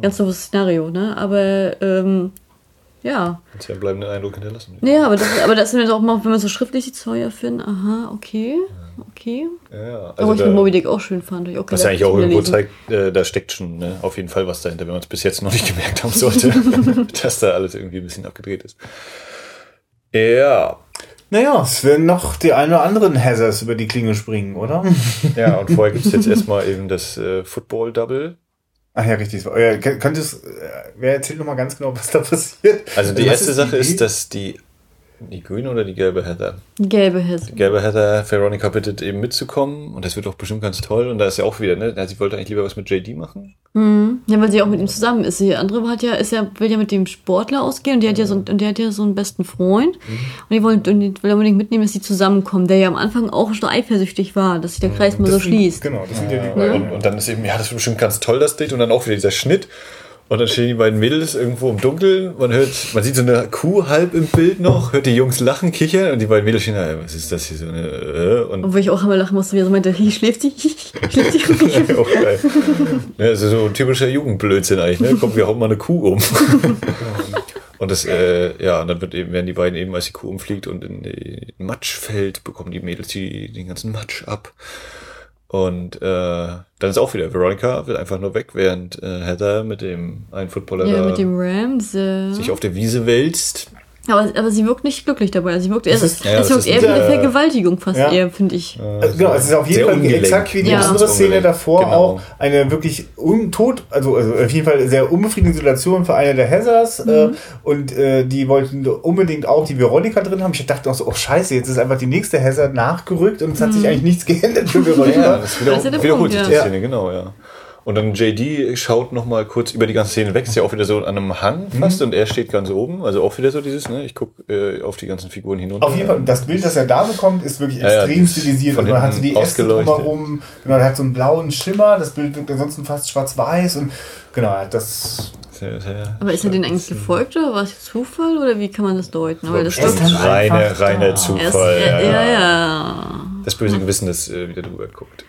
Ganz doofes Szenario, ne? Aber ähm, ja. Hat ja einen bleibenden Eindruck hinterlassen. Naja, aber das, aber das ist dann auch mal, wenn man so schriftlich sieht, Sawyer Finn, aha, okay, okay. Ja, ja. Also Also ich mit Moby Dick auch schön fand. Ich auch was ja eigentlich auch irgendwo lesen. zeigt, äh, da steckt schon ne, auf jeden Fall was dahinter, wenn man es bis jetzt noch nicht gemerkt haben sollte, dass da alles irgendwie ein bisschen abgedreht ist. Ja, naja, es werden noch die ein oder anderen Hazards über die Klinge springen, oder? ja, und vorher gibt's jetzt erstmal eben das äh, Football-Double. Ach ja, richtig. Könntest, äh, wer erzählt nochmal ganz genau, was da passiert? Also die Was erste Sache Idee? ist, dass die die grüne oder die gelbe Heather? Gelbe Hesse. Die gelbe Heather Veronica bittet eben mitzukommen und das wird auch bestimmt ganz toll und da ist ja auch wieder, ne? Sie wollte eigentlich lieber was mit JD machen. Mhm. Ja, weil sie auch mit ihm zusammen ist. Die andere hat ja, ist ja, will ja mit dem Sportler ausgehen und die hat ja so, und der hat ja so einen besten Freund. Mhm. Und die wollen, und die will unbedingt mitnehmen, dass sie zusammenkommen, der ja am Anfang auch schon eifersüchtig war, dass sich der Kreis mal so sind- schließt. Genau, das sind ja die Und, beiden. und dann ist eben, ja, das wird bestimmt ganz toll, das Date und dann auch wieder dieser Schnitt. Und dann stehen die beiden Mädels irgendwo im Dunkeln. Man hört, man sieht so eine Kuh halb im Bild noch, hört die Jungs lachen, kichern und die beiden Mädels stehen da, "Ey, was ist das hier so eine, äh, und Obwohl ich auch immer lachen musste, wie er so meinte, hi, schläft hi, schläft auch geil. Ja, also so ein typischer Jugendblödsinn eigentlich, ne? Komm, wir hauen mal eine Kuh um. Und das, äh, ja, und dann wird eben, werden die beiden eben, als die Kuh umfliegt und in den Matsch fällt, bekommen die Mädels die, den ganzen Matsch ab. Und äh, dann ist auch wieder, Veronica will einfach nur weg, während äh, Heather mit dem einen Footballer Ja, mit dem Rams. Äh. sich auf der Wiese wälzt. Aber, aber sie wirkt nicht glücklich dabei. Sie wirkt eher, Das ist- es ja, das wirkt ist eher wie eine ein- Vergewaltigung fast Ja. eher, finde ich. Also, genau, es ist auf jeden Sehr Fall ungelenk. exakt wie die Ja. andere Szene davor genau. auch eine wirklich untot, also, also auf jeden Fall sehr unbefriedigende Situation für eine der Hazards äh, Mhm. und äh, die wollten unbedingt auch die Veronica drin haben. Ich dachte auch so, oh scheiße, jetzt ist einfach die nächste Hazard nachgerückt und es hat Mhm. sich eigentlich nichts geändert für Veronica. Ja, das wiederholt Punkt, sich die. Szene, genau, ja. Und dann JD schaut noch mal kurz über die ganze Szene weg, ist ja auch wieder so an einem Hang fast und er steht ganz oben, also auch wieder so dieses, ne, ich guck äh, auf die ganzen Figuren hinunter. Auf jeden Fall, das Bild, das er da bekommt, ist wirklich Ja, ja, extrem ist stilisiert. von Also man hat so die Äste drumherum, genau, er hat so einen blauen Schimmer, das Bild wirkt ansonsten fast schwarz-weiß und genau, er hat das Sehr, sehr, Aber ist er denn eigentlich gefolgt oder war es Zufall oder wie kann man das deuten? Aber das ist dann reine, reiner er ist, Zufall. ja, ja, ja, ja. Das böse Gewissen, das äh, wieder drüber guckt.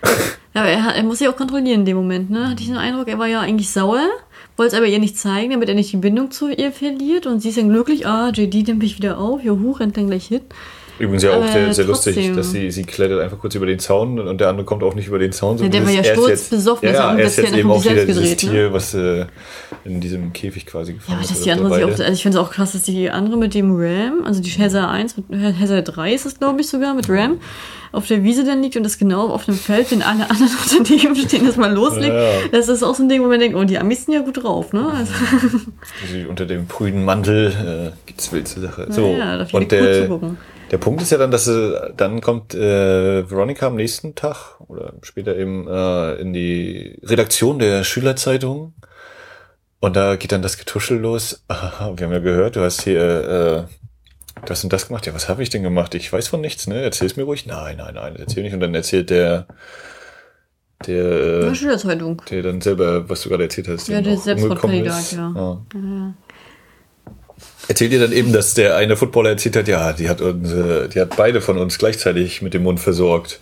Ja, aber er, er muss sich auch kontrollieren in dem Moment, ne? Hatte ich den Eindruck, er war ja eigentlich sauer, wollte es aber ihr nicht zeigen, damit er nicht die Bindung zu ihr verliert. Und sie ist dann glücklich, ah, JD nimmt mich wieder auf, juhu, rennt dann gleich hin. Übrigens ja auch sehr, sehr lustig, dass sie, sie klettert einfach kurz über den Zaun und der andere kommt auch nicht über den Zaun. Ja, der war ja sturzbesoffen, ja ja, er ist jetzt eben auch wieder selbst dieses gedreht, Tier, was äh, in diesem Käfig quasi Ja, gefangen aber ist. dass die andere sich auch, also ich finde es auch krass, dass die andere mit dem Ram, also die Hazard 1, mit Hazard 3 ist es glaube ich sogar, mit Ram, auf der Wiese dann liegt und das genau auf dem Feld, wenn alle anderen Unternehmen stehen, das mal loslegt. Ja. Das ist auch so ein Ding, wo man denkt, oh, die Amis sind ja gut drauf, ne? Also, Also unter dem prüden Mantel äh, gibt's wild zur Sache. So, ja, da und der, gucken. Der Punkt ist ja dann, dass äh, dann kommt äh, Veronica am nächsten Tag oder später eben äh, in die Redaktion der Schülerzeitung und da geht dann das Getuschel los. Ah, wir haben ja gehört, du hast hier äh, das und das gemacht. Ja, was habe ich denn gemacht? Ich weiß von nichts, ne? Erzähl's mir ruhig. Nein, nein, nein, erzähl nicht. Und dann erzählt der der, äh, Ja, Schülerzeitung. der dann selber, was du gerade erzählt hast, Ja, der Selbstmordkandidat, umgekommen ist. ja. Ja. Erzählt ihr dann eben, dass der eine Footballer erzählt hat, ja, die hat unsere, die hat beide von uns gleichzeitig mit dem Mund versorgt.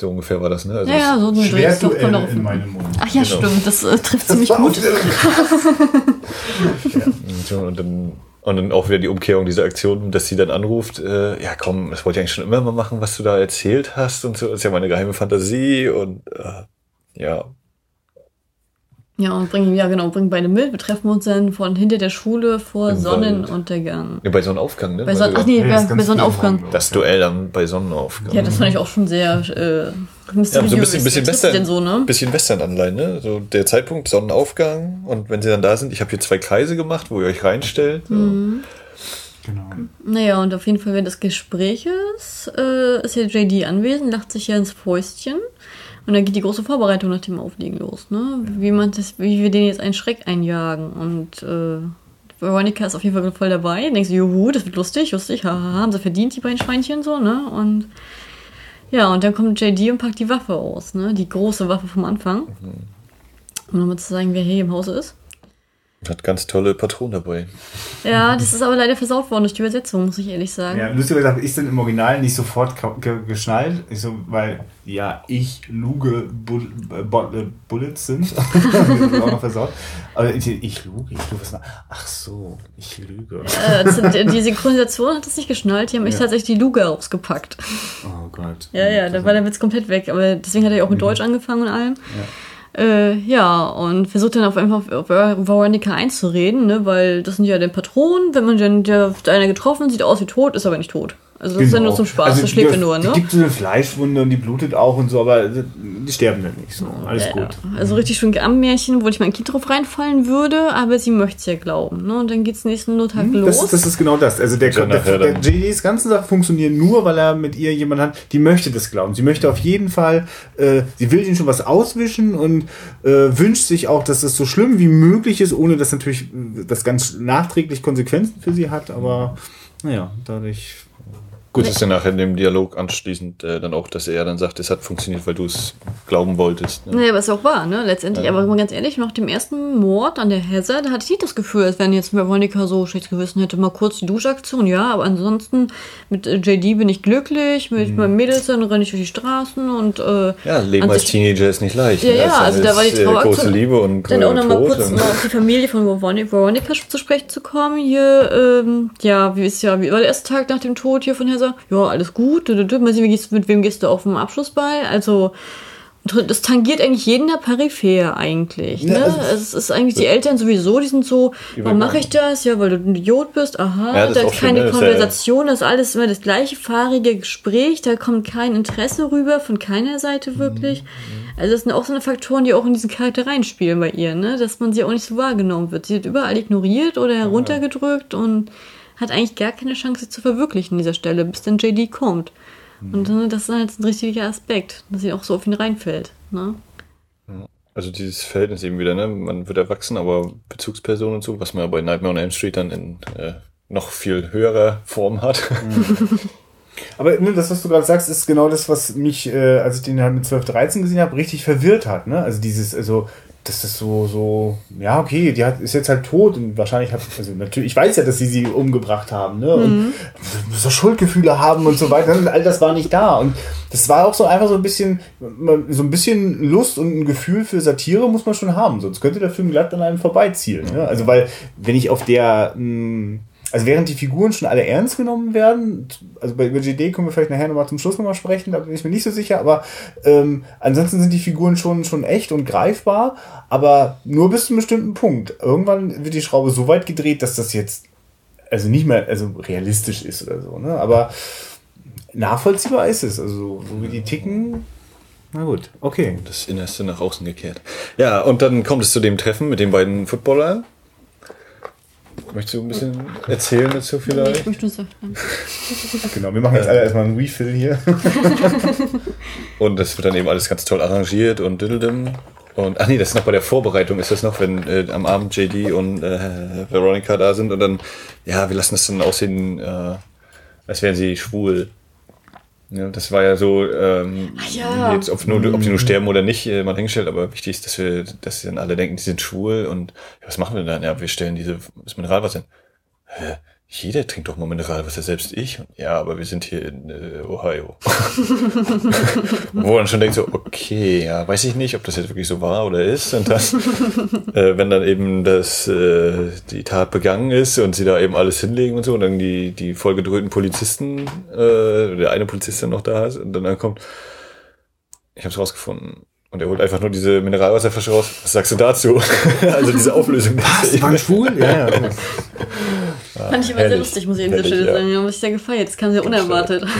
So ungefähr war das, ne? Also Ja, ja, so ein Schwerduell darauf. in meinem Mund. Ach ja, Genau. stimmt, das äh, trifft ziemlich war gut. Und, so, und dann und dann auch wieder die Umkehrung dieser Aktion, dass sie dann anruft, äh, ja komm, das wollte ich eigentlich schon immer mal machen, was du da erzählt hast und so, das ist ja meine geheime Fantasie und äh, ja, Ja, und bringen, ja genau, bringen beide mit. Wir treffen uns dann von hinter der Schule vor Im Sonnenuntergang. ja bei Sonnenaufgang, ne? Bei Weil du- Ach nee, Ja, das bei, bei Sonnenaufgang. Das Duell dann bei Sonnenaufgang. Ja, das fand ich auch schon sehr äh, Ja, so ein bisschen, bisschen Western, denn so, ne? bisschen Western-Anleihen, ne? So der Zeitpunkt, Sonnenaufgang und wenn sie dann da sind, ich habe hier zwei Kreise gemacht, wo ihr euch reinstellt. So. Mhm. Genau. Naja, und auf jeden Fall während des Gespräches äh, ist ja JD anwesend, lacht sich ja ins Fäustchen. Und dann geht die große Vorbereitung nach dem Aufliegen los, ne? Wie man das, wie wir denen jetzt einen Schreck einjagen. Und äh, Veronica ist auf jeden Fall voll dabei. Denkst du, juhu, das wird lustig, lustig, haha, haben sie verdient, die beiden Schweinchen so, ne? Und ja, und dann kommt JD und packt die Waffe aus, ne? Die große Waffe vom Anfang. Um nochmal zu sagen, wer hier im Hause ist. Hat ganz tolle Patronen dabei. Ja, das ist aber leider versaut worden durch die Übersetzung, muss ich ehrlich sagen. Ja, lustigerweise habe ich dann im Original nicht sofort geschnallt. Ich so, weil, ja, ich luge Bull äh, äh, Bullets sind. auch noch versaut. Aber ich, ich luge, ich luge was nach. Ach so, ich lüge. Äh, die Synchronisation hat das nicht geschnallt, die haben echt Ja. tatsächlich die Luga rausgepackt. Oh Gott. Ja, ja, da war der Witz komplett weg. Aber deswegen hat er ja auch mit Deutsch angefangen und allem. Äh, ja, und versucht dann auf einfach auf Veronica einzureden, ne, weil das sind ja den Patronen, wenn man dann der einer getroffen sieht aus wie tot, ist aber nicht tot. Also das ist ja nur zum Spaß, das schlägt er nur, Die ne? gibt so eine Fleischwunde und die blutet auch und so, aber die sterben dann nicht so. Alles Ja, gut. Also richtig schön Märchen, wo ich mein Kind drauf reinfallen würde, aber sie möchte es ja glauben. Ne? Und dann geht's nächsten Tag los. Hm, Das ist, das ist genau das. Also der, Ja, der, der dann- JDs ganzen Sachen funktionieren nur, weil er mit ihr jemanden hat, die möchte das glauben. Sie möchte auf jeden Fall, äh, sie will ihm schon was auswischen und äh, wünscht sich auch, dass es so schlimm wie möglich ist, ohne dass natürlich äh, das ganz nachträglich Konsequenzen für sie hat. Aber naja, dadurch. Gut, ist ja nachher in dem Dialog anschließend äh, dann auch, dass er dann sagt, es hat funktioniert, weil du es glauben wolltest. Ne? Naja, was auch war, ne? Letztendlich. Aber mal ganz ehrlich, nach dem ersten Mord an der Heather, da hatte ich nicht das Gefühl, als wenn jetzt Veronica so schlechtes Gewissen hätte. Mal kurz die Duschaktion, ja, aber ansonsten mit äh, JD bin ich glücklich, mit meinen Mädels dann renne ich durch die Straßen und äh, Ja, Leben als Teenager ist nicht leicht. Ja, ne? ja, also da war die ist, äh, Traueraktion- große Liebe und Dann auch äh, noch mal Tod kurz mal auf die Familie von Veronica, zu sprechen zu kommen. Hier, ähm, ja, wie ist ja, wie war der erste Tag nach dem Tod hier von Heather? Ja, alles gut. Mal sehen, mit wem gehst du auf den Abschlussball? Also, das tangiert eigentlich jeden der Peripher eigentlich. Ne? Ja, also- es ist eigentlich die Eltern sowieso, die sind so, warum mache ich das? Ja, weil du ein Idiot bist. Aha, Ja, da ist schön, keine ne? Ist ja- Konversation, das ist alles immer das gleiche fahrige Gespräch, da kommt kein Interesse rüber von keiner Seite wirklich. Also das sind auch so eine Faktoren, die auch in diesen Charakter reinspielen bei ihr, ne? Dass man sie auch nicht so wahrgenommen wird. Sie wird überall ignoriert oder heruntergedrückt und hat eigentlich gar keine Chance, sie zu verwirklichen an dieser Stelle, bis dann JD kommt. Und ne, das ist halt ein richtiger Aspekt, dass sie auch so auf ihn reinfällt. Ne? Also dieses Verhältnis eben wieder, ne? Man wird erwachsen, aber Bezugsperson und so, was man ja bei Nightmare on Elm Street dann in äh, noch viel höherer Form hat. Aber ne, das, was du gerade sagst, ist genau das, was mich, äh, als ich den halt mit 12, 13 gesehen habe, richtig verwirrt hat. Ne? Also dieses, also, das ist so, so, ja, okay, die hat, ist jetzt halt tot und wahrscheinlich hat, also natürlich, ich weiß ja, dass sie sie umgebracht haben, ne? Und so Schuldgefühle haben und so weiter. All das war nicht da. Und das war auch so einfach so ein bisschen, so ein bisschen Lust und ein Gefühl für Satire muss man schon haben. Sonst könnte der Film glatt an einem vorbeizielen. Ne? Also, weil, wenn ich auf der, mh, also während die Figuren schon alle ernst genommen werden, also bei über GD können wir vielleicht nachher nochmal zum Schluss nochmal sprechen, da bin ich mir nicht so sicher, aber ähm, ansonsten sind die Figuren schon, schon echt und greifbar, aber nur bis zu einem bestimmten Punkt. Irgendwann wird die Schraube so weit gedreht, dass das jetzt also nicht mehr also realistisch ist oder so, ne? Aber nachvollziehbar ist es. Also so wie die ticken, na gut, okay. Das Innerste nach außen gekehrt. Ja, und dann kommt es zu dem Treffen mit den beiden Footballern. Möchtest du ein bisschen erzählen dazu Ich vielleicht? möchte nur sagen. Genau, wir machen jetzt alle erstmal einen Refill hier. Und das wird dann eben alles ganz toll arrangiert und diddledim. Und, ach nee, das ist noch bei der Vorbereitung, ist das noch, wenn äh, am Abend JD und äh, Veronica da sind und dann, ja, wir lassen das dann aussehen, äh, als wären sie schwul. Ja, das war ja so, ähm, ja. jetzt, ob, nur, ob die nur sterben oder nicht, äh, mal hingestellt, aber wichtig ist, dass wir, dass sie dann alle denken, die sind schwul und ja, was machen wir dann? Ja, wir stellen diese, das Mineralwasser hin. Hä? Jeder trinkt doch mal Mineralwasser, selbst ich. Ja, aber wir sind hier in äh, Ohio. Wo man schon denkt so, okay, ja, weiß ich nicht, ob das jetzt wirklich so war oder ist. Und dann, äh, wenn dann eben das, äh, die Tat begangen ist und sie da eben alles hinlegen und so und dann die, die vollgedröhnten Polizisten, äh, der eine Polizist dann noch da ist und dann, dann kommt, ich hab's rausgefunden. Und er holt einfach nur diese Mineralwasserflasche raus. Was sagst du dazu? also diese Auflösung. Was? Waren schwul? Ja, ja. Fand ich immer sehr herrlich. lustig, muss ich an dieser Herrlich, Stelle ja. sagen. Ja, muss ich sehr gefeiert. Das kam sehr unerwartet.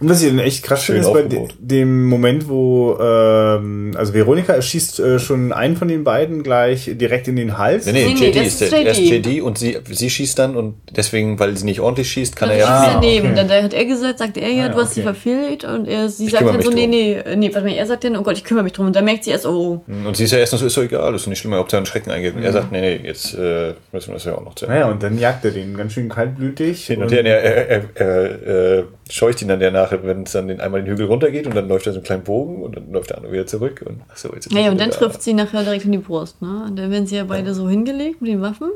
Und was ich dann echt krass Schön finde, ist bei de dem Moment, wo ähm, also Veronika erschießt äh, schon einen von den beiden gleich direkt in den Hals. Nee, nee, Nee, nee, JD das ist ist der. Erst JD. JD und sie, sie schießt dann und deswegen, weil sie nicht ordentlich schießt, kann Dann er ja. er daneben. okay. Dann da hat er gesagt, sagt er ja, Ah, du hast sie okay. verfehlt. Und er, sie Ich sagt dann so, mich nee, drum. nee, nee, warte mal, er sagt dann, oh Gott, ich kümmere mich drum. Und dann merkt sie erst, oh, Und sie ist ja erst noch so, ist doch egal, ist doch nicht schlimm, ob da ein Schrecken eingeht. Und er sagt, nee, nee, jetzt äh, müssen wir das ja auch noch Ende. Naja, und dann jagt er den ganz schön kaltblütig. Hin und her, er, er, er, er äh, scheucht ihn dann ja nachher, wenn es dann den, einmal den Hügel runtergeht und dann läuft er so einen kleinen Bogen und dann läuft der andere wieder zurück. Und, ach so, jetzt ist Naja, und dann wieder trifft sie nachher direkt in die Brust, ne? Und dann werden sie ja beide so hingelegt mit den Waffen.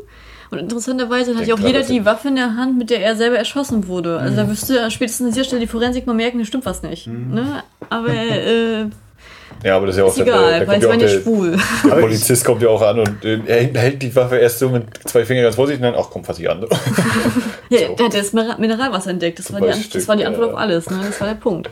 Und interessanterweise hat ja auch jeder die Waffe in der Hand, mit der er selber erschossen wurde. Also Mhm. da wüsste spätestens an dieser Stelle die Forensik mal merken, da stimmt was nicht. Ne? Aber äh, Ja, aber das ist ja auch ist egal, der, weil ja nicht auch der, schwul. der Polizist kommt ja auch an und äh, er hält- die Waffe erst so mit zwei Fingern ganz vorsichtig und dann, ach komm, fass ich an. Ja, So. der hat das Miner- Mineralwasser entdeckt. Das war, die, das war die Antwort ja. auf alles. Ne? Das war der Punkt.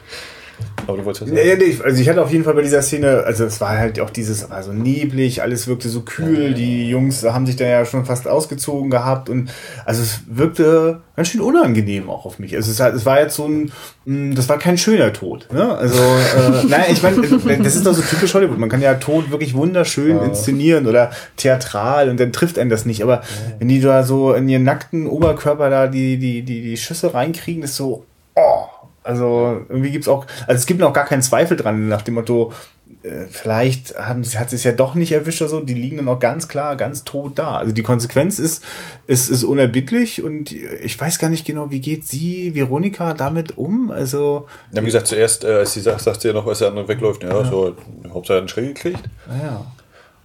Aber du wolltest was Ja, sagen? ja, nee, also ich hatte auf jeden Fall bei dieser Szene, also es war halt auch dieses, war so neblig, alles wirkte so kühl, die Jungs haben sich da ja schon fast ausgezogen gehabt und also es wirkte ganz schön unangenehm auch auf mich. Also es, es war jetzt so ein, mh, das war kein schöner Tod. Ne? Also, äh, naja, ich meine, das ist doch so typisch Hollywood. Man kann ja Tod wirklich wunderschön inszenieren oder theatral und dann trifft einen das nicht. Aber wenn die da so in ihren nackten Oberkörper da die, die, die, die Schüsse reinkriegen, ist so, oh, also irgendwie gibt's auch, also es gibt noch gar keinen Zweifel dran, nach dem Motto, äh, vielleicht haben, sie- hat sie es ja doch nicht erwischt oder so, die liegen dann auch ganz klar, ganz tot da. Also die Konsequenz ist, ist, ist unerbittlich und ich weiß gar nicht genau, wie geht sie, Veronika, damit um? Also, Ja, wie gesagt, zuerst, äh, als sie sagt, sagt sie ja noch, als der andere wegläuft, ja, so, Hauptsache einen Schräg gekriegt. naja.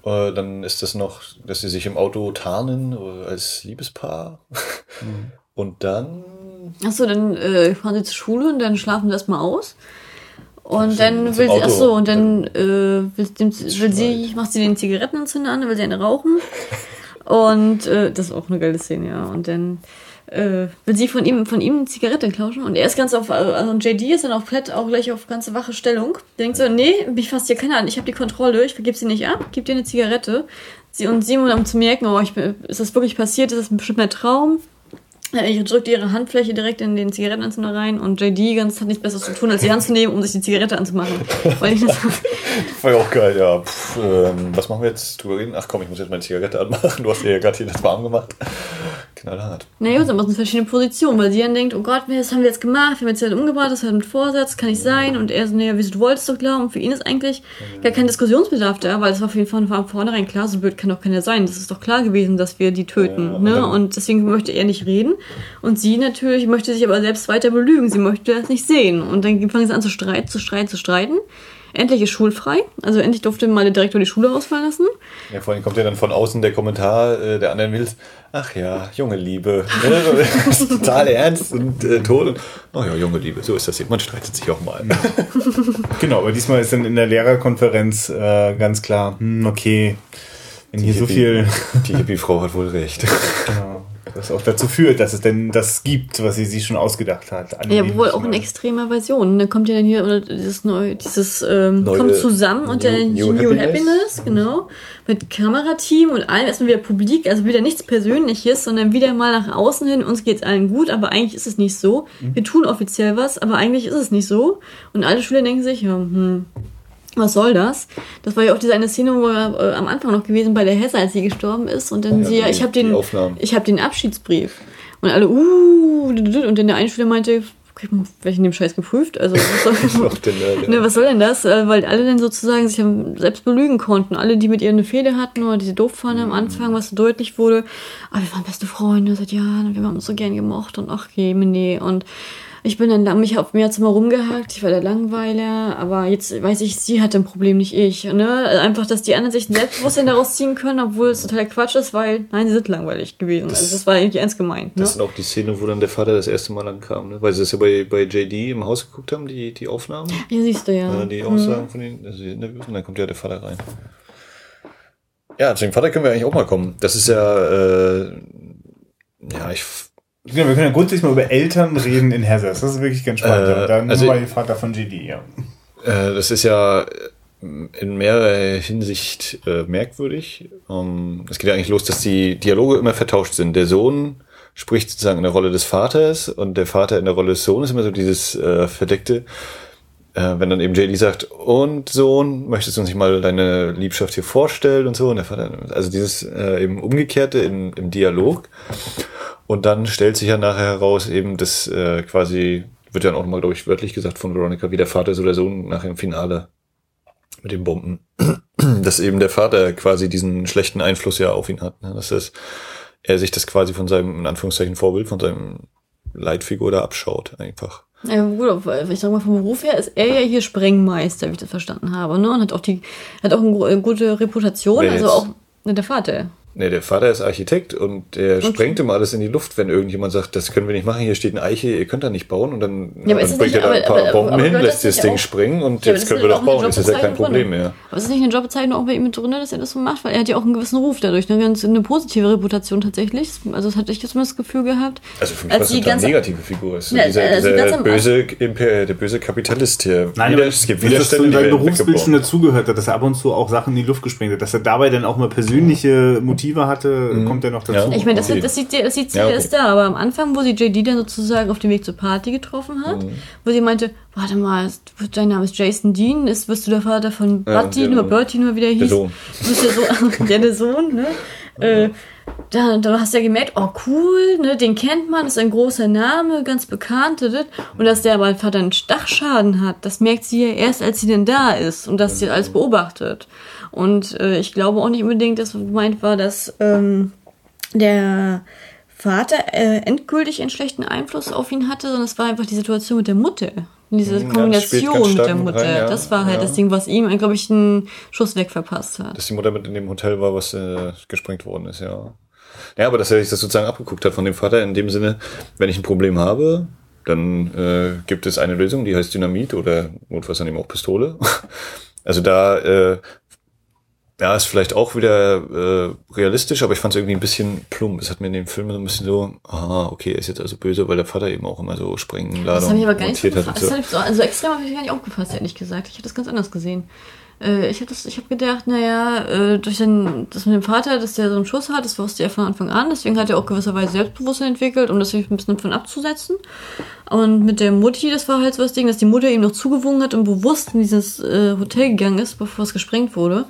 Äh, dann ist das noch, dass sie sich im Auto tarnen äh, als Liebespaar. Und dann Achso, dann äh, fahren sie zur Schule und dann schlafen sie erstmal aus. Und dann will sie, achso, und dann äh, will, dem, will sie, macht sie den Zigarettenanzünder an, dann will sie eine rauchen. Und äh, das ist auch eine geile Szene, ja. Und dann äh, will sie von ihm, von ihm eine Zigarette klauschen. Und er ist ganz auf, also JD ist dann auf Flat auch gleich auf ganze wache Stellung. Denkt so, nee, mich fasst hier keiner an, ich habe die Kontrolle, ich vergib sie nicht ab, gib dir eine Zigarette. Sie und Simon, um zu merken, oh, ich, ist das wirklich passiert, ist das ein bestimmter Traum? Ich drückte ihre Handfläche direkt in den Zigarettenanzünder rein und JD ganz hat nichts Besseres zu tun, als die Hand zu nehmen, um sich die Zigarette anzumachen. Weil ich das, war ja auch geil, ja. Pff, ähm, was machen wir jetzt drüber reden? Ach komm, ich muss jetzt meine Zigarette anmachen. Du hast dir ja gerade hier das warm gemacht. Knallhart. naja, gut, dann sind verschiedene Positionen, weil sie dann denkt, oh Gott, das haben wir jetzt gemacht, wir haben jetzt halt umgebracht, das hat mit Vorsatz, kann nicht sein. Und er so, naja, wieso, du wolltest doch. Und für ihn ist eigentlich gar kein Diskussionsbedarf da, weil es war für ihn von von vornherein klar, so blöd kann doch keiner sein. Das ist doch klar gewesen, dass wir die töten. Ja, ne? Und deswegen möchte er nicht reden. Und sie natürlich möchte sich aber selbst weiter belügen. Sie möchte das nicht sehen. Und dann fangen sie an zu streiten, zu streiten, zu streiten. Endlich ist schulfrei. Also endlich durfte mal der Direktor die Schule ausfallen lassen. Ja, vor allem kommt ja dann von außen der Kommentar äh, der anderen Mädels. Ach ja, junge Liebe. Das ist Total ernst und äh, tot. Und, Ach ja, junge Liebe, so ist das eben. Man streitet sich auch mal. Genau, aber diesmal ist dann in der Lehrerkonferenz äh, ganz klar, hm, okay, wenn hier so Hippie- viel, Die Hippie-Frau hat wohl recht. genau. Das auch dazu führt, dass es denn das gibt, was sie sich schon ausgedacht hat. Ja, wohl auch in extremer Version. Dann kommt ja dann hier oder dieses neue, dieses ähm, Neue kommt zusammen und New- dann New New, Happiness. Happiness, genau. Mit Kamerateam und allem erstmal wieder Publik, also wieder nichts Persönliches, sondern wieder mal nach außen hin, uns geht's allen gut, aber eigentlich ist es nicht so. Wir tun offiziell was, aber eigentlich ist es nicht so. Und alle Schüler denken sich, ja, hm, was soll das? Das war ja auch diese eine Szene, wo er äh, am Anfang noch gewesen bei der Hesse, als sie gestorben ist und dann Ja, sie, ja, ich habe den, ich habe den Abschiedsbrief und alle, uh, und dann der eine Schüler meinte, okay, wer ich in dem Scheiß geprüft? Also was soll, denn, äh, ne, was soll denn das? Äh, Weil alle dann sozusagen sich selbst belügen konnten. Alle, die mit ihr eine Fehde hatten oder diese doof fanden am Anfang, was so deutlich wurde. Aber wir waren beste Freunde seit Jahren und wir haben uns so gern gemocht und ach je, nee. Und ich bin dann lang, mich auf mir Zimmer rumgehakt, ich war der Langweiler, aber jetzt weiß ich, sie hatte ein Problem, nicht ich. Ne? Einfach, dass die anderen sich ein Selbstbewusstsein daraus ziehen können, obwohl es totaler Quatsch ist, weil, nein, sie sind langweilig gewesen. also das war irgendwie ernst gemeint. Ne? Das sind auch die Szenen, wo dann der Vater das erste Mal ankam, ne? weil sie das ja bei, bei JD im Haus geguckt haben, die, die Aufnahmen, Ja, siehst du ja. die Aussagen von den also die Interviews, und dann kommt ja der Vater rein. Ja, zu dem Vater können wir eigentlich auch mal kommen. Das ist ja, äh, ja, ich, wir können ja grundsätzlich mal über Eltern reden in Herzers. Das ist wirklich ganz spannend. Äh. Dann also- mal den Vater von GD, ja. äh, das ist ja in mehrerer Hinsicht äh, merkwürdig. Ähm, es geht ja eigentlich los, dass die Dialoge immer vertauscht sind. Der Sohn spricht sozusagen in der Rolle des Vaters und der Vater in der Rolle des Sohnes, immer so dieses äh, verdeckte. Äh, wenn dann eben JD sagt, und Sohn, möchtest du uns nicht mal deine Liebschaft hier vorstellen und so, und der Vater, also dieses äh, eben Umgekehrte in, im Dialog. Und dann stellt sich ja nachher heraus, eben das äh, quasi, wird ja auch mal, glaube ich, wörtlich gesagt von Veronica, wie der Vater so der Sohn nachher im Finale mit den Bomben, dass eben der Vater quasi diesen schlechten Einfluss ja auf ihn hat. Ne? Dass das, er sich das quasi von seinem, in Anführungszeichen, Vorbild, von seinem Leitfigur da abschaut, einfach. Ja, gut, aber ich sag mal, vom Beruf her ist er ja hier Sprengmeister, wie ich das verstanden habe, ne? Und hat auch die, hat auch eine gute Reputation, Wer also jetzt? auch ne, der Vater. Nee, der Vater ist Architekt und der sprengt immer alles in die Luft, wenn irgendjemand sagt, das können wir nicht machen, hier steht eine Eiche, ihr könnt da nicht bauen und dann, Ja, aber dann bringt er da ein aber- paar aber- Bomben aber hin, gehört lässt das Ding auch- springen und Ja, aber jetzt können wir doch bauen, das ist ja kein Problem mehr. Aber ist es nicht eine Jobbezeichnung auch bei ihm mit drin, dass er das so macht? Weil er hat ja auch einen gewissen Ruf dadurch, eine ganz eine positive Reputation tatsächlich. Also das hatte ich jetzt mal das Gefühl gehabt. Also für mich Als war es die eine negative Figur. Ist Ja, dieser also dieser böse, Imper, der böse Kapitalist hier. Nein, Wieder, aber es gibt dass zu Widerstände, die seinem werden Berufsbild schon dazugehört hat, dass er ab und zu auch Sachen in die Luft gesprengt hat. Dass er dabei dann auch mal persönliche Motive hatte, kommt er noch dazu. Ja. Ich meine, das, Okay. das sieht sie, das sieht sie Ja, okay. erst da, aber am Anfang, wo sie JD dann sozusagen auf dem Weg zur Party getroffen hat, Mhm. wo sie meinte, warte mal, dein Name ist Jason Dean, ist, wirst du der Vater von Ja, Buddy, der- nur Bertie, nur wie der hieß. Sohn. Du bist der Sohn, ja, der Sohn, ne? Äh, da, da hast du ja gemerkt, oh cool, ne, den kennt man, ist ein großer Name, ganz bekannt, und dass der aber Vater einen Stachschaden hat, das merkt sie ja erst, als sie denn da ist und dass sie alles beobachtet. Und äh, ich glaube auch nicht unbedingt, dass gemeint war, dass ähm, der Vater äh, endgültig einen schlechten Einfluss auf ihn hatte, sondern es war einfach die Situation mit der Mutter. Diese Ja, ganz Kombination mit der Mutter. rein, ja. Das war halt Ja. das Ding, was ihm, glaube ich, einen Schuss weg verpasst hat. Dass die Mutter mit in dem Hotel war, was äh, gesprengt worden ist, ja. Ja, aber dass er sich das sozusagen abgeguckt hat von dem Vater in dem Sinne, wenn ich ein Problem habe, dann äh, gibt es eine Lösung, die heißt Dynamit oder notfalls dann eben auch Pistole. Also da äh, ja, ist vielleicht auch wieder äh, realistisch, aber ich fand es irgendwie ein bisschen plump. Es hat mir in dem Film so ein bisschen so, ah, okay, er ist jetzt also böse, weil der Vater eben auch immer so Sprengen Das habe ich aber gar nicht so hat Das ich so, also extrem habe ich gar nicht aufgefasst, ehrlich gesagt. Ich habe das ganz anders gesehen. Äh, ich habe hab gedacht, naja, äh, durch den, das mit dem Vater, dass der so einen Schuss hat, das wusste er von Anfang an. Deswegen hat er auch gewisserweise Selbstbewusstsein entwickelt, um das ein bisschen davon abzusetzen. Und mit der Mutti, das war halt so das Ding, dass die Mutter ihm noch zugewungen hat und bewusst in dieses äh, Hotel gegangen ist, bevor es gesprengt wurde.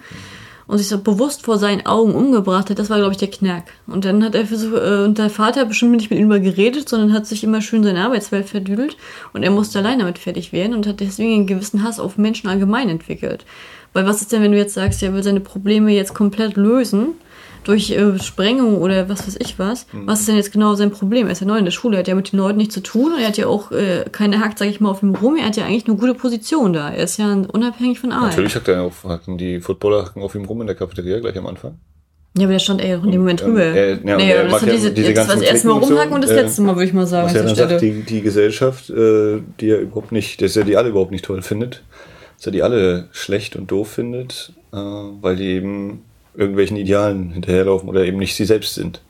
Und sich so bewusst vor seinen Augen umgebracht hat, das war, glaube ich, der Knack. Und dann hat er versucht, äh, und der Vater hat bestimmt nicht mit ihm über geredet, sondern hat sich immer schön seine Arbeitswelt verdüdelt. Und er musste allein damit fertig werden und hat deswegen einen gewissen Hass auf Menschen allgemein entwickelt. Weil was ist denn, wenn du jetzt sagst, er will seine Probleme jetzt komplett lösen, durch äh, Sprengung oder was weiß ich was. Was ist denn jetzt genau sein Problem? Er ist ja neu in der Schule, er hat ja mit den Leuten nichts zu tun und er hat ja auch äh, keine Hackt, sag ich mal, auf ihm rum. Er hat ja eigentlich eine gute Position da. Er ist ja unabhängig von allen. Natürlich hat er auf, hatten die Footballer hacken auf ihm rum in der Cafeteria gleich am Anfang. Ja, aber der stand eher in dem Moment ähm, drüber. er- ja, nee, er aber mag das, ja diese, diese war das erste Mal rumhacken und das äh, letzte Mal, würde ich mal sagen, Was er dann sagt, die, die Gesellschaft, äh, die er überhaupt nicht, dass er die alle überhaupt nicht toll findet, dass er die alle schlecht und doof findet, äh, weil die eben irgendwelchen Idealen hinterherlaufen oder eben nicht sie selbst sind.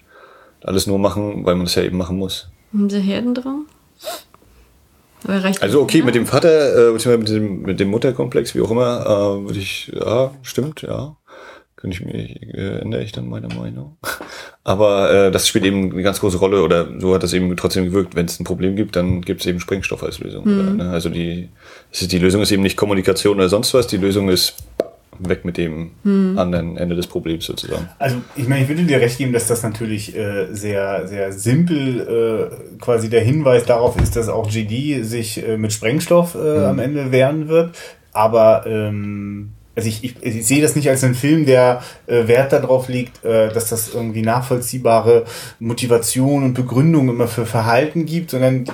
alles nur machen, weil man es ja eben machen muss. Haben sie Herdendrang? Also okay, mit dem Vater, äh, beziehungsweise mit dem, mit dem Mutterkomplex, wie auch immer, äh, würde ich, ja, stimmt, ja. Könnte ich mich, äh, ändere ich dann meine Meinung. Aber äh, das spielt eben eine ganz große Rolle oder so hat das eben trotzdem gewirkt. Wenn es ein Problem gibt, dann gibt es eben Sprengstoff als Lösung. Oder, ne? Also die, die Lösung ist eben nicht Kommunikation oder sonst was, die Lösung ist weg mit dem anderen Ende des Problems sozusagen. Also ich meine, ich würde dir recht geben, dass das natürlich äh, sehr, sehr simpel äh, quasi der Hinweis darauf ist, dass auch GD sich äh, mit Sprengstoff äh, am Ende wehren wird. Aber ähm, also ich, ich, ich sehe das nicht als einen Film, der äh, Wert darauf legt, äh, dass das irgendwie nachvollziehbare Motivation und Begründung immer für Verhalten gibt, sondern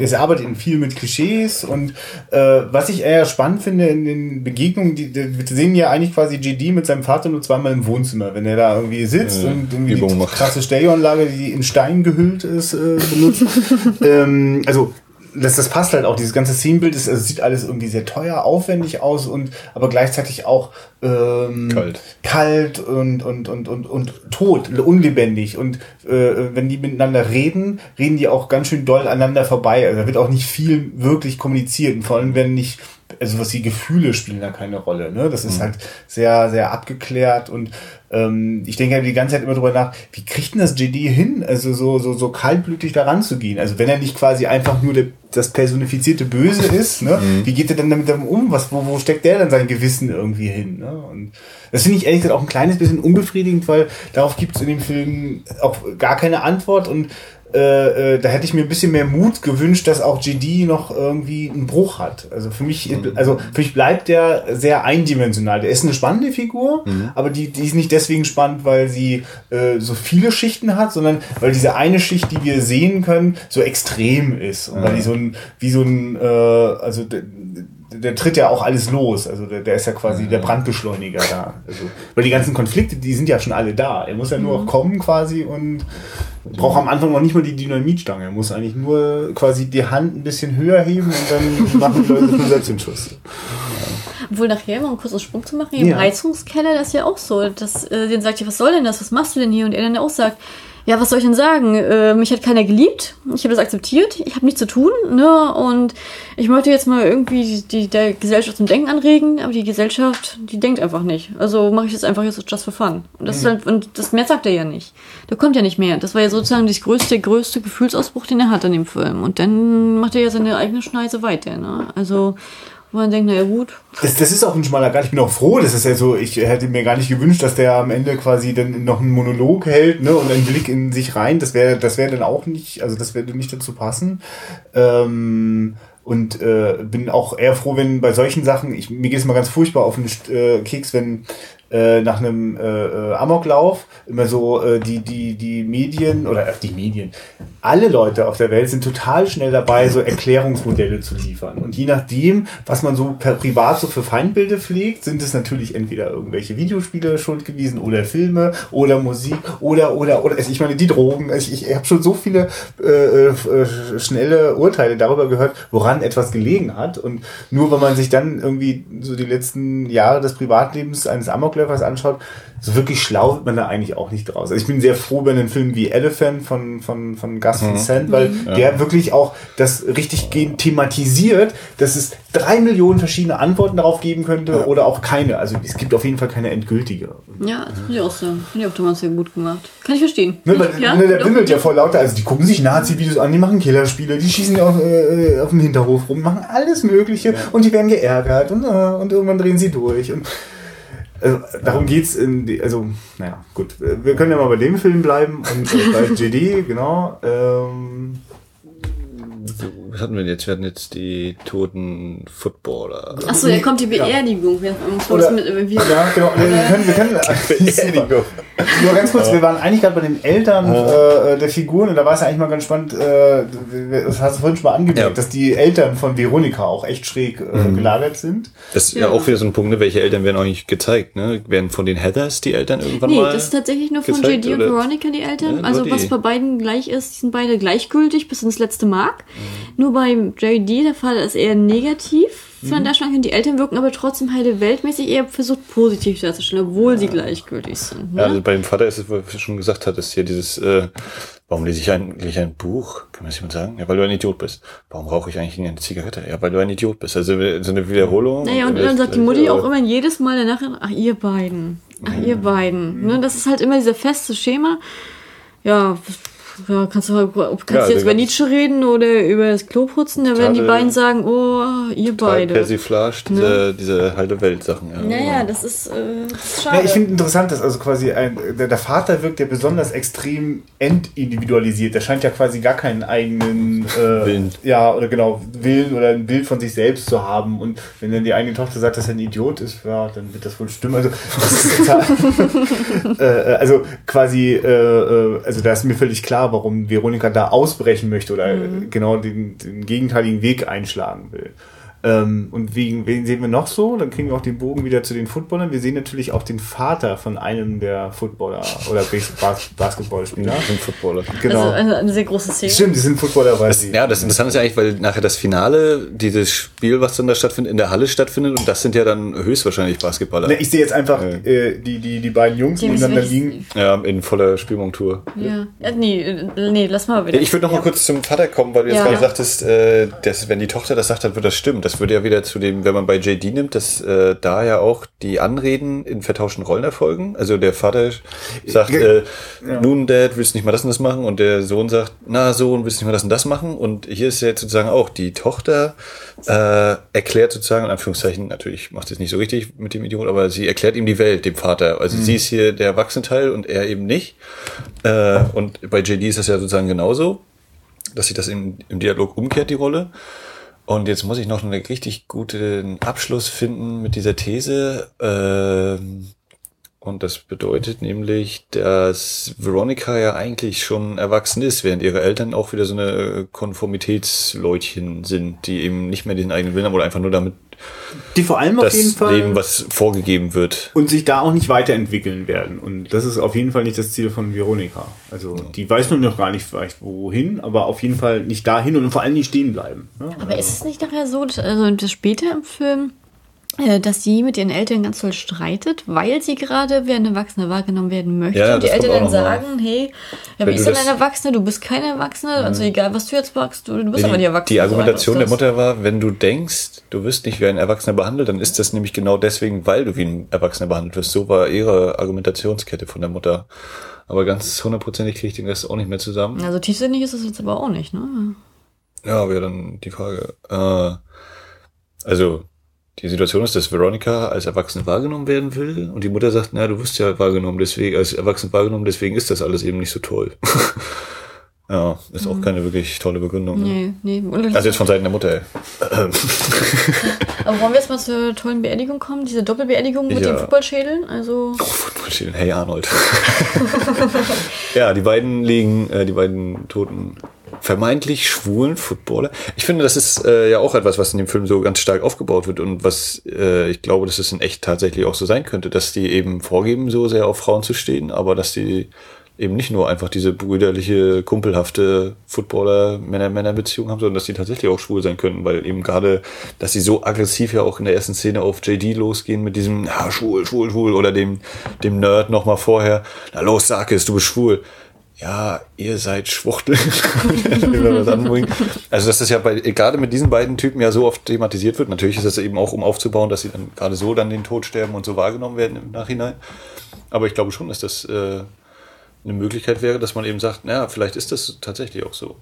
es arbeitet in viel mit Klischees und äh, was ich eher spannend finde in den Begegnungen, die, die, wir sehen ja eigentlich quasi JD mit seinem Vater nur zweimal im Wohnzimmer, wenn er da irgendwie sitzt Ja, und irgendwie die macht. krasse Stereoanlage, die in Stein gehüllt ist, äh, benutzt. ähm, also das, das passt halt auch, dieses ganze Szenenbild ist, also sieht alles irgendwie sehr teuer, aufwendig aus und aber gleichzeitig auch ähm, Kalt. kalt und, und, und, und, und tot, unlebendig. Und äh, wenn die miteinander reden, reden die auch ganz schön doll aneinander vorbei. Also da wird auch nicht viel wirklich kommuniziert. Und vor allem werden nicht, also was die Gefühle spielen da keine Rolle. Ne? Das ist halt sehr, sehr abgeklärt und ähm, ich denke halt die ganze Zeit immer drüber nach, wie kriegt denn das JD hin, also so, so, so kaltblütig da ranzugehen? Also wenn er nicht quasi einfach nur der, das personifizierte Böse ist, ne? wie geht er denn damit um? Was, wo, wo steckt der denn sein Gewissen irgendwie hin? Ne? Und das finde ich ehrlich gesagt auch ein kleines bisschen unbefriedigend, weil darauf gibt es in dem Film auch gar keine Antwort und äh, äh, da hätte ich mir ein bisschen mehr Mut gewünscht, dass auch GD noch irgendwie einen Bruch hat. Also für mich, also für mich bleibt der sehr eindimensional. Der ist eine spannende Figur, aber die, die ist nicht deswegen spannend, weil sie äh, so viele Schichten hat, sondern weil diese eine Schicht, die wir sehen können, so extrem ist. Und weil die so ein, wie so ein, äh, also der, der tritt ja auch alles los. Also der, der ist ja quasi der Brandbeschleuniger da. Also, weil die ganzen Konflikte, die sind ja schon alle da. Er muss ja nur noch kommen quasi und braucht am Anfang noch nicht mal die Dynamitstange. Er muss eigentlich nur quasi die Hand ein bisschen höher heben und dann machen die Leute schon selbst den Schuss. Obwohl nachher, um einen kurzen Sprung zu machen, im Ja. Heizungskeller, das ist ja auch so. Dass, äh, den sagt ja, was soll denn das? Was machst du denn hier? Und er dann auch sagt, ja, was soll ich denn sagen? Äh, mich hat keiner geliebt. Ich habe das akzeptiert. Ich habe nichts zu tun. Ne? Und ich möchte jetzt mal irgendwie die, die, der Gesellschaft zum Denken anregen, aber die Gesellschaft, die denkt einfach nicht. Also mache ich das einfach jetzt just for fun. Und das, ist halt, und das mehr sagt er ja nicht. Da kommt ja nicht mehr. Das war ja sozusagen das größte, größte Gefühlsausbruch, den er hat an dem Film. Und dann macht er ja seine eigene Schneise weiter. Ne? Also, wo man denkt, naja gut, Das, das ist auch ein schmaler Grad. Ich bin auch froh, das ist ja so, ich hätte mir gar nicht gewünscht, dass der am Ende quasi dann noch einen Monolog hält, ne, und einen Blick in sich rein. Das wäre, das wäre dann auch nicht, also das würde nicht dazu passen. Ähm, und äh, bin auch eher froh, wenn bei solchen Sachen, ich, mir geht es mal ganz furchtbar auf den äh, Keks, wenn äh, nach einem äh, äh, Amoklauf immer so äh, die, die, die Medien oder äh, die Medien, alle Leute auf der Welt sind total schnell dabei, so Erklärungsmodelle zu liefern. Und je nachdem, was man so per privat so für Feindbilder pflegt, sind es natürlich entweder irgendwelche Videospiele schuld gewesen oder Filme oder Musik oder oder oder also ich meine die Drogen. Also ich, ich habe schon so viele äh, schnelle Urteile darüber gehört, woran etwas gelegen hat. Und nur wenn man sich dann irgendwie so die letzten Jahre des Privatlebens eines Amokläufers anschaut, so wirklich schlau wird man da eigentlich auch nicht draus. Also ich bin sehr froh über einen Film wie Elephant von, von, von Gus Van Sant, weil der wirklich auch das richtig thematisiert, dass es drei Millionen verschiedene Antworten darauf geben könnte oder auch keine. Also es gibt auf jeden Fall keine endgültige. Ja, das muss ich auch sagen. Finde ich auch damals sehr gut gemacht. Kann ich verstehen. Ne, weil, ja, ne, der wimmelt ja vor lauter, also die gucken sich Nazi-Videos an, die machen Killerspiele, die schießen auf, äh, auf dem Hinterhof rum, machen alles Mögliche und die werden geärgert und, äh, und irgendwann drehen sie durch. Und, also, darum geht's in die, also, naja, gut. Wir können ja mal bei dem Film bleiben und äh, bei JD, genau. Ähm, So, was hatten wir denn jetzt? Wir hatten jetzt die toten Footballer. Achso, da kommt die Beerdigung. Wir haben uns Oder- mit, äh, wir, ja, genau. Wir können, wir können, Beerdigung. Nur ganz kurz, wir waren eigentlich gerade bei den Eltern äh, der Figuren und da war es ja eigentlich mal ganz spannend, äh, das hast du vorhin schon mal angemerkt, Ja. dass die Eltern von Veronika auch echt schräg äh, gelagert sind. Das ist ja. Ja. auch wieder so ein Punkt, ne? welche Eltern werden auch nicht gezeigt. Ne? Werden von den Heathers die Eltern irgendwann nee, mal... das ist tatsächlich nur von gezeigt, JD und oder? Veronica die Eltern. Ja, also die. was bei beiden gleich ist, die sind beide gleichgültig bis ins letzte Mark. Mhm. Nur bei JD der Fall ist eher negativ, von der Darstellung. Die Eltern wirken aber trotzdem heile weltmäßig eher versucht positiv darzustellen, obwohl sie gleichgültig sind. Ne? Ja, also bei dem Vater ist es, was du schon gesagt hattest, hier dieses, äh, warum lese ich eigentlich ein Buch? Kann man das jemand sagen? Ja, weil du ein Idiot bist. Warum rauche ich eigentlich eine Zigarette? Ja, weil du ein Idiot bist. Also so eine Wiederholung. Naja, und dann sagt die Mutti auch immer jedes Mal danach, ach, ihr beiden. Ach, ihr beiden. Ne? Das ist halt immer dieser feste Schema. Ja, ja, kannst du, kannst Ja, du jetzt über Nietzsche reden oder über das Kloputzen, da werden die beiden sagen, oh, ihr beide. Persiflage, diese, diese heile Welt-Sachen. Ja. Naja, das ist, äh, das ist schade. Ja, ich finde interessant, dass also quasi ein, der, der Vater wirkt ja besonders extrem entindividualisiert. Der scheint ja quasi gar keinen eigenen äh, Willen. Ja, oder genau, Willen oder ein Bild von sich selbst zu haben. Und wenn dann die eigene Tochter sagt, dass er ein Idiot ist, ja, dann wird das wohl stimmen. Also, das ist total, äh, äh, also quasi, äh, äh, also da ist mir völlig klar, warum Veronika da ausbrechen möchte oder äh, genau den, den gegenteiligen Weg einschlagen will. Ähm, und wegen, wen sehen wir noch so? Dann kriegen wir auch den Bogen wieder zu den Footballern. Wir sehen natürlich auch den Vater von einem der Footballer oder Bas Bas Basketballspieler. Ein Footballer. Genau. Also eine, eine sehr große Szene. Stimmt, die sind Footballer, weil sie. Ja, das Interessante ist ja eigentlich, weil nachher das Finale, dieses Spiel, was dann da stattfindet, in der Halle stattfindet und das sind ja dann höchstwahrscheinlich Basketballer. Ne, ich sehe jetzt einfach äh, die, die, die beiden Jungs Die sich liegen. Ja, in voller Spielmontur. Ja. ja nee, äh, nee, lass mal wieder. Ich würde noch mal kurz zum Vater kommen, weil du jetzt Ja. gerade sagtest, äh, dass, wenn die Tochter das sagt, dann wird das stimmen. Das würde ja wieder zu dem, wenn man bei JD nimmt, dass äh, da ja auch die Anreden in vertauschten Rollen erfolgen. Also der Vater sagt, äh, nun Dad, willst du nicht mal das und das machen? Und der Sohn sagt, na Sohn, willst du nicht mal das und das machen? Und hier ist ja jetzt sozusagen auch, die Tochter äh, erklärt sozusagen, in Anführungszeichen, natürlich macht es nicht so richtig mit dem Idiot, aber sie erklärt ihm die Welt, dem Vater. Also sie ist hier der Erwachsenenteil und er eben nicht. Äh, und bei JD ist das ja sozusagen genauso dass sich das im, im Dialog umkehrt, die Rolle. Und jetzt muss ich noch einen richtig guten Abschluss finden mit dieser These. Ähm, und das bedeutet nämlich, dass Veronica ja eigentlich schon erwachsen ist, während ihre Eltern auch wieder so eine Konformitätsleutchen sind, die eben nicht mehr diesen eigenen Willen haben oder einfach nur damit Die vor allem auf das jeden Fall. leben, was vorgegeben wird. und sich da auch nicht weiterentwickeln werden. Und das ist auf jeden Fall nicht das Ziel von Veronika. Also die weiß nun noch gar nicht vielleicht wohin, aber auf jeden Fall nicht dahin und vor allem nicht stehen bleiben. ne? Aber ist es nicht nachher so, dass, also das später im Film, dass sie mit ihren Eltern ganz toll streitet, weil sie gerade wie ein Erwachsener wahrgenommen werden möchte Ja, und die das Eltern dann sagen, hey, ja, wie du ist denn das- ein Erwachsener? Du bist kein Erwachsener, also egal, was du jetzt magst, du, du bist aber die Die, Erwachsene. die Argumentation so der Mutter war, wenn du denkst, du wirst nicht wie ein Erwachsener behandelt, dann ist das nämlich genau deswegen, weil du wie ein Erwachsener behandelt wirst. So war ihre Argumentationskette von der Mutter. Aber ganz hundertprozentig kriege ich den Rest auch nicht mehr zusammen. das. Also tiefsinnig ist es jetzt aber auch nicht, ne? Ja, wäre dann die Frage. Äh, also, die Situation ist, dass Veronica als Erwachsene wahrgenommen werden will und die Mutter sagt, na, du wirst ja wahrgenommen, deswegen, als Erwachsene wahrgenommen, deswegen ist das alles eben nicht so toll. ja, ist auch keine wirklich tolle Begründung. Ne? Nee, nee. Und Also jetzt von Seiten der Mutter. aber wollen wir jetzt mal zur tollen Beerdigung kommen? Diese Doppelbeerdigung mit Ja. den Footballschädeln? Also, Footballschädeln. Hey Arnold. ja, die beiden liegen, äh, die beiden toten, vermeintlich schwulen Footballer. Ich finde, das ist äh, ja auch etwas, was in dem Film so ganz stark aufgebaut wird und was äh, ich glaube, dass es in echt tatsächlich auch so sein könnte, dass die eben vorgeben, so sehr auf Frauen zu stehen, aber dass die eben nicht nur einfach diese brüderliche, kumpelhafte Footballer-Männer-Männer-Beziehung haben, sondern dass die tatsächlich auch schwul sein könnten, weil eben gerade, dass sie so aggressiv ja auch in der ersten Szene auf JD losgehen mit diesem, ja, schwul, schwul, schwul, oder dem, dem Nerd nochmal vorher, na los, sag es, du bist schwul. Ja, ihr seid Schwuchtel. Also, dass das ja bei, gerade mit diesen beiden Typen ja so oft thematisiert wird. Natürlich ist das eben auch, um aufzubauen, dass sie dann gerade so dann den Tod sterben und so wahrgenommen werden im Nachhinein. Aber ich glaube schon, dass das äh, eine Möglichkeit wäre, dass man eben sagt, naja, vielleicht ist das tatsächlich auch so.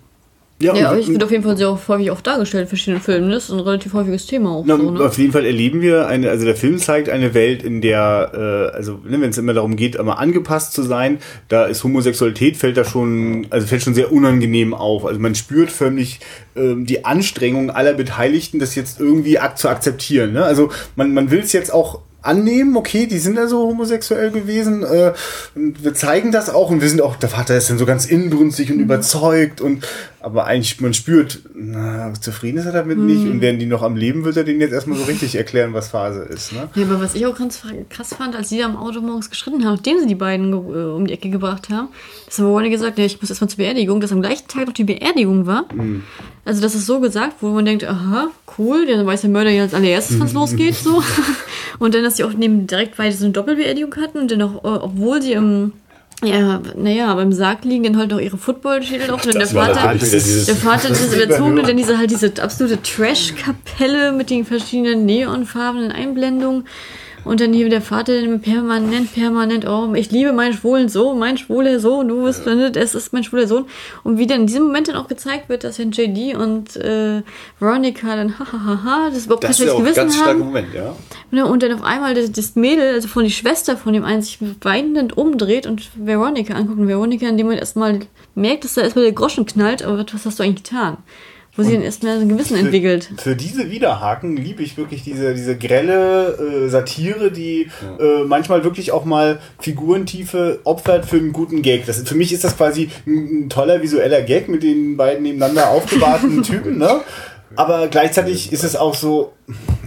Ja, aber und- ich wird auf jeden Fall sehr häufig auch dargestellt in verschiedenen Filmen. Das ist ein relativ häufiges Thema auch. Na, so, ne? Auf jeden Fall erleben wir eine, also der Film zeigt eine Welt, in der, äh, also ne, wenn es immer darum geht, immer angepasst zu sein, da ist Homosexualität fällt da schon, also fällt schon sehr unangenehm auf. Also man spürt förmlich ähm, die Anstrengung aller Beteiligten, das jetzt irgendwie ak zu akzeptieren. Ne? Also man, man will es jetzt auch annehmen, okay, die sind also homosexuell gewesen, äh, und wir zeigen das auch und wir sind auch, der Vater ist dann so ganz inbrünstig und überzeugt und aber eigentlich, man spürt, na, zufrieden ist er damit nicht und während die noch am Leben, wird er denen jetzt erstmal so richtig erklären, was Phase ist. Ne? Ja, aber was ich auch ganz krass fand, als sie da am Auto morgens geschritten haben, nachdem sie die beiden äh, um die Ecke gebracht haben, dass haben Ronny gesagt, ja, ich muss erstmal zur Beerdigung, dass am gleichen Tag noch die Beerdigung war. Also das ist so gesagt, wo man denkt, aha, cool, der weiß der Mörder ja als allererstes, wann es losgeht, so. Und dann, dass sie auch neben direkt weiter so eine Doppelbeerdigung hatten und dann auch, äh, obwohl sie im, ja, naja, beim Sarg liegen, dann halt auch ihre Footballschädel auf. Und dann der Vater, dieses- der Vater ist überzogen und dann diese halt diese absolute Trash-Kapelle mit den verschiedenen neonfarbenen Einblendungen. Und dann hier der Vater permanent, permanent, oh, ich liebe meinen schwulen Sohn, mein schwuler Sohn, du bist, ne, es ist mein schwuler Sohn. Und wie dann in diesem Moment dann auch gezeigt wird, dass dann JD und äh, Veronica dann, hahaha, das überhaupt Das kein ist ja schlechtes ganz Gewissen starker haben. Moment, ja. Ne, Und dann auf einmal das, das Mädel, also von die Schwester von dem einen, sich weinend umdreht und Veronica anguckt. Und Veronica in dem Moment erstmal merkt, dass da erstmal der Groschen knallt, aber was hast du eigentlich getan? Wo sie dann erstmal so ein Gewissen entwickelt. Für diese Widerhaken liebe ich wirklich diese, diese grelle äh, Satire, die äh, manchmal wirklich auch mal Figurentiefe opfert für einen guten Gag. Das, für mich ist das quasi ein, ein toller visueller Gag mit den beiden nebeneinander aufgebahrten Typen, ne? Aber gleichzeitig ist es auch so,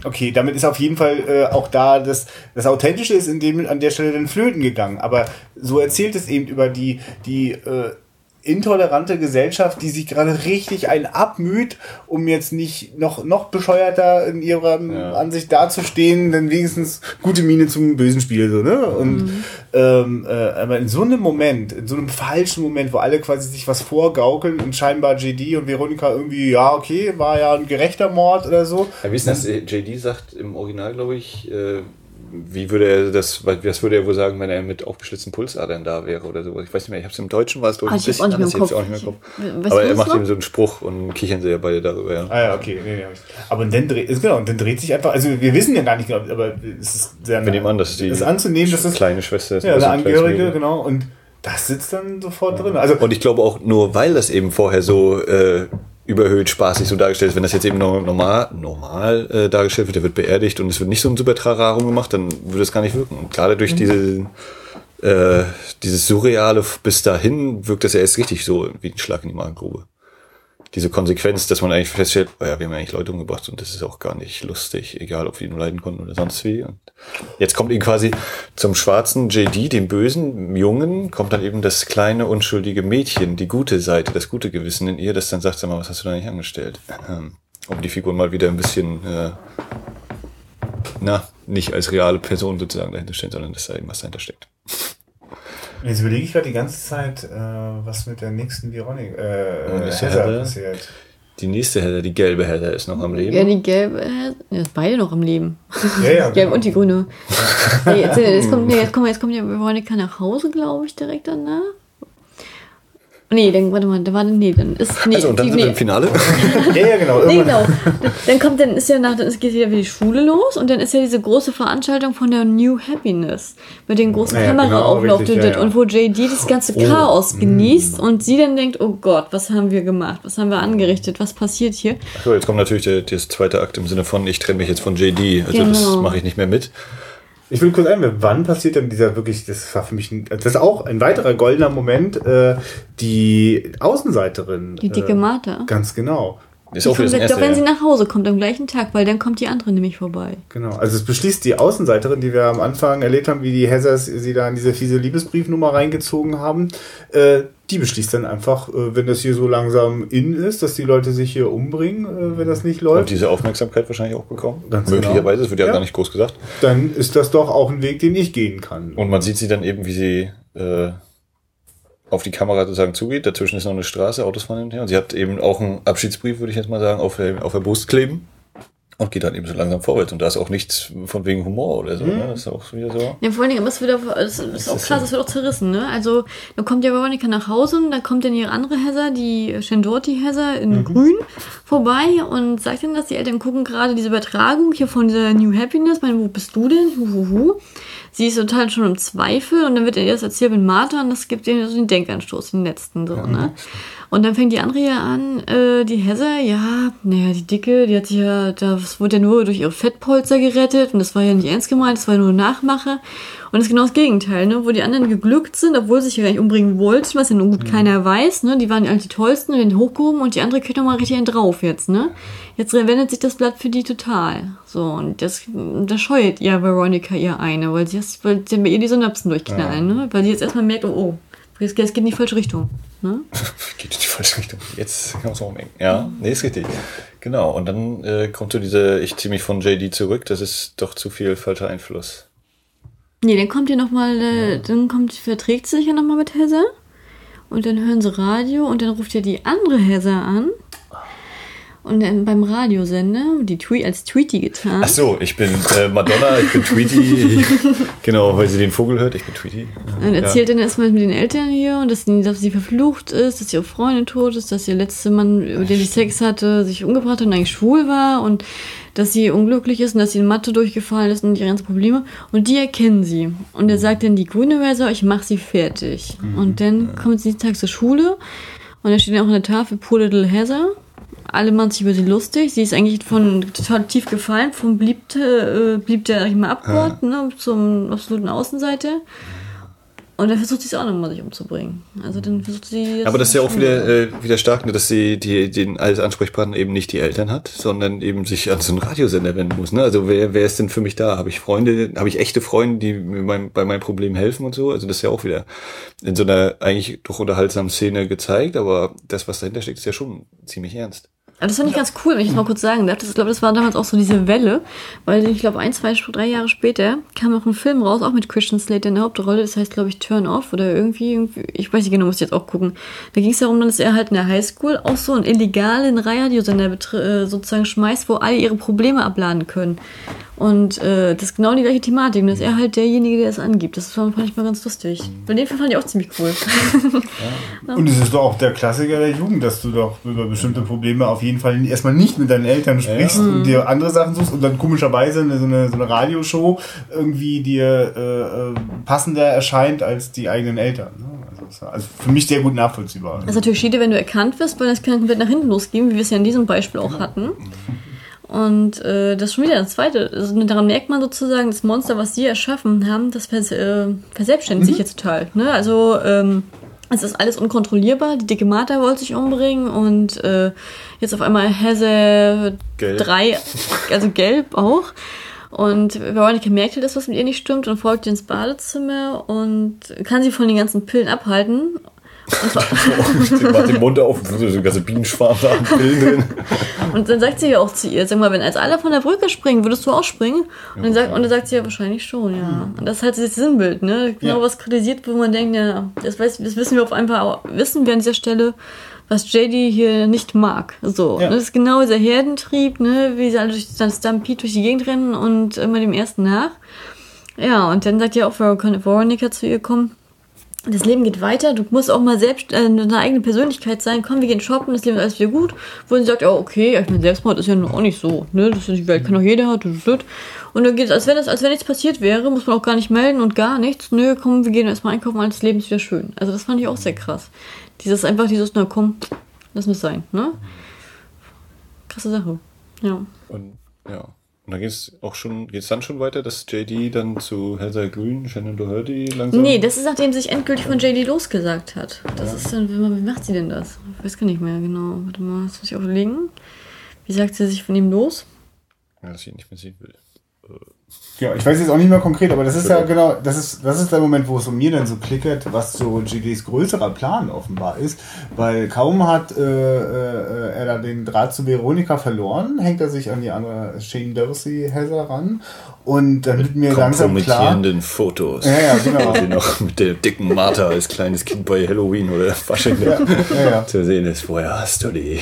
okay, damit ist auf jeden Fall äh, auch da, das, das Authentische ist in dem, an der Stelle dann flöten gegangen. Aber so erzählt es eben über die, die äh, intolerante Gesellschaft, die sich gerade richtig einen abmüht, um jetzt nicht noch, noch bescheuerter in ihrer Ja. Ansicht dazustehen, dann wenigstens gute Miene zum bösen Spiel, so, ne? Und, ähm, äh, aber in so einem Moment, in so einem falschen Moment, wo alle quasi sich was vorgaukeln und scheinbar JD und Veronika irgendwie, ja, okay, war ja ein gerechter Mord oder so. Ja, wie ist das? JD sagt im Original, glaube ich, äh, wie würde er das, was würde er wohl sagen, wenn er mit aufgeschlitzten Pulsadern da wäre oder so? Ich weiß nicht mehr, ich habe es im Deutschen war es glaube Ah, ich ein ich hab's auch bisschen nicht mehr anders, im jetzt Kopf. auch nicht mehr im Kopf. weißt Aber er das macht noch? ihm so einen Spruch und kichern sie ja beide darüber. Ja. Ah ja, okay. Nee, nee. Aber dann dreht, ist genau, und dann dreht sich einfach, also wir wissen ja gar nicht genau, aber es ist sehr Wir nehmen an, dass die ist anzunehmen, dass das kleine Schwester ist. ja, also kleines Angehörige, genau, und das sitzt dann sofort drin. Also Und ich glaube auch nur, weil das eben vorher so äh, überhöht, spaßig so dargestellt ist, wenn das jetzt eben no- normal, normal äh, dargestellt wird, der wird beerdigt und es wird nicht so ein super Trararum gemacht, dann würde es gar nicht wirken. Und gerade durch diese äh, dieses Surreale bis dahin wirkt das ja erst richtig so wie ein Schlag in die Magengrube. Diese Konsequenz, dass man eigentlich feststellt, oh ja, wir haben ja eigentlich Leute umgebracht und das ist auch gar nicht lustig, egal ob wir ihn leiden konnten oder sonst wie. Und jetzt kommt ihn quasi zum schwarzen JD, dem bösen Jungen, kommt dann eben das kleine, unschuldige Mädchen, die gute Seite, das gute Gewissen in ihr, das dann sagt, sag mal, was hast du da nicht angestellt? Ähm, Um die Figur mal wieder ein bisschen, äh, na, nicht als reale Person sozusagen dahinter stehen, sondern dass da eben was dahinter steckt. Jetzt überlege ich gerade die ganze Zeit, äh, was mit der nächsten Veronica, Und äh, ist Heather Heather? passiert. Die nächste Heather, die gelbe Heather, ist noch am Leben. Ja, die gelbe, äh, ja, beide noch am Leben. Ja, ja, Die gelbe genau. und die grüne. Nee, jetzt, jetzt, kommt, nee, jetzt, kommt, jetzt kommt ja Veronica nach Hause, glaube ich, direkt danach. Nee, dann, warte mal, da war, nee, dann ist, nee, also, und dann die, sind wir nee, im Finale. Ja, ja, genau. Nee, genau. Dann kommt, dann ist ja nach, dann geht ja wieder die Schule los und dann ist ja diese große Veranstaltung von der New Happiness mit den großen Ja, Kameraauflauf genau, ja, ja. und wo JD das ganze Oh. Chaos genießt und sie dann denkt, oh Gott, was haben wir gemacht? Was haben wir angerichtet? Was passiert hier? So, jetzt kommt natürlich der, der zweite Akt im Sinne von, ich trenne mich jetzt von JD. Also das Genau. mache ich nicht mehr mit. Ich will kurz einwerfen, wann passiert denn dieser wirklich, das war für mich ein, das ist auch ein weiterer goldener Moment, äh, die Außenseiterin. Die dicke äh, Martha. Ganz genau. Ist Die auch das doch wenn sie nach Hause kommt am gleichen Tag, weil dann kommt die andere nämlich vorbei. Genau. Also es beschließt die Außenseiterin, die wir am Anfang erlebt haben, wie die Heathers sie da in diese fiese Liebesbriefnummer reingezogen haben, äh, die beschließt dann einfach, äh, wenn das hier so langsam in ist, dass die Leute sich hier umbringen, äh, wenn das nicht Und läuft, diese Aufmerksamkeit wahrscheinlich auch bekommen. Ganz Möglicherweise, genau. das wird ja, Ja. gar nicht groß gesagt. dann ist das doch auch ein Weg, den ich gehen kann. Und man sieht sie dann eben, wie sie äh, auf die Kamera sozusagen zugeht. Dazwischen ist noch eine Straße, Autos fahren hin und her. Und sie hat eben auch einen Abschiedsbrief, würde ich jetzt mal sagen, auf der, auf der Brust kleben. Und geht dann eben so langsam vorwärts. Und da ist auch nichts von wegen Humor oder so. Ne? Das ist auch wieder so. Ja, vor allen Dingen, aber es wird auch, es ist auch krass, es wird auch zerrissen, ne? Also, dann kommt ja Veronica nach Hause und dann kommt dann ihre andere Heather, die Shendorti Heather in Grün, vorbei und sagt dann, dass die Eltern gucken gerade diese Übertragung hier von dieser New Happiness. Meine, wo bist du denn? Huhuhu. Sie ist total schon im Zweifel und dann wird ihr erst erzählt mit Martha und das gibt ihr so den Denkanstoß, den letzten so, ne? Und dann fängt die andere ja an, äh, die Heather, ja, naja, die Dicke, die hat sich ja, das wurde ja nur durch ihre Fettpolster gerettet und das war ja nicht ernst gemeint, das war nur Nachmache. Und das ist genau das Gegenteil, ne? Wo die anderen geglückt sind, obwohl sie sich ja gar nicht umbringen wollten, was ja nun gut keiner weiß, ne? Die waren ja eigentlich die tollsten und den hochgehoben und die andere kriegt nochmal richtig einen drauf jetzt, ne? Jetzt wendet sich das Blatt für die total. So, und das, das scheut ja Veronica ihr eine, weil sie, das, weil sie bei ihr die Synapsen durchknallen, ne? Weil sie jetzt erstmal merkt, oh, oh, Es geht in die falsche Richtung. Ne? Geht in die falsche Richtung. Jetzt kann man es umhängen. Ja, nee, ist richtig. Genau. Und dann äh, kommt so diese, ich ziehe mich von JD zurück, das ist doch zu viel falscher Einfluss. Nee, dann kommt ihr nochmal, äh, dann kommt, verträgt sie sich ja nochmal mit Heather. Und dann hören sie Radio und dann ruft ja die andere Heather an. Und dann beim Radiosender, die Tweet als Tweety getan. Ach so, ich bin äh, Madonna, ich bin Tweety. genau, weil sie den Vogel hört, ich bin Tweety. Und erzählt dann erstmal mit den Eltern hier und dass, sie- dass sie verflucht ist, dass ihre Freundin tot ist, dass ihr letzter Mann, mit dem sie Sex hatte, sich umgebracht hat und eigentlich schwul war und dass sie unglücklich ist und dass sie in Mathe durchgefallen ist und ihre ganzen Probleme. Und die erkennen sie. Und er sagt dann, die grüne Version, ich mach sie fertig. Und dann kommt sie Tag zur Schule und da steht dann auch der Tafel Poor Little Heather. Alle machen sich über sie lustig. Sie ist eigentlich von total tief gefallen, vom beliebte, äh, blieb der ich mal abgeordnet, ne, zum absoluten Außenseite. Und dann versucht sie es auch nochmal, sich umzubringen. Also dann versucht sie. Aber das ist ja auch wieder, äh, wieder stark, ne, dass sie die, den als Ansprechpartner eben nicht die Eltern hat, sondern eben sich an so einen Radiosender wenden muss. Ne? Also wer, wer ist denn für mich da? Habe ich Freunde, habe ich echte Freunde, die mir beim, bei meinem Problem helfen und so? Also das ist ja auch wieder in so einer eigentlich doch unterhaltsamen Szene gezeigt, aber das, was dahinter steckt, ist ja schon ziemlich ernst. Aber das fand ich ganz cool, wenn ich das mal kurz sagen darf. Das, ich glaube, das war damals auch so diese Welle, weil ich glaube, ein, zwei, drei Jahre später kam noch ein Film raus, auch mit Christian Slater in der Hauptrolle. Das heißt, glaube ich, Turn Off oder irgendwie, irgendwie ich weiß nicht genau, muss ich jetzt auch gucken. Da ging es darum, dass er halt in der Highschool auch so einen illegalen Radiosender äh, sozusagen schmeißt, wo alle ihre Probleme abladen können. Und äh, das ist genau die gleiche Thematik. Und das ist er halt derjenige, der es angibt. Das fand, fand ich mal ganz lustig. Bei dem Film fand ich auch ziemlich cool. Und es ist doch auch der Klassiker der Jugend, dass du doch über bestimmte Probleme auf jeden Fall erstmal nicht mit deinen Eltern sprichst und dir andere Sachen suchst und dann komischerweise eine, so, eine, so eine Radioshow irgendwie dir äh, äh, passender erscheint als die eigenen Eltern. Ne? Also, also für mich sehr gut nachvollziehbar. Das ist natürlich Schiede, wenn du erkannt wirst, weil das kann komplett nach hinten losgehen, wie wir es ja in diesem Beispiel auch hatten. Und äh, das ist schon wieder das Zweite. Also, daran merkt man sozusagen, das Monster, was sie erschaffen haben, das vers äh, verselbstständigt sich jetzt total. Ne? Also ähm, es ist alles unkontrollierbar. Die dicke Martha wollte sich umbringen und äh, jetzt auf einmal Hesse Gelb. drei, also gelb auch. Und Veronica merkt halt, dass was mit ihr nicht stimmt und folgt ihr ins Badezimmer und kann sie von den ganzen Pillen abhalten. Macht den Mund auf, so ein ganzer Bienenschwarm da drin. Und dann sagt sie ja auch zu ihr, sag mal, wenn als alle von der Brücke springen, würdest du auch springen? Und dann sagt, und dann sagt sie ja wahrscheinlich schon, ja. Und das ist halt das Sinnbild, ne? Genau Ja. was kritisiert, wo man denkt, ja, das, weiß, das wissen wir auf einmal, auch- wissen wir an dieser Stelle, was JD hier nicht mag. So, Ja. ne? das ist genau dieser Herdentrieb, ne? Wie sie alle durch dann Stampede durch die Gegend rennen und immer dem ersten nach. Ja, und dann sagt ja auch Veronica Veronica zu ihr, komm, das Leben geht weiter, du musst auch mal selbst äh, eine eigene Persönlichkeit sein. Komm, wir gehen shoppen, das Leben ist alles wieder gut. Wo sie sagt, ja, okay, ich meine, Selbstmord ist ja auch nicht so, ne? Das ist die Welt, kann doch jeder. Und dann geht es, als wenn das, als wenn nichts passiert wäre, muss man auch gar nicht melden und gar nichts. Nö, komm, wir gehen erstmal einkaufen, alles Leben ist wieder schön. Also das fand ich auch sehr krass. Dieses einfach dieses, na komm, lass es sein, ne? Krasse Sache. Ja. Und ja. Und dann geht's auch schon, geht's dann schon weiter, dass JD dann zu Heather Green, Shannon Doherty langsam. Nee, das ist nachdem sie sich endgültig von JD losgesagt hat. Das ist dann, wie wie macht sie denn das? Ich weiß gar nicht mehr genau. Warte mal, das muss ich auflegen. Wie sagt sie sich von ihm los? Ja, dass ich ihn nicht mehr sehen will. Ja, ich weiß jetzt auch nicht mehr konkret, aber das ist ja genau, das ist, das ist der Moment, wo es um mir dann so klickert, was so GDs größerer Plan offenbar ist, weil kaum hat äh, äh, er da den Draht zu Veronika verloren, hängt er sich an die andere Shane Dorsey Heather ran und dann wird mir langsam klar, Kompromittierenden Fotos. Ja, ja, genau. Sie noch mit der dicken Martha als kleines Kind bei Halloween oder Fasching ja, ja. zu sehen ist. Woher hast du die?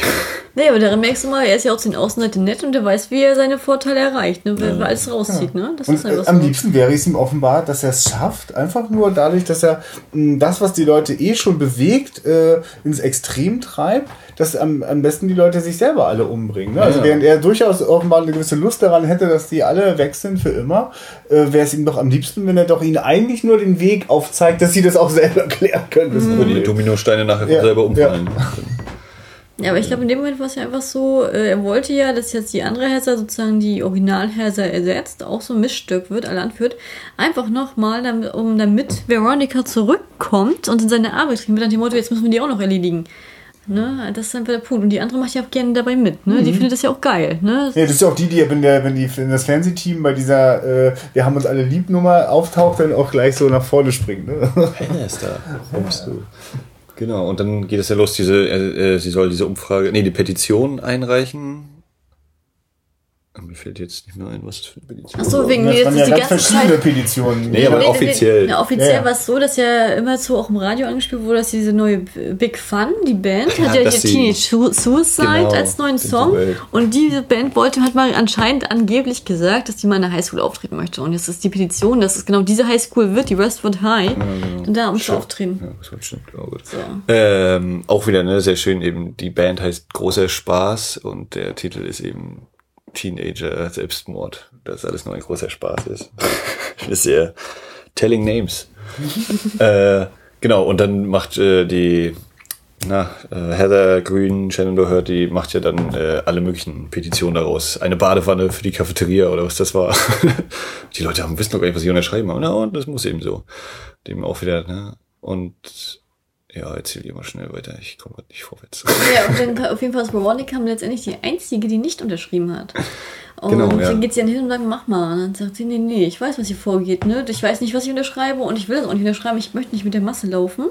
Nee, aber daran merkst du mal, er ist ja auch zu den Außenseite nett und er weiß, wie er seine Vorteile erreicht, ne? Weil er alles rauszieht, ne? Das Und ist äh, einfach am liebsten wäre es ihm offenbar, dass er es schafft, einfach nur dadurch, dass er mh, das, was die Leute eh schon bewegt, äh, ins Extrem treibt, dass am, am besten die Leute sich selber alle umbringen. Ne? Also Ja. während er durchaus offenbar eine gewisse Lust daran hätte, dass die alle weg sind für immer, äh, wäre es ihm doch am liebsten, wenn er doch ihnen eigentlich nur den Weg aufzeigt, dass sie das auch selber klären können. Das Wo die. Dominosteine nachher Ja, selber umfallen. Ja, aber ich glaube, in dem Moment war es ja einfach so, äh, er wollte ja, dass jetzt die andere Herser sozusagen die Originalherser ersetzt, auch so ein Missstück wird, alle anführt, einfach nochmal, damit, um damit Veronica zurückkommt und in seine Arbeit kriegen wird, nach dem Motto, jetzt müssen wir die auch noch erledigen. Ne? Das ist dann der Punkt. Und die andere macht ja auch gerne dabei mit. Ne? Die findet das ja auch geil. Ne? Ja, das ist ja auch die, die, wenn, der, wenn, die, wenn das Fernsehteam bei dieser äh, Wir haben uns alle lieb Nummer auftaucht, dann auch gleich so nach vorne springt. Ne? Henne ist da. Genau, und dann geht es ja los, diese, äh, äh, sie soll diese Umfrage, nee, die Petition einreichen. Ah, Mir fällt jetzt nicht mehr ein, was das für eine Petition Ach so, wegen Das jetzt ja die ganz ganze verschiedene Zeit. Petitionen. Nee, aber offiziell. Ja, offiziell Ja, ja. war es so, dass ja immer so auch im Radio angespielt wurde, dass diese neue Big Fun, die Band, Ja, hat ja hier Teenage Su- Suicide Genau, als neuen Song. Und diese Band wollte, hat mal anscheinend angeblich gesagt, dass die mal in der Highschool auftreten möchte. Und jetzt ist die Petition, dass es genau diese Highschool wird, die Westwood High. Und da muss sie auftreten. Ja, das stimmt. Oh, gut. So. Ähm, auch wieder, ne, sehr schön eben, die Band heißt Großer Spaß und der Titel ist eben Teenager Selbstmord, dass alles nur ein großer Spaß ist. es sehr telling names. äh, genau, und dann macht äh, die na, äh, Heather Green, Shannon Doherty, die macht ja dann äh, alle möglichen Petitionen daraus. Eine Badewanne für die Cafeteria oder was das war. die Leute haben wissen doch gar nicht, was sie unterschreiben haben. Na, und das muss eben so. Dem auch wieder, ne? Und ja, erzähl dir mal schnell weiter. Ich komme gerade nicht vorwärts. Ja, und dann auf jeden Fall ist Veronica letztendlich die Einzige, die nicht unterschrieben hat. Und Genau, ja. dann geht sie dann hin und sagt, mach mal. Und dann sagt sie, nee, nee, ich weiß, was hier vorgeht. Ne? Ich weiß nicht, was ich unterschreibe und ich will das auch nicht unterschreiben. Ich möchte nicht mit der Masse laufen.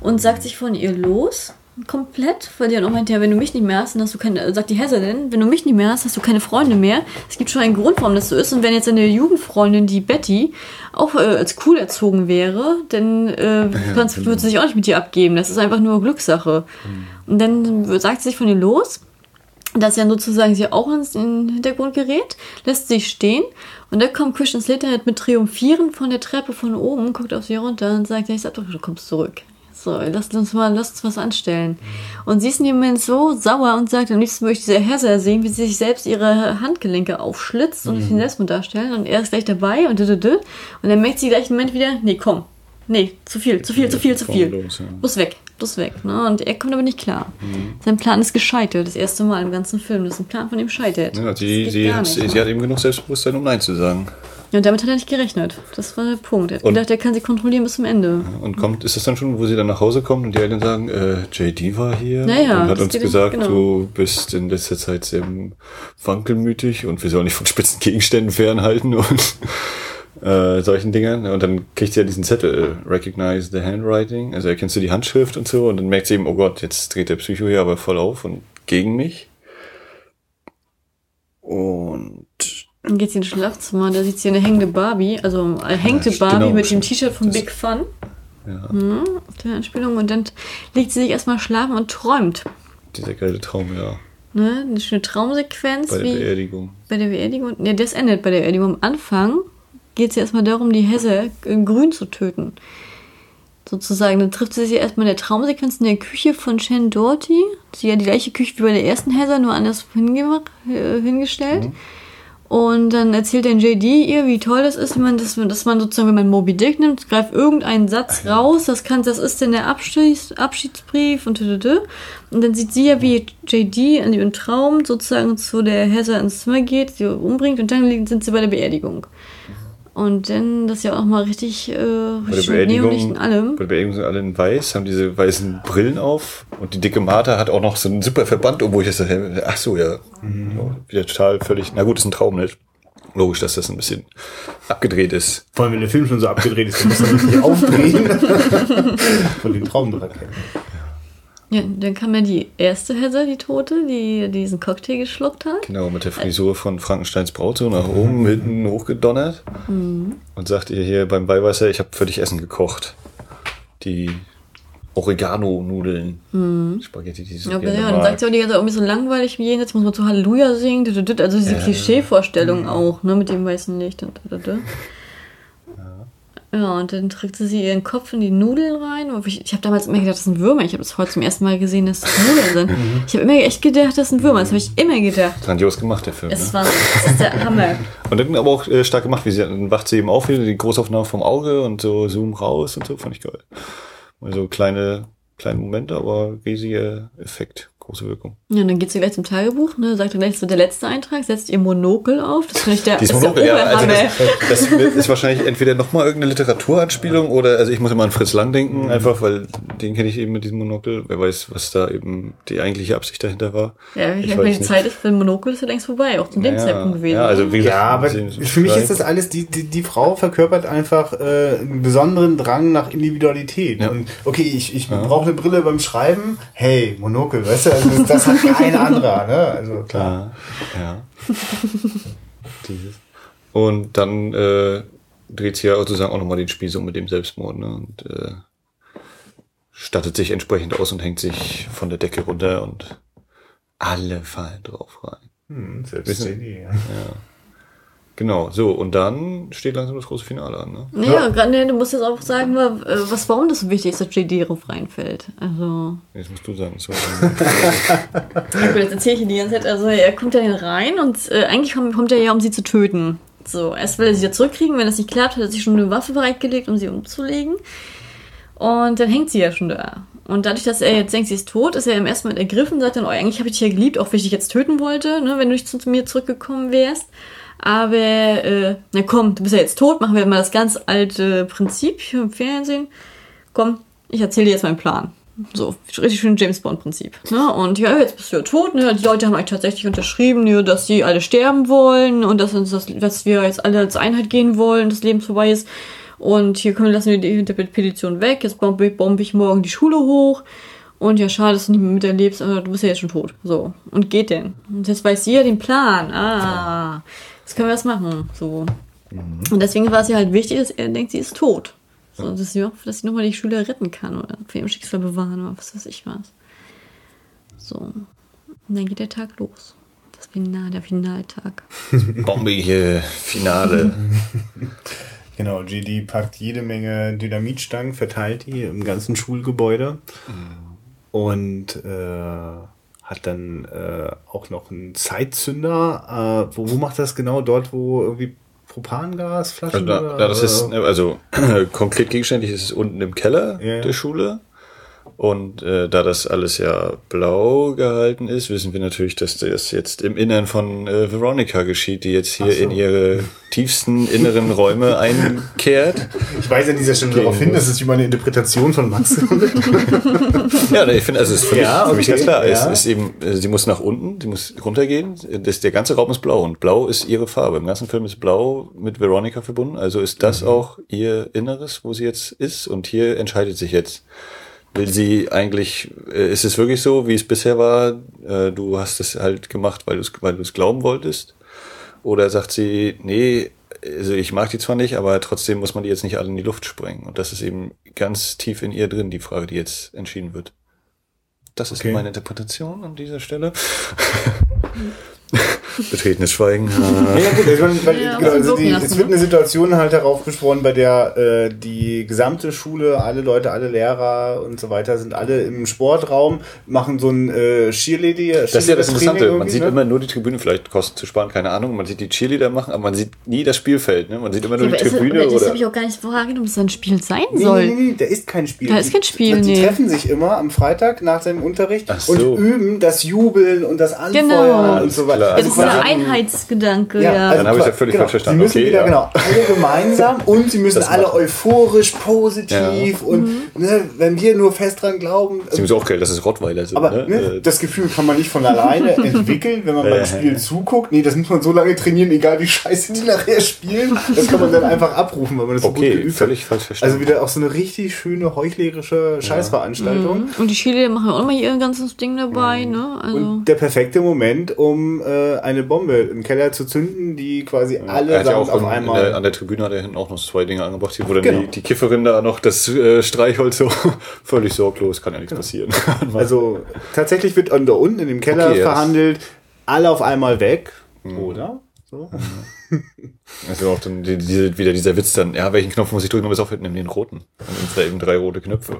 Und sagt sich von ihr los. Komplett, weil die dann auch meint, ja, wenn du mich nicht mehr hast, dann hast du keine, sagt die denn, wenn du mich nicht mehr hast, hast du keine Freunde mehr. Es gibt schon einen Grund, warum das so ist. Und wenn jetzt eine Jugendfreundin, die Betty, auch äh, als cool erzogen wäre, dann äh, sonst würde sie sich auch nicht mit dir abgeben. Das ist einfach nur Glückssache. Und dann sagt sie sich von ihr los dass ja sozusagen sie auch ins in den Hintergrund gerät, lässt sich stehen und dann kommt Christian Slater halt mit Triumphieren von der Treppe von oben, guckt auf sie runter und sagt, ja, ich sag doch, du kommst zurück. So, lass uns mal, lass uns was anstellen. Und sie ist in dem Moment so sauer und sagt, am liebsten möchte ich diese Heather sehen, wie sie sich selbst ihre Handgelenke aufschlitzt und den Selbstmord darstellen und er ist gleich dabei und dü, dü, und dann merkt sie gleich im Moment wieder, nee, komm, nee, zu viel, zu viel, zu viel, zu viel. Los, ja. Bloß weg, bloß weg. Ne? Und er kommt aber nicht klar. Sein Plan ist gescheitert, das erste Mal im ganzen Film, dass ein Plan von ihm scheitert. Ja, sie, sie, hat, sie hat eben genug Selbstbewusstsein, um Nein zu sagen. Ja, und damit hat er nicht gerechnet. Das war der Punkt. Er hat Und- gedacht, er kann sie kontrollieren bis zum Ende. Und kommt, ist das dann schon, wo sie dann nach Hause kommt und die Eltern sagen, äh, JD war hier Ja, ja, und hat uns gesagt, genau. du bist in letzter Zeit sehr wankelmütig und wir sollen nicht von spitzen Gegenständen fernhalten und äh, solchen Dingern. Und dann kriegt sie ja diesen Zettel, äh, Recognize the Handwriting, also erkennst du die Handschrift und so und dann merkt sie eben, oh Gott, jetzt dreht der Psycho hier aber voll auf und gegen mich. Und Dann geht sie ins Schlafzimmer, da sieht sie eine hängende Barbie, also eine hängte Ja, Barbie genau, mit dem. T-Shirt von Big Fun ja, hm, auf der Anspielung und dann legt sie sich erstmal schlafen und träumt. dieser geile Traum, ja, Ne? Eine schöne Traumsequenz, bei der wie Beerdigung. bei der Beerdigung. Ne, das endet bei der Beerdigung. Am Anfang geht es ja erstmal darum, die Hesse in Grün zu töten. Sozusagen, dann trifft sie sich erstmal in der Traumsequenz in der Küche von Shannon Doherty. Sie ja die gleiche Küche wie bei der ersten Heather, nur anders äh, hingestellt. Und dann erzählt dann JD ihr, wie toll das ist, wenn man das, dass man sozusagen, wenn man Moby Dick nimmt, greift irgendeinen Satz raus, das kann, das ist denn der Abschieds, Abschiedsbrief und tütütü. Und dann sieht sie ja, wie JD in ihrem Traum sozusagen zu der Heather ins Zimmer geht, sie umbringt und dann liegen- sind sie bei der Beerdigung. Und dann, das ja auch mal richtig, äh, Bei der richtig schön Neonlicht Beerdigung, in allem. bei der Beerdigung sind alle in weiß, haben diese weißen Brillen auf und die dicke Martha hat auch noch so einen super Verband, obwohl ich das, ach so, ja, Ja, wieder total völlig, na gut, ist ein Traum, nicht? Logisch, dass das ein bisschen abgedreht ist. Vor allem, wenn der Film schon so abgedreht ist, dann muss er wirklich aufdrehen. Von dem Traum. Ja, dann kam ja die erste Heather, die Tote, die diesen Cocktail geschluckt hat. Genau, mit der Frisur von Frankensteins Braut so nach oben, hinten hochgedonnert und sagt ihr hier beim Weihwasser, ich habe für dich Essen gekocht. Die Oregano-Nudeln. Spaghetti, die so Ja, gerne ja, dann mag. sagt sie auch die ganze Zeit irgendwie so langweilig wie jetzt muss man zu Halleluja singen. Also diese Klischee-Vorstellung auch, ne, mit dem weißen Licht. Und. Ja, und dann trägt sie ihren Kopf in die Nudeln rein. Ich, ich habe damals immer gedacht, das sind Würmer. Ich habe das heute zum ersten Mal gesehen, dass das Nudeln sind. Ich habe immer echt gedacht, das sind Würmer. Das habe ich immer gedacht. Grandios gemacht, der Film. Es Ne? war das ist der Hammer. Und dann aber auch äh, stark gemacht, wie sie dann wacht sie eben auf, die Großaufnahme vom Auge und so Zoom raus und so, fand ich geil. Also kleine, kleine Momente, aber riesiger Effekt. Große Wirkung. Ja, und dann geht sie gleich zum Tagebuch, ne, sagt dann gleich so der letzte Eintrag, setzt ihr Monokel auf. Das finde ich der, Dieses ist der Monokel, ja, also das, das ist wahrscheinlich entweder nochmal irgendeine Literaturanspielung oder, also ich muss immer an Fritz Lang denken, einfach, weil den kenne ich eben mit diesem Monokel. Wer weiß, was da eben die eigentliche Absicht dahinter war. Ja, ich, Ich meine, die nicht. Zeit ist für Monokel ist ja längst vorbei, auch zu dem Ja, Zeitpunkt gewesen. Ja, also wie gesagt, Ja, aber für mich ist das alles, die, die, die Frau verkörpert einfach äh, einen besonderen Drang nach Individualität. Ja. Und okay, ich, ich brauche eine Brille beim Schreiben. Hey, Monokel, weißt du, also das hat kein anderer, ne? Also klar. Ja. ja. Dieses. Und dann äh, dreht sie ja sozusagen auch nochmal den Spieß um mit dem Selbstmord, ne? Und äh, stattet sich entsprechend aus und hängt sich von der Decke runter und alle fallen drauf rein. Hm, selbst Wissen- die Idee. Genau, so, und dann steht langsam das große Finale an, ne? Naja, gerade, ne, du musst jetzt auch sagen, äh, was, warum das so wichtig ist, dass JD drauf reinfällt. Also, Jetzt musst du sagen. So, gut, jetzt erzähle ich dir die ganze Zeit. Also, er kommt ja rein und äh, eigentlich kommt, kommt er ja, um sie zu töten. So, erst will er sie ja zurückkriegen. Wenn das nicht klappt, hat er sich schon eine Waffe bereitgelegt, um sie umzulegen. Und dann hängt sie ja schon da. Und dadurch, dass er jetzt denkt, sie ist tot, ist er im ersten Mal ergriffen und sagt dann, oh, eigentlich habe ich dich ja geliebt, auch wenn ich dich jetzt töten wollte, ne, wenn du nicht zu, zu mir zurückgekommen wärst. Aber, äh, na komm, du bist ja jetzt tot, machen wir mal das ganz alte Prinzip hier im Fernsehen. Komm, ich erzähle dir jetzt meinen Plan. So, richtig schön James Bond-Prinzip. Ne? Und ja, jetzt bist du ja tot. Ne? Die Leute haben eigentlich tatsächlich unterschrieben, ja, dass sie alle sterben wollen und dass, uns das, dass wir jetzt alle als Einheit gehen wollen, das Leben vorbei ist. Und hier können, lassen wir die, Petition weg. Jetzt bombe, bombe ich morgen die Schule hoch. Und ja, schade, dass du nicht mehr miterlebst, aber du bist ja jetzt schon tot. So. Und geht denn? Und jetzt weiß sie ja den Plan. Ah, jetzt können wir das machen. So. Und deswegen war es ihr halt wichtig, dass er denkt, sie ist tot. So, dass sie, dass sie nochmal die Schüler retten kann oder für ihrem Schicksal bewahren oder was weiß ich was. So. Und dann geht der Tag los. Das Final, der Finaltag. bombige Finale. Genau, GD packt jede Menge Dynamitstangen, verteilt die im ganzen Schulgebäude und äh, hat dann äh, auch noch einen Zeitzünder. Äh, wo, wo macht das genau? Dort, wo irgendwie Propangasflaschen? Also, da, da das ist, also konkret gegenständlich ist es unten im Keller Ja. der Schule. Und äh, da das alles ja blau gehalten ist, wissen wir natürlich, dass das jetzt im Innern von äh, Veronica geschieht, die jetzt hier so. in ihre tiefsten inneren Räume einkehrt. Ich weise an dieser Stelle darauf hin, dass es wie meine Interpretation von Max Ja, ich finde, also es ist für, Ja, mich, für mich ganz klar. ja. Es ist eben, äh, sie muss nach unten, sie muss runtergehen. Das, der ganze Raum ist blau und blau ist ihre Farbe. Im ganzen Film ist blau mit Veronica verbunden. Also ist das auch ihr Inneres, wo sie jetzt ist. Und hier entscheidet sich jetzt. Will sie eigentlich, äh, ist es wirklich so, wie es bisher war? Äh, du hast es halt gemacht, weil du es weil du es glauben wolltest? Oder sagt sie, nee, also ich mag die zwar nicht, aber trotzdem muss man die jetzt nicht alle in die Luft sprengen. Und das ist eben ganz tief in ihr drin, die Frage, die jetzt entschieden wird. Das ist Okay. meine Interpretation an dieser Stelle. Betretenes Schweigen. Ja, gut, ich meine, weil, Ja, genau, also die, es wird ne? eine Situation halt heraufbeschworen, bei der äh, die gesamte Schule, alle Leute, alle Lehrer und so weiter sind alle im Sportraum, machen so ein äh, Cheerleader. Das ist ja das Interessante. Man sieht ne? immer nur die Tribüne, vielleicht Kosten zu sparen, keine Ahnung. Man sieht die Cheerleader machen, aber man sieht nie das Spielfeld. Ne? Man sieht immer nur Ja, die ist, Tribüne. aber das habe ich auch gar nicht wahrgenommen, dass das ein Spiel sein Nee, soll. nee, nee, da ist kein Spiel. Da ist kein Spiel, Die, die nee. treffen sich immer am Freitag nach seinem Unterricht so. und üben das Jubeln und das Anfeuern Genau. und so weiter. Klar. Ja, das ist der Einheitsgedanke, Ja, ja. also Dann habe ich ja völlig genau. falsch verstanden. Sie müssen Okay, wieder, ja. genau, alle gemeinsam und sie müssen Das alle euphorisch, positiv Mhm. und ne, wenn wir nur fest dran glauben. Sie müssen auch geil, dass es Rottweiler sind. Aber ne? ne, Äh, das Gefühl kann man nicht von alleine entwickeln, wenn man Ja, beim ja, Spiel ja. zuguckt. Nee, das muss man so lange trainieren, egal wie scheiße die nachher spielen. Das kann man dann einfach abrufen, weil man das so gut okay, geübt hat. völlig falsch verstanden. Also wieder auch so eine richtig schöne heuchlerische Scheißveranstaltung. Und die Chile machen auch immer ihr ganzes Ding dabei, ne? Also. Und der perfekte Moment, um äh, eine Bombe im Keller zu zünden, die quasi alle ja auch auf in, in einmal. der, an der Tribüne hat er hinten auch noch zwei Dinge angebracht, hier, wo dann Genau. die, die Kifferin da noch das äh, Streichholz so völlig sorglos, kann ja nichts passieren. also tatsächlich wird da unten in dem Keller Okay, verhandelt, alle auf einmal weg, oder? So. Also auch dann die, diese, wieder dieser Witz dann, ja, welchen Knopf muss ich drücken, um es aufhört? Nimm den roten. Dann sind da eben drei rote Knöpfe.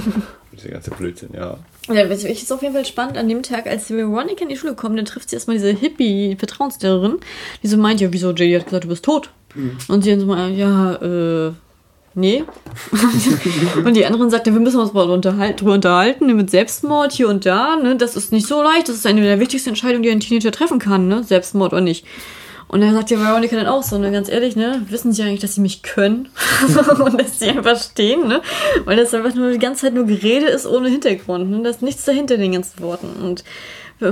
Dieser ganze Blödsinn, ja. Ja, ich ist auf jeden Fall spannend an dem Tag, als die Veronica in die Schule kommt, dann trifft sie erstmal diese Hippie-Vertrauenslehrerin, die so meint, ja, wieso, JD hat gesagt, du bist tot. Und sie dann so mal, ja, äh, nee. und die anderen sagten, wir müssen uns mal unterhal- drüber unterhalten, mit Selbstmord hier und da, ne, das ist nicht so leicht, das ist eine der wichtigsten Entscheidungen, die ein Teenager treffen kann, ne, Selbstmord oder nicht. Und dann sagt ja Veronica dann auch so, ne, ganz ehrlich, ne, wissen sie eigentlich, dass sie mich können? und dass sie einfach stehen, ne? Weil das einfach nur die ganze Zeit nur Gerede ist ohne Hintergrund, ne? Da ist nichts dahinter in den ganzen Worten. Und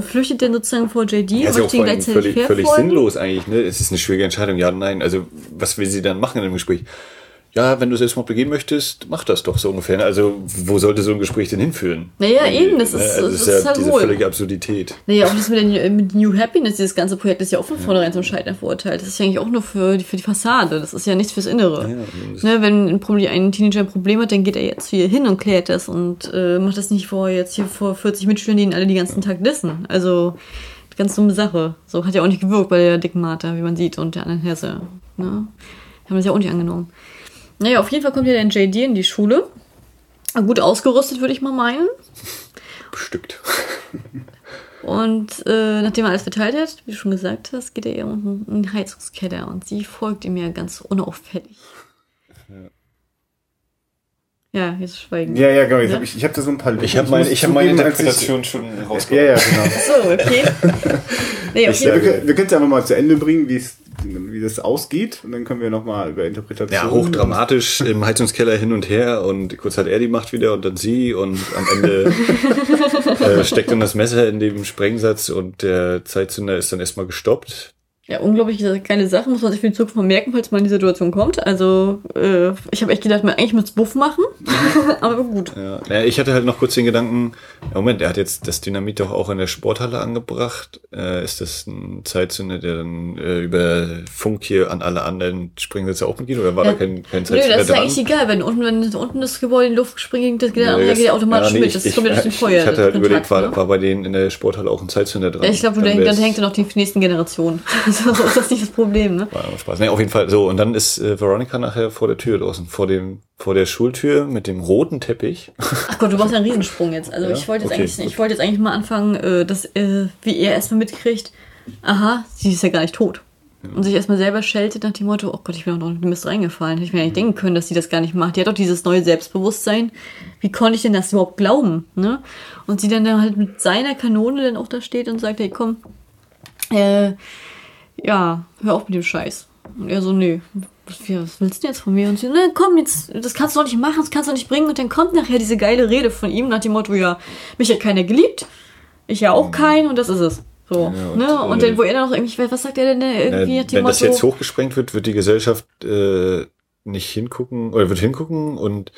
flüchtet dann sozusagen vor JD, Ja, ist ja auch vor völlig, völlig sinnlos eigentlich, ne? Es ist eine schwierige Entscheidung, ja, nein. Also, was will sie dann machen in einem Gespräch? Ja, wenn du Selbstmord begehen möchtest, mach das doch so ungefähr. ne? Also, wo sollte so ein Gespräch denn hinführen? Naja, eben, das Ne? ist, also, das ist ist ja halt diese wohl. völlige Absurdität. Naja, auch das mit, der, mit New Happiness, dieses ganze Projekt ist ja auch von vornherein zum Scheitern verurteilt. Das ist ja eigentlich auch nur für die, für die Fassade. Das ist ja nichts fürs Innere. Ja, das- ne, wenn ein, Problem, ein Teenager ein Problem hat, dann geht er jetzt hier hin und klärt das und äh, macht das nicht vor jetzt hier vor 40 Mitschülern, die ihn alle die ganzen Tag dissen. Also, ganz dumme Sache. So hat ja auch nicht gewirkt bei der dicken Martha, wie man sieht, und der anderen Hesse. Ne? Haben das ja auch nicht angenommen. Naja, auf jeden Fall kommt ja dann JD in die Schule. Gut ausgerüstet, würde ich mal meinen. Bestückt. Und äh, nachdem er alles verteilt hat, wie du schon gesagt hast, geht er ihr unten in den Heizungskeller und sie folgt ihm ja ganz unauffällig. Ja, jetzt schweigen. Ja, ja, genau. Ja? hab ich ich habe da so ein paar Ich habe meine, ich hab meine als ich- Interpretation schon Ja, rausgekommen. ja, genau. So, okay. Nee, auf Ich jeden Wir, wir können es einfach mal zu Ende bringen, wie es wie das ausgeht. Und dann können wir nochmal über Interpretation. Ja, hochdramatisch im Heizungskeller hin und her und kurz hat er die Macht wieder und dann sie und am Ende äh, steckt dann das Messer in dem Sprengsatz und der Zeitzünder ist dann erstmal gestoppt. Ja, unglaublich kleine Sache, muss man sich für die Zukunft mal merken, falls man in die Situation kommt. Also, äh, ich habe echt gedacht, man eigentlich müsste Buff machen. Aber gut. Ja. Naja, ich hatte halt noch kurz den Gedanken, ja, Moment, er hat jetzt das Dynamit doch auch in der Sporthalle angebracht. Äh, ist das ein Zeitzünder, der dann äh, über Funk hier an alle anderen Sprengsätze auch mitgeht? Oder war Ja. da kein, kein Nö, Zeitzünder das ist dran? eigentlich egal, wenn unten, wenn unten das Gebäude in die Luft springt, das geht, Ja, der das- geht automatisch ja, nee, mit. Das ich, kommt ja durch den ich, Feuer. Ich hatte halt Kontakt, überlegt, war, ne? war bei denen in der Sporthalle auch ein Zeitzünder dran. Ja, ich glaube, Dann dann, dann hängt er noch die nächsten Generationen. So ist das nicht das Problem, ne? War Spaß. Nee, auf jeden Fall so. Und dann ist äh, Veronica nachher vor der Tür draußen, vor dem, vor der Schultür mit dem roten Teppich. Ach Gott, du machst einen Riesensprung jetzt. Also Ja? ich wollte jetzt Okay, eigentlich, gut. ich wollte jetzt eigentlich mal anfangen, äh, dass, äh, wie er erstmal mitkriegt, aha, sie ist ja gar nicht tot. Und sich erstmal selber scheltet nach dem Motto, oh Gott, ich bin doch noch in Mist reingefallen. Hätte ich mir Mhm. eigentlich denken können, dass sie das gar nicht macht. Die hat doch dieses neue Selbstbewusstsein. Wie konnte ich denn das überhaupt glauben? Ne? Und sie dann da halt mit seiner Kanone dann auch da steht und sagt, hey, komm, äh, ja, hör auf mit dem Scheiß. Und er so, nee, was, was willst du jetzt von mir? Und sie, ne, komm jetzt, das kannst du doch nicht machen, das kannst du doch nicht bringen. Und dann kommt nachher diese geile Rede von ihm nach dem Motto, ja, mich hat keiner geliebt, ich ja auch keinen und das ist es. So, Mhm. Ja, und, ne? Und äh, dann, wo er dann noch irgendwie, was sagt er denn da irgendwie Äh, wenn das Motto? jetzt hochgesprengt wird, wird die Gesellschaft äh, nicht hingucken oder wird hingucken und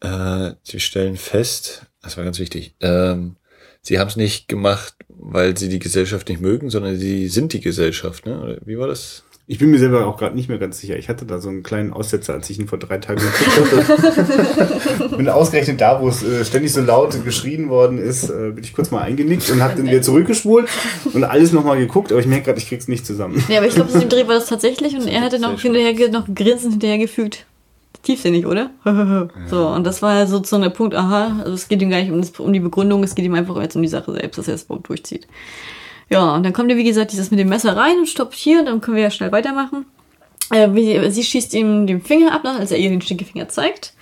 äh, sie stellen fest, das war ganz wichtig, ähm, sie haben es nicht gemacht, weil sie die Gesellschaft nicht mögen, sondern sie sind die Gesellschaft. Ne? Oder wie war das? Ich bin mir selber auch gerade nicht mehr ganz sicher. Ich hatte da so einen kleinen Aussetzer, als ich ihn vor drei Tagen geguckt hatte. bin ausgerechnet da, wo es äh, ständig so laut geschrien worden ist, äh, bin ich kurz mal eingenickt und habe dann wieder zurückgespult und alles nochmal geguckt, aber ich merke gerade, ich krieg's nicht zusammen. Ja, aber ich glaube, in dem Dreh war das tatsächlich und er hatte noch hinterher noch grinsend hinterhergefügt. Tiefsinnig, oder? so, und das war so, so der Punkt, aha, also es geht ihm gar nicht um, das, um die Begründung, es geht ihm einfach jetzt um die Sache selbst, dass er es überhaupt durchzieht. Ja, und dann kommt er, wie gesagt, dieses mit dem Messer rein und stoppt hier, dann können wir ja schnell weitermachen. Äh, sie schießt ihm den Finger ab, als er ihr den Stinkefinger zeigt.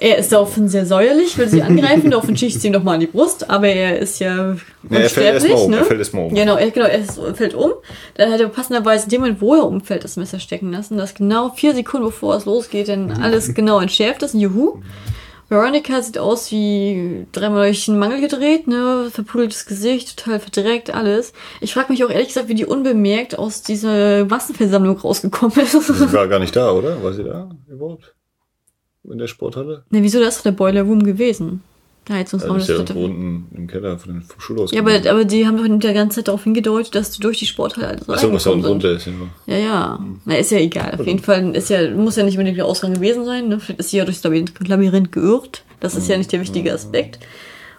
Er ist daraufhin sehr säuerlich, will sie angreifen, daraufhin schießt sie ihm nochmal an die Brust, aber er ist ja Ja, er fällt erst mal um, ne? er fällt erst mal um. Genau, er, genau, er ist, fällt um. Dann hat er passenderweise in dem Moment, wo er umfällt, das Messer stecken lassen. Das genau vier Sekunden bevor es losgeht, dann alles genau entschärft ist. Juhu. Veronica sieht aus wie dreimal durch den Mangel gedreht, ne? Verpudeltes Gesicht, total verdreckt, alles. Ich frage mich auch ehrlich gesagt, wie die unbemerkt aus dieser Massenversammlung rausgekommen ist. Sie war gar nicht da, oder? War sie da überhaupt? In der Sporthalle? ne, wieso, das ist doch der Boiler Room gewesen. Der Heizungsraum. Also ist das ja irgendwo unten im Keller von dem vom Schulhaus. ja, aber, aber die haben doch in der ganzen Zeit darauf hingedeutet, dass du durch die Sporthalle also Achso, was da unten runter ist. Ja. Ja, ja. Na, ist ja egal. Auf jeden Fall ist ja, muss ja nicht unbedingt der Ausgang gewesen sein. Ne? Vielleicht ist sie ja durchs Labyrinth, Labyrinth geirrt. Das ist ja nicht der wichtige Aspekt.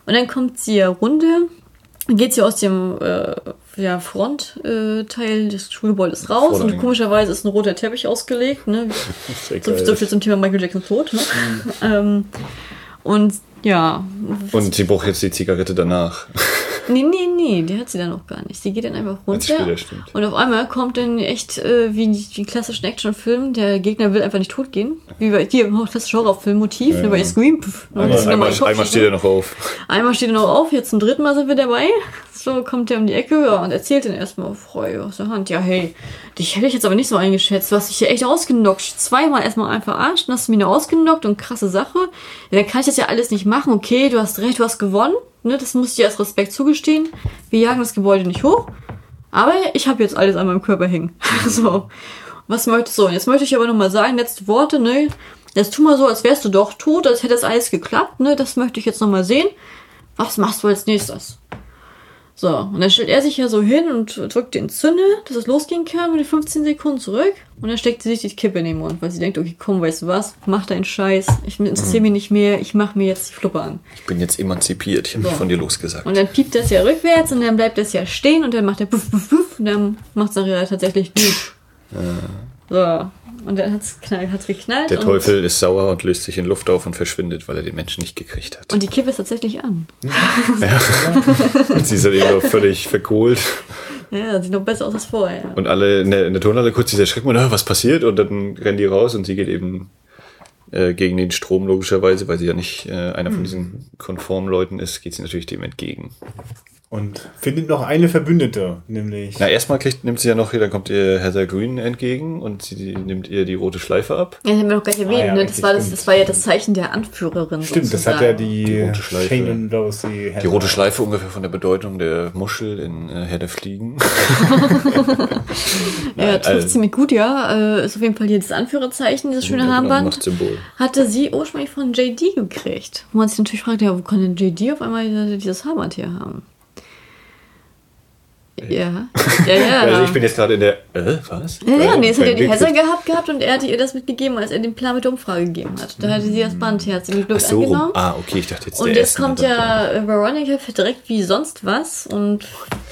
Und dann kommt sie ja runter, dann geht sie aus dem äh, ja, Frontteil äh, Teil des Schulgebäudes raus und Vordereingang. komischerweise ist ein roter Teppich ausgelegt. Ne? Ist ja So, so viel zum Thema Michael Jackson Tod. Ne? ähm, und ja, Und sie braucht jetzt die Zigarette danach. Nee, nee, nee, die hat sie dann noch gar nicht. Sie geht dann einfach runter. Und auf einmal kommt dann echt, äh, wie in die klassischen Actionfilmen, der Gegner will einfach nicht tot gehen. Wie bei hier im klassischen Horrorfilm-Motiv, ne, bei Scream. Pff, und Einmal, ist einmal, einmal steht er noch auf. Einmal steht er noch auf, jetzt zum dritten Mal sind wir dabei. So kommt er um die Ecke ja, und erzählt dann erstmal frei aus der Hand. Ja, hey, dich hätte ich jetzt aber nicht so eingeschätzt. Du hast dich hier echt ausgenockt. Zweimal erstmal einen verarscht, dann hast du mich nur ausgenockt und krasse Sache. Ja, dann kann ich das ja alles nicht machen. Okay, du hast recht, du hast gewonnen. Ne, das muss ich dir als Respekt zugestehen. Wir jagen das Gebäude nicht hoch. Aber ich habe jetzt alles an meinem Körper hängen. so. Was möchtest du? Jetzt möchte ich aber nochmal sagen, letzte Worte, ne? Jetzt tu mal so, als wärst du doch tot, als hätte das alles geklappt, ne? Das möchte ich jetzt nochmal sehen. Was machst du als nächstes? So, und dann stellt er sich ja so hin und drückt den Zünder, dass es losgehen kann mit den 15 Sekunden zurück. Und dann steckt sie sich die Kippe in den Mund, weil sie denkt, okay, komm, weißt du was, mach deinen Scheiß, ich interessiere mich nicht mehr, ich mach mir jetzt die Fluppe an. Ich bin jetzt emanzipiert. Ich habe mich So. von dir losgesagt. Und dann piept das ja rückwärts und dann bleibt das ja stehen und dann macht er puff, puff, puff und dann macht es nachher tatsächlich dusch. So, und dann hat's knall, hat's geknallt. Der und, Teufel ist sauer und löst sich in Luft auf und verschwindet, weil er den Menschen nicht gekriegt hat. Und die Kippe ist tatsächlich an. Und sie ist halt eben noch völlig verkohlt. Ja, sieht noch besser aus als vorher. Und alle in der, in der Turnhalle kurz dieser Schreck, ah, was passiert? Und dann rennen die raus und sie geht eben äh, gegen den Strom logischerweise, weil sie ja nicht äh, einer von diesen konformen Leuten ist, geht sie natürlich dem entgegen. Und findet noch eine Verbündete, nämlich. Na, erstmal kriegt, nimmt sie ja noch, dann kommt ihr Heather Green entgegen und sie nimmt ihr die rote Schleife ab. Ja, das haben wir noch gar nicht erwähnt. Ah, ja, ne? das, war das, das war ja das Zeichen der Anführerin. Stimmt, das sozusagen. hat ja die, Die rote Schleife. Die rote Schleife ungefähr von der Bedeutung der Muschel in äh, Herr der Fliegen. Ja, trifft also- ziemlich gut, ja. Äh, ist auf jeden Fall hier das Anführerzeichen, dieses schöne Ja, genau, Armband. Machtsymbol. Hatte sie ursprünglich von JD gekriegt. Wo man sich natürlich fragt, ja, wo kann denn JD auf einmal diese- dieses Armband hier haben? Ja. Ja, ja. Also ich bin jetzt gerade in der. Äh, was? ja, ja, nee, das hat ja die Hesse gehabt gehabt und er hatte ihr das mitgegeben, als er den Plan mit der Umfrage gegeben hat. Da hatte sie das Band herzlich Glück Ach so, angenommen. Ah, okay, ich dachte jetzt Und der jetzt kommt ja Veronica verdreckt wie sonst was und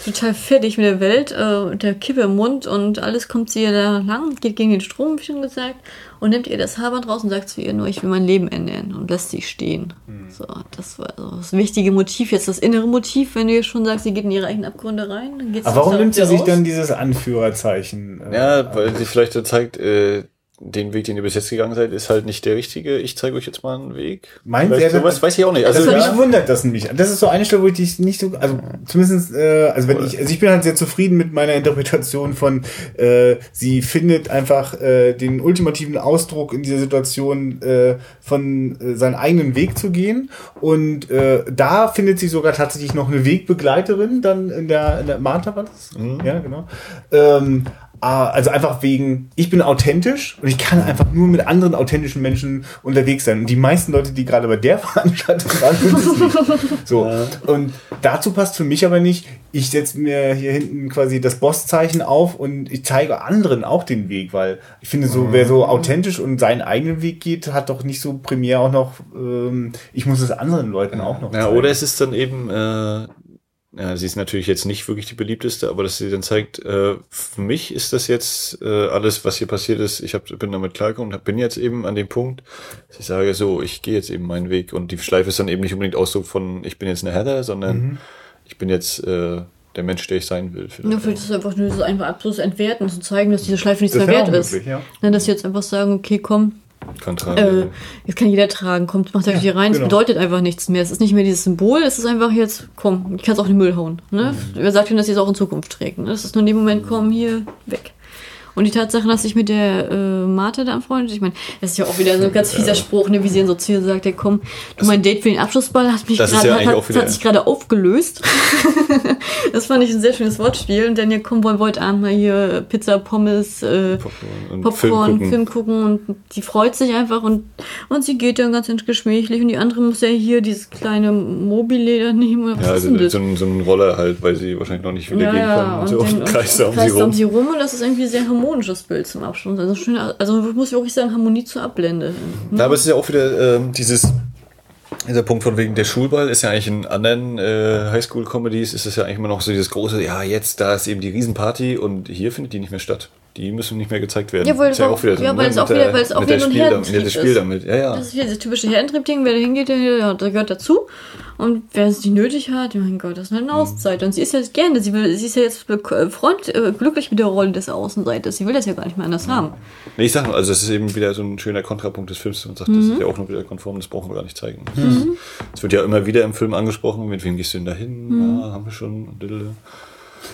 total fertig mit der Welt, äh, der Kippe im Mund und alles kommt sie ja da lang, geht gegen den Strom, wie schon gesagt, und nimmt ihr das Haarband raus und sagt zu ihr nur, ich will mein Leben ändern und lässt sie stehen. Hm. So, das war so das wichtige Motiv, jetzt das innere Motiv, wenn du jetzt schon sagst, sie geht in ihre eigenen Abgründe rein, dann geht's Aber warum aus nimmt sie sich raus. dann dieses Anführerzeichen? äh, Ja, weil sie vielleicht so zeigt, äh, den Weg, den ihr bis jetzt gegangen seid, ist halt nicht der richtige. Ich zeige euch jetzt mal einen Weg. Vielleicht ihr, sowas, weiß ich auch nicht. Also mich ja, wundert das nämlich. Das ist so eine Stelle, wo ich dich nicht so, also zumindest, äh, also wenn ich, also ich bin halt sehr zufrieden mit meiner Interpretation von, äh, sie findet einfach äh, den ultimativen Ausdruck in dieser Situation äh, von äh, seinen eigenen Weg zu gehen und äh, da findet sie sogar tatsächlich noch eine Wegbegleiterin dann in der, in der Martha war das? Ja, genau. Ähm, Also einfach wegen, ich bin authentisch und ich kann einfach nur mit anderen authentischen Menschen unterwegs sein. Und die meisten Leute, die gerade bei der Veranstaltung waren, sind es nicht. So. Und dazu passt für mich aber nicht, ich setze mir hier hinten quasi das Bosszeichen auf und ich zeige anderen auch den Weg, weil ich finde, so wer so authentisch und seinen eigenen Weg geht, hat doch nicht so primär auch noch, ähm, ich muss es anderen Leuten auch noch ja, zeigen. oder es ist dann eben, äh, ja, sie ist natürlich jetzt nicht wirklich die beliebteste, aber dass sie dann zeigt, äh, für mich ist das jetzt äh, alles, was hier passiert ist, ich hab, bin damit klargekommen und hab- bin jetzt eben an dem Punkt, dass ich sage, so, ich gehe jetzt eben meinen Weg und die Schleife ist dann eben nicht unbedingt Ausdruck von, ich bin jetzt eine Heather, sondern Mhm. ich bin jetzt äh, der Mensch, der ich sein will. Nur für das einfach nur so einfach absolut entwerten, zu zeigen, dass diese Schleife nichts Das mehr wert ist. möglich, ja. Ne, dass sie jetzt einfach sagen, okay, komm, Kann äh, tragen. jetzt kann jeder tragen, kommt, macht euch Ja, hier rein, es genau. bedeutet einfach nichts mehr. Es ist nicht mehr dieses Symbol, es ist einfach jetzt, komm, ich kann es auch in den Müll hauen. Ne? Mhm. Wer sagt denn, dass sie es auch in Zukunft trägt? Ne? Das ist nur in dem Moment, komm, hier, weg. Und die Tatsache, dass ich mit der äh, Martha da anfreundet, ich meine, das ist ja auch wieder so ein ganz fieser Spruch, ne, wie sie dann so zu ihr sagt, ja komm, du mein Date für den Abschlussball hat mich gerade, ja hat, hat, sich gerade aufgelöst. das fand ich ein sehr schönes Wortspiel. Und dann ja, komm, wollen wir heute Abend mal hier Pizza, Pommes, äh, Popcorn und Popcorn, Film Film gucken. gucken. und die freut sich einfach und, und sie geht dann ganz geschmächlich und die andere muss ja hier dieses kleine Mobile nehmen oder was Ja, ist denn also das? so, ein, so ein Roller halt, weil sie wahrscheinlich noch nicht wieder gehen kann. Und, so den- und kreist da um sie rum. um sie rum und das ist irgendwie sehr harmonisches Bild zum Abschluss. Also schön, also muss ich wirklich sagen, Harmonie zur Ablende. Na, aber es ist ja auch wieder ähm, dieses, dieser Punkt von wegen der Schulball ist ja eigentlich in anderen äh, Highschool-Comedies ist es ja eigentlich immer noch so dieses große, ja, jetzt, da ist eben die Riesenparty und hier findet die nicht mehr statt. Die müssen nicht mehr gezeigt werden. Ja, weil Ist es auch- ja, weil es auch wieder- der- weil es auch wieder ein Spiel- mit Herdentrieb Spiel ist. damit. Ja, ja. Das ist wieder das typische Herdentrieb-Ding, wer da hingeht, der, ja, der gehört dazu. Und wer es nicht nötig hat, ja, mein Gott, das ist eine Auszeit. Und sie ist ja gerne, sie, will, sie ist ja jetzt äh, Freund, äh, glücklich mit der Rolle des Außenseiters. Sie will das ja gar nicht mehr anders haben. Nee, ich sag nur, also das ist eben wieder so ein schöner Kontrapunkt des Films. Man sagt, das Mhm. ist ja auch nur wieder konform, das brauchen wir gar nicht zeigen. Es wird ja immer wieder im Film angesprochen, mit wem gehst du denn da hin? Mhm. Ja, haben wir schon.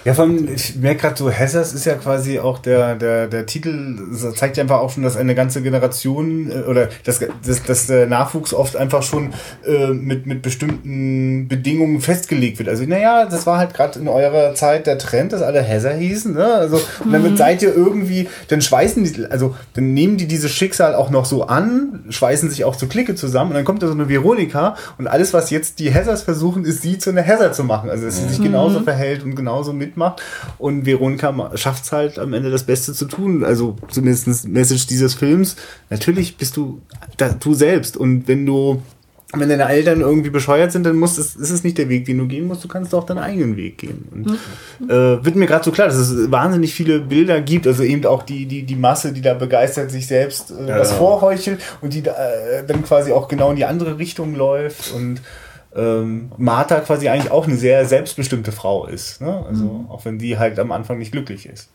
Ja, vor allem, ich merke gerade so, Hessers ist ja quasi auch der, der, der Titel, das zeigt ja einfach auch schon, dass eine ganze Generation äh, oder dass, dass, dass der Nachwuchs oft einfach schon äh, mit, mit bestimmten Bedingungen festgelegt wird. Also, naja, das war halt gerade in eurer Zeit der Trend, dass alle Hesser hießen, ne? Also, und damit seid ihr irgendwie, dann schweißen die, also, dann nehmen die dieses Schicksal auch noch so an, schweißen sich auch zur Clique zusammen und dann kommt da so eine Veronika und alles, was jetzt die Hessers versuchen, ist sie zu einer Hesser zu machen. Also, dass sie sich genauso verhält und genauso mitmacht. Und Veronika schafft es halt am Ende das Beste zu tun. Also zumindest Message dieses Films. Natürlich bist du da, du selbst. Und wenn du, wenn deine Eltern irgendwie bescheuert sind, dann muss es, ist es nicht der Weg, den du gehen musst. Du kannst auch deinen eigenen Weg gehen. Und äh, wird mir gerade so klar, dass es wahnsinnig viele Bilder gibt. Also eben auch die, die, die Masse, die da begeistert sich selbst äh, was ja. vorheuchelt und die da, äh, dann quasi auch genau in die andere Richtung läuft. Und ähm, Martha quasi eigentlich auch eine sehr selbstbestimmte Frau ist. Ne? Also auch wenn die halt am Anfang nicht glücklich ist.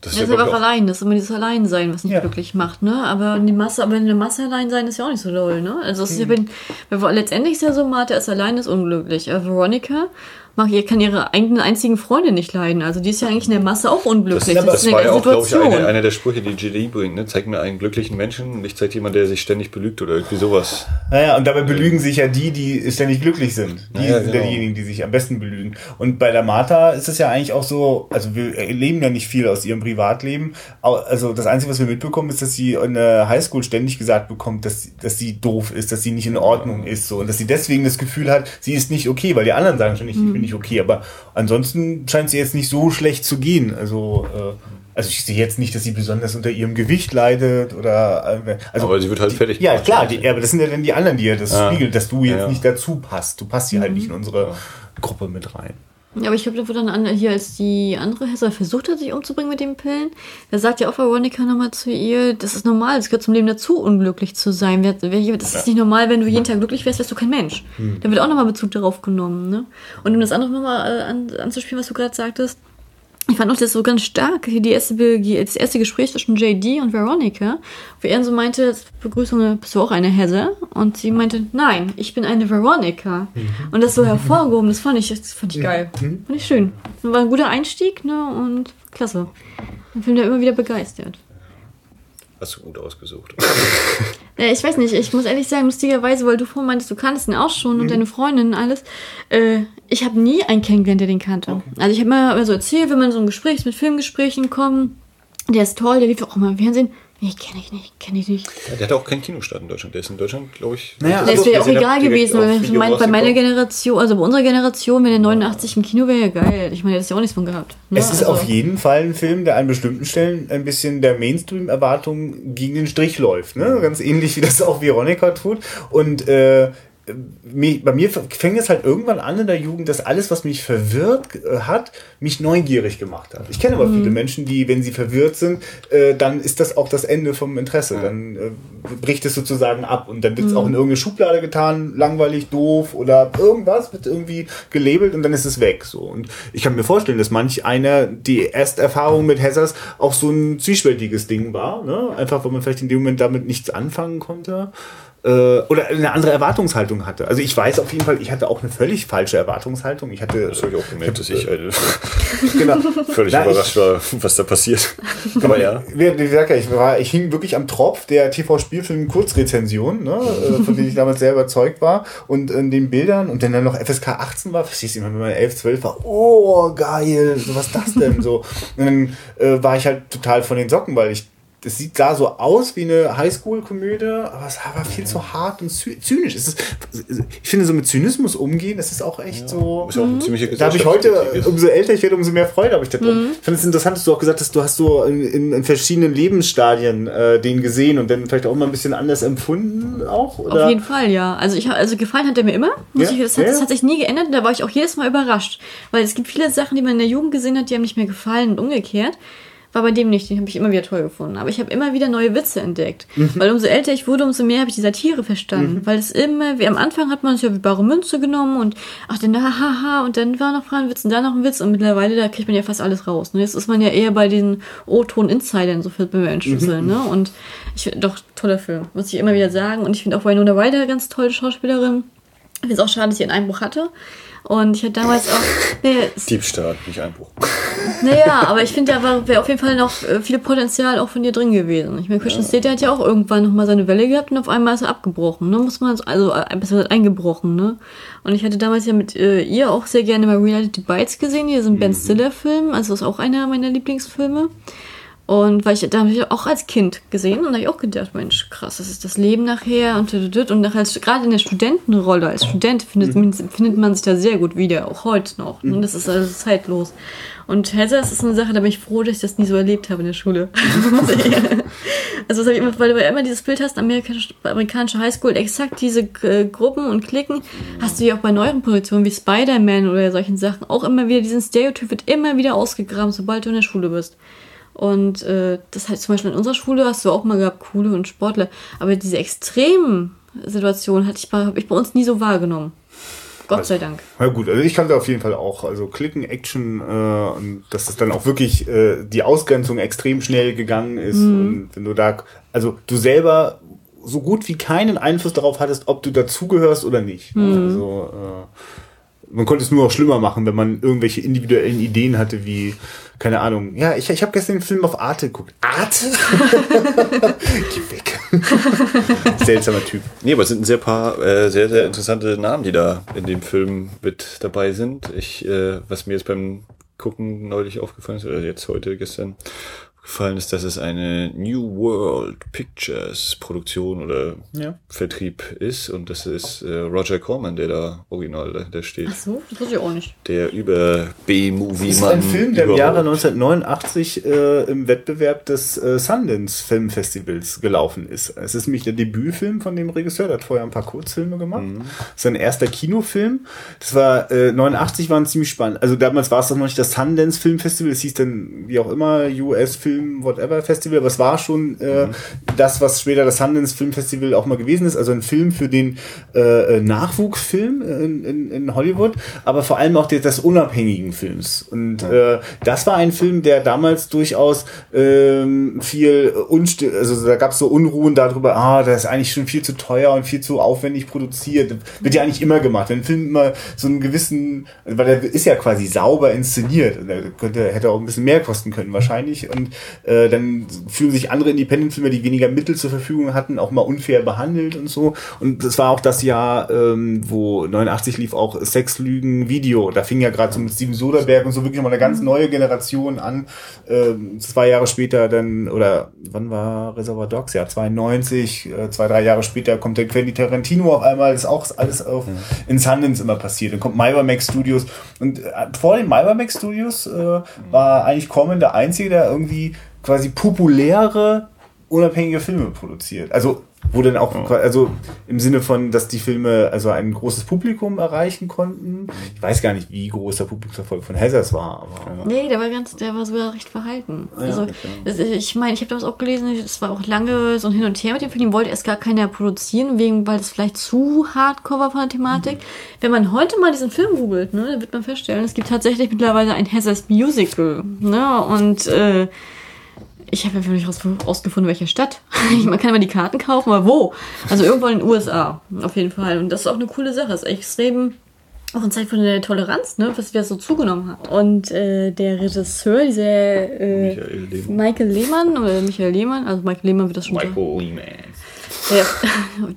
Das Ja, ist glaub aber auch allein, das ist immer dieses Alleinsein, was nicht Ja. glücklich macht, ne? Aber die Masse, aber in der Masse allein sein ist ja auch nicht so doll, ne? Also es ist ja, wenn, wenn letztendlich ist ja so, Martha ist allein, ist unglücklich. Aber Veronica mag, ihr kann ihre eigenen einzigen Freunde nicht leiden. Also die ist ja eigentlich in der Masse auch unglücklich. Das, das ist war eine ja auch, glaube ich, Situation. eine, einer der Sprüche, die GD bringt. Ne? Zeig mir einen glücklichen Menschen und nicht zeig jemand, der sich ständig belügt oder irgendwie sowas. Naja, und dabei belügen sich ja die, die ständig glücklich sind. Die Ja, sind ja genau. diejenigen, die sich am besten belügen. Und bei der Martha ist es ja eigentlich auch so, also wir erleben ja nicht viel aus ihrem Privatleben. Also das Einzige, was wir mitbekommen, ist, dass sie in der Highschool ständig gesagt bekommt, dass, dass sie doof ist, dass sie nicht in Ordnung ist. So. Und dass sie deswegen das Gefühl hat, sie ist nicht okay, weil die anderen sagen schon, ich bin nicht okay. Aber ansonsten scheint sie jetzt nicht so schlecht zu gehen. Also, äh, also ich sehe jetzt nicht, dass sie besonders unter ihrem Gewicht leidet oder äh, also Aber sie wird halt fertig Ja, klar, die, aber das sind ja dann die anderen, die ja das Ah. spiegeln, dass du jetzt Ja, nicht dazu passt. Du passt hier halt nicht in unsere Gruppe mit rein. Ja, aber ich glaube, da wurde dann an, hier, als die andere Hesse versucht hat, sich umzubringen mit den Pillen, da sagt ja auch Veronica nochmal zu ihr, das ist normal, es gehört zum Leben dazu, unglücklich zu sein. Das ist nicht normal, wenn du jeden Tag glücklich wärst, wärst du kein Mensch. Da wird auch nochmal Bezug darauf genommen. Ne? Und um das andere nochmal äh, an, anzuspielen, was du gerade sagtest, ich fand auch das so ganz stark, hier die erste, das erste Gespräch zwischen JD und Veronica, wo er so meinte, Begrüßung, bist du auch eine Hesse? Und sie meinte, nein, ich bin eine Veronica. Und das so hervorgehoben, das fand ich, das fand ich geil. Fand ich schön. War ein guter Einstieg, ne, und klasse. Ein Film, der immer wieder begeistert. Hast du gut ausgesucht. Ja, ich weiß nicht, ich muss ehrlich sagen, lustigerweise, weil du vorhin meintest, du kanntest ihn auch schon und deine Freundin und alles. Äh, ich habe nie einen kennengelernt, der den kannte. Also ich habe mir immer so erzählt, wenn man in so ein Gespräch mit Filmgesprächen kommt, der ist toll, der lief auch immer im Fernsehen. Nee, kenne ich nicht, kenne ich nicht. Ja, der hat auch keinen Kinostart in Deutschland. Der ist in Deutschland, glaube ich. Naja, Das Also, wäre auch egal gewesen, weil Video mein, bei meiner. Generation, also bei unserer Generation, wenn der 89 im Kino wäre, ja geil. Ich meine, der ist ja auch nichts von gehabt. Ne? Es ist Also- auf jeden Fall ein Film, der an bestimmten Stellen ein bisschen der Mainstream-Erwartung gegen den Strich läuft. Ne? Ganz ähnlich wie das auch Veronica tut. Und äh, bei mir fängt es halt irgendwann an in der Jugend, dass alles, was mich verwirrt äh, hat, mich neugierig gemacht hat. Ich kenne aber viele Menschen, die, wenn sie verwirrt sind, äh, dann ist das auch das Ende vom Interesse. Dann äh, bricht es sozusagen ab und dann wird es auch in irgendeine Schublade getan, langweilig, doof oder irgendwas wird irgendwie gelabelt und dann ist es weg. So. Und ich kann mir vorstellen, dass manch einer die erste Erfahrung mit Hessers auch so ein zwiespältiges Ding war. Ne? Einfach, weil man vielleicht in dem Moment damit nichts anfangen konnte oder eine andere Erwartungshaltung hatte. Also ich weiß auf jeden Fall, ich hatte auch eine völlig falsche Erwartungshaltung. Ich hatte Das habe ich auch gemerkt, dass ich äh, genau, völlig Na, ich- überrascht war, was da passiert. Aber ja. Wie, wie gesagt, ich, war, ich hing wirklich am Tropf der TV-Spielfilm-Kurzrezension, ne, äh, von denen ich damals sehr überzeugt war. Und in den Bildern, und wenn dann noch FSK 18 war, verstehst du immer, wenn man 11, 12 war, oh, geil, so was ist das denn? So. Und dann äh, war ich halt total von den Socken, weil ich das sieht sah so aus wie eine Highschool-Komödie, aber es war viel zu hart und zy- zynisch. Es ist, ich finde, so mit Zynismus umgehen, das ist auch echt so. Ist ja auch eine ziemliche Da habe ich heute, umso älter ich werde, umso mehr Freude habe ich da drin. Ich finde es interessant, dass du auch gesagt hast, du hast so in, in, in verschiedenen Lebensstadien äh, den gesehen und dann vielleicht auch mal ein bisschen anders empfunden auch? Oder? Auf jeden Fall, ja. Also ich also gefallen hat er mir immer. Muss Ja, ich, das, hat, ja, das ja. hat sich nie geändert. Da war ich auch jedes Mal überrascht, weil es gibt viele Sachen, die man in der Jugend gesehen hat, die haben nicht mehr gefallen und umgekehrt. War bei dem nicht. Den habe ich immer wieder toll gefunden. Aber ich habe immer wieder neue Witze entdeckt. Mhm. Weil umso älter ich wurde, umso mehr habe ich die Satire verstanden. Weil es immer, wie am Anfang hat man es ja wie bare Münze genommen und ach, dann haha und dann war noch ein Witz und dann noch ein Witz und mittlerweile, da kriegt man ja fast alles raus. Ne? Jetzt ist man ja eher bei den O-Ton-Insidern, so viel beim Entschlüsseln. Mhm. Ne? Und ich finde, doch, toller Film, muss ich immer wieder sagen. Und ich finde auch Winona Ryder ganz tolle Schauspielerin. Ich finde es auch schade, dass sie einen Einbruch hatte. Und ich hatte damals auch. Nee, Diebstahl, nicht Einbruch. naja, aber ich finde, da wäre auf jeden Fall noch äh, viel Potenzial auch von dir drin gewesen. Ich meine, Christian Slater hat ja auch irgendwann nochmal seine Welle gehabt und auf einmal ist er abgebrochen, ne? Muss man, also, äh, besser eingebrochen, ne? Und ich hatte damals ja mit äh, ihr auch sehr gerne mal Reality Bites gesehen, hier ist ein Ben Stiller-Film, also ist auch einer meiner Lieblingsfilme. Und weil ich, da habe ich auch als Kind gesehen und da habe ich auch gedacht, Mensch, krass, das ist das Leben nachher und und nachher als, gerade in der Studentenrolle als Student findet, findet man sich da sehr gut wieder, auch heute noch. Und das ist also zeitlos. Und Heather ist eine Sache, da bin ich froh, dass ich das nie so erlebt habe in der Schule. also das ich immer, weil du immer dieses Bild hast, amerikanische, amerikanische Highschool, exakt diese äh, Gruppen und Klicken, hast du ja auch bei neueren Positionen wie Spider-Man oder solchen Sachen auch immer wieder, diesen Stereotyp wird immer wieder ausgegraben, sobald du in der Schule bist. Und äh, das heißt zum Beispiel in unserer Schule hast du auch mal gehabt, coole und Sportler. Aber diese extremen Situationen hatte ich bei, habe ich bei uns nie so wahrgenommen. Gott sei Dank. Na gut, also ich kannte auf jeden Fall auch, also Klicken, Action, äh, und dass es dann auch wirklich äh, die Ausgrenzung extrem schnell gegangen ist. Und wenn du da, also du selber so gut wie keinen Einfluss darauf hattest, ob du dazugehörst oder nicht. Also äh, man konnte es nur auch schlimmer machen, wenn man irgendwelche individuellen Ideen hatte, wie, keine Ahnung, ja, ich, ich habe gestern den Film auf Arte geguckt. Arte? Geh weg. Seltsamer Typ. Nee, aber es sind ein sehr paar äh, sehr, sehr interessante Namen, die da in dem Film mit dabei sind. Ich, äh, was mir jetzt beim Gucken neulich aufgefallen ist, oder jetzt heute, gestern, aufgefallen ist, dass es eine New World Pictures Produktion oder Ja. Vertrieb ist. Und das ist äh, Roger Corman, der da original dahinter steht. Ach so, das wusste ich auch nicht. Der über B-Movie Das ist ein Film, der im Jahre überhaupt. 1989 äh, im Wettbewerb des äh, Sundance Filmfestivals gelaufen ist. Es ist nämlich der Debütfilm von dem Regisseur, der hat vorher ein paar Kurzfilme gemacht. Mhm. Sein erster Kinofilm. Das war äh, 89 waren ziemlich spannend. Also damals war es doch noch nicht das Sundance Filmfestival, es hieß dann wie auch immer US Film Whatever Festival, aber es war schon äh, Mhm. das, was später das Sundance Filmfestival auch mal gewesen ist. Also ein Film für den äh, äh, Nachwuchsfilm in, in, in Hollywood, aber vor allem auch des, des unabhängigen Films. Und äh, das war ein Film, der damals durchaus ähm, viel unstill, also da gab es so Unruhen darüber, ah, das ist eigentlich schon viel zu teuer und viel zu aufwendig produziert. Wird ja eigentlich immer gemacht. Wenn ein Film immer so einen gewissen, weil der ist ja quasi sauber inszeniert. Und Der könnte, hätte auch ein bisschen mehr kosten können wahrscheinlich. Und äh, dann fühlen sich andere Independent-Filme, die weniger Mittel zur Verfügung hatten, auch mal unfair behandelt und so. Und das war auch das Jahr, ähm, wo 89 lief auch Sex, Lügen, Video. Da fing ja gerade so mit Steven Soderbergh und so wirklich nochmal eine ganz neue Generation an. Ähm, zwei Jahre später dann, oder wann war Reservoir Dogs? Ja, 92, äh, zwei, drei Jahre später kommt der Quentin Tarantino auf einmal. Das ist auch alles auf, in Sundance immer passiert. Dann kommt Miramax Studios. Und äh, vor den Miramax Studios äh, war eigentlich Corman der Einzige, der irgendwie quasi populäre, unabhängige Filme produziert. Also wo dann auch, also im Sinne von, dass die Filme also ein großes Publikum erreichen konnten. Ich weiß gar nicht, wie groß der Publikumserfolg von Hazards war, aber Nee, der war ganz, der war sogar recht verhalten. also, das, ich meine, ich habe das auch gelesen, es war auch lange so ein Hin und Her mit dem Film, den wollte erst gar keiner produzieren, wegen, weil das vielleicht zu hardcore war von der Thematik. Wenn man heute mal diesen Film googelt, ne, dann wird man feststellen, es gibt tatsächlich mittlerweile ein Hazards Musical, ne, und, äh, ich habe einfach nicht raus, rausgefunden, welche Stadt. Man kann immer die Karten kaufen, aber wo? Also irgendwo in den USA, auf jeden Fall. Und das ist auch eine coole Sache. Das ist extrem auch in Zeit von der Toleranz, ne, was wir so zugenommen haben. Und äh, der Regisseur, dieser äh, Michael Lehmann. Michael Lehmann oder Michael Lehmann, also Michael Lehmann wird das schon. Michael Lehmann. Der,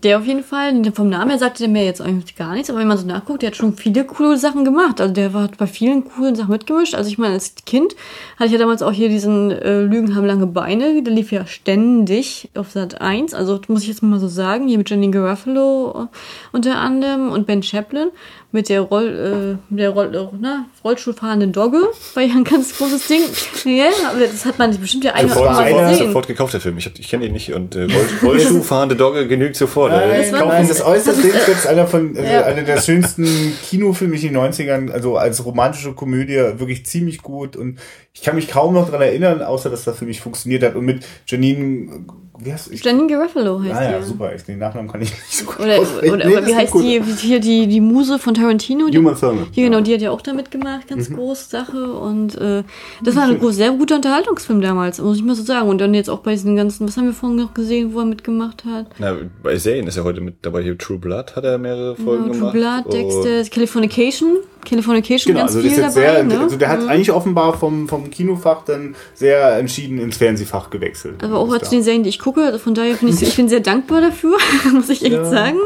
der auf jeden Fall, vom Namen her sagte der mir jetzt eigentlich gar nichts, aber wenn man so nachguckt, der hat schon viele coole Sachen gemacht. Also der war, hat bei vielen coolen Sachen mitgemischt. Also ich meine, als Kind hatte ich ja damals auch hier diesen äh, Lügen haben lange Beine, der lief ja ständig auf Sat 1. Also muss ich jetzt mal so sagen, hier mit Jenny Garofalo unter anderem und Ben Chaplin. Mit der, Roll, äh, mit der Roll, äh, na, Rollstuhlfahrenden Dogge war ja ein ganz großes Ding. Ja, aber das hat man bestimmt ja einer Sofort, mal sofort, gesehen. sofort gekauft, der Film. Ich, hab- ich kenne ihn nicht. Und äh, Roll- Rollschuhfahrende Dogge genügt sofort. Nein, Äh, war- nein, das äußerst sehenswert ist einer von äh, Ja. einer der schönsten Kinofilme in den 90ern, also als romantische Komödie wirklich ziemlich gut und ich kann mich kaum noch dran erinnern, außer dass das für mich funktioniert hat und mit Janine, wie heißt ich? Janine Garofalo heißt Ah ja, die. super, ich, den Nachnamen kann ich nicht so gut Oder, oder Nee, wie heißt gut. die, hier die, die Muse von Tarantino? Die, Uma Thurman. Ja, genau, die hat ja auch da mitgemacht, ganz Mhm. große Sache. Und äh, das war ein groß, sehr guter Unterhaltungsfilm damals, muss ich mal so sagen. Und dann jetzt auch bei diesen ganzen, was haben wir vorhin noch gesehen, wo er mitgemacht hat? na, bei Serien ist er heute mit dabei. Hier True Blood hat er mehrere Folgen Genau, True gemacht. Blood, Oh, Dexter, Californication. Californication Genau, ganz also, viel ist dabei. jetzt sehr, ne? also der hat eigentlich offenbar vom, vom Kinofach dann sehr entschieden ins Fernsehfach gewechselt. Aber auch als da. den Serien, die ich gucke, also von daher finde ich, ich bin sehr dankbar dafür, muss ich echt sagen.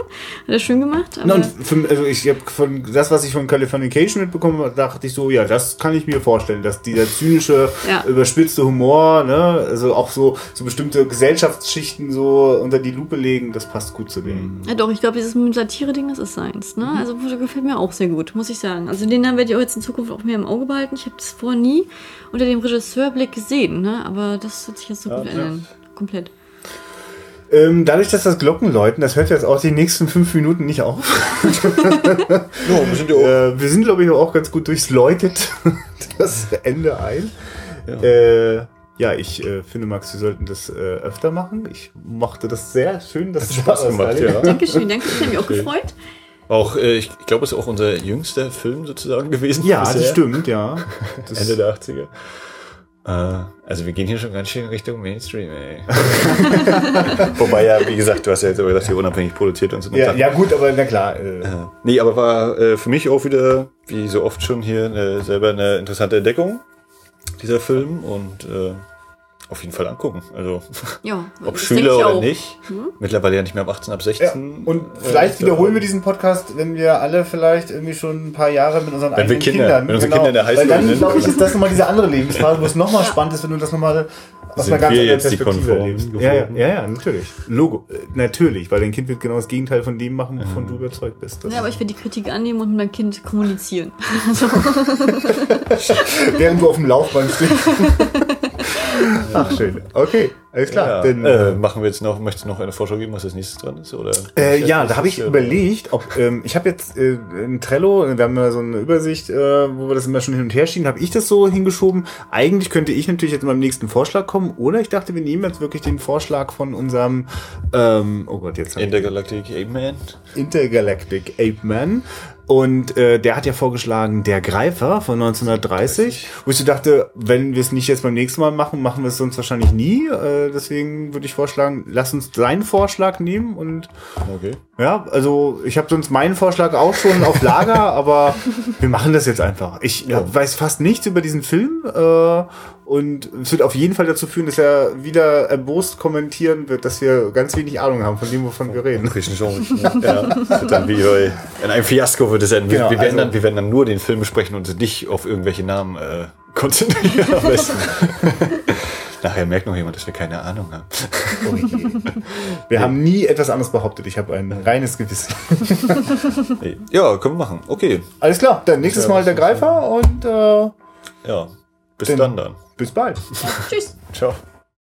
Hat er schön gemacht. Na, und für, also ich habe von das, was ich von Californication mitbekommen habe, dachte ich so, ja, das kann ich mir vorstellen, dass dieser zynische, Ja. überspitzte Humor, ne, also auch so, so bestimmte Gesellschaftsschichten so unter die Lupe legen, das passt gut zu dem. Ja, doch, ich glaube, dieses Satire-Ding, das ist seins. Ne? Also das gefällt mir auch sehr gut, muss ich sagen. Also den werde ich auch jetzt in Zukunft auch mehr im Auge behalten. Ich habe das vorher nie unter dem Regisseurblick gesehen, ne? aber das wird sich jetzt so gut ändern. Komplett. Ähm, dadurch, dass das Glockenläuten, das hört jetzt auch die nächsten fünf Minuten nicht auf. Ja, wir sind ja Äh, wir sind, glaube ich, auch ganz gut durchs Läutet das Ende ein. Ja, äh, ja ich äh, finde, Max, wir sollten das äh, öfter machen. Ich mochte das sehr schön. Dass du Spaß gemacht, ja. Dankeschön, danke. Ich habe mich auch gefreut. Auch, äh, ich glaube, es ist auch unser jüngster Film sozusagen gewesen. Ja, bisher. das stimmt, ja. Das, Ende der 80er. Äh, also wir gehen hier schon ganz schön Richtung Mainstream, ey. Wobei ja, wie gesagt, du hast ja jetzt aber gesagt, hier unabhängig produziert und so. ja, ja, gut, aber na klar. Äh, Nee, aber war äh, für mich auch wieder, wie so oft schon hier, eine, selber eine interessante Entdeckung, dieser Film. Und äh, auf jeden Fall angucken. Also Ja, ob Schüler oder auch. nicht. Mittlerweile ja nicht mehr ab 18, ab ja, 16. und Äh, vielleicht ist wiederholen wir diesen Podcast, wenn wir alle vielleicht irgendwie schon ein paar Jahre mit unseren Wenn wir eigenen Kinder- Kindern. wenn unsere Kinder in der Weil Highschool dann, sind. glaube ich, ist das nochmal diese andere Lebensphase, wo es nochmal spannend ist, wenn du das nochmal aus Sind einer ganz wir anderen jetzt die Perspektive erlebst. Ja, ja, ja, ja, natürlich. Logo, äh, natürlich, weil dein Kind wird genau das Gegenteil von dem machen, wovon Mhm. du überzeugt bist. Ja, aber ich werde die Kritik annehmen und mit meinem Kind kommunizieren. Während du auf dem Laufband stehst. Ach, schön. Okay, alles klar. Ja, Dann, äh, machen wir jetzt noch, möchtest du noch eine Vorschau geben, was das nächste dran ist? Oder Äh, ja, da habe ich äh, überlegt, ob ähm, ich habe jetzt äh, ein Trello, wir haben ja so eine Übersicht, äh, wo wir das immer schon hin und her schieben, habe ich das so hingeschoben. Eigentlich könnte ich natürlich jetzt meinem nächsten Vorschlag kommen, oder ich dachte, wir nehmen jetzt wirklich den Vorschlag von unserem, ähm, oh Gott, jetzt Intergalactic Ape Man. Intergalactic Ape Man. Und äh, der hat ja vorgeschlagen, der Greifer von 1930, wo ich so dachte, wenn wir es nicht jetzt beim nächsten Mal machen, machen wir es sonst wahrscheinlich nie. Äh, deswegen würde ich vorschlagen, lass uns seinen Vorschlag nehmen und Okay. ja, also ich habe sonst meinen Vorschlag auch schon auf Lager, aber wir machen das jetzt einfach. Ich Ja. weiß fast nichts über diesen Film äh, und es wird auf jeden Fall dazu führen, dass er wieder erbost kommentieren wird, dass wir ganz wenig Ahnung haben von dem, wovon wir reden. Christian Jean. ja. Wird dann wie bei, in einem Fiasko wird es enden. Wir, Genau, wir, werden also- dann, wir werden dann nur den Film besprechen und nicht auf irgendwelche Namen äh, konzentrieren. Nachher merkt noch jemand, dass wir keine Ahnung haben. Wir haben nie etwas anderes behauptet. Ich habe ein reines Gewissen. Ja, können wir machen. Okay. Alles klar, dann nächstes Ja, Mal der Greifer und äh, Ja. Bis dann dann. bis bald. tschüss. Ciao.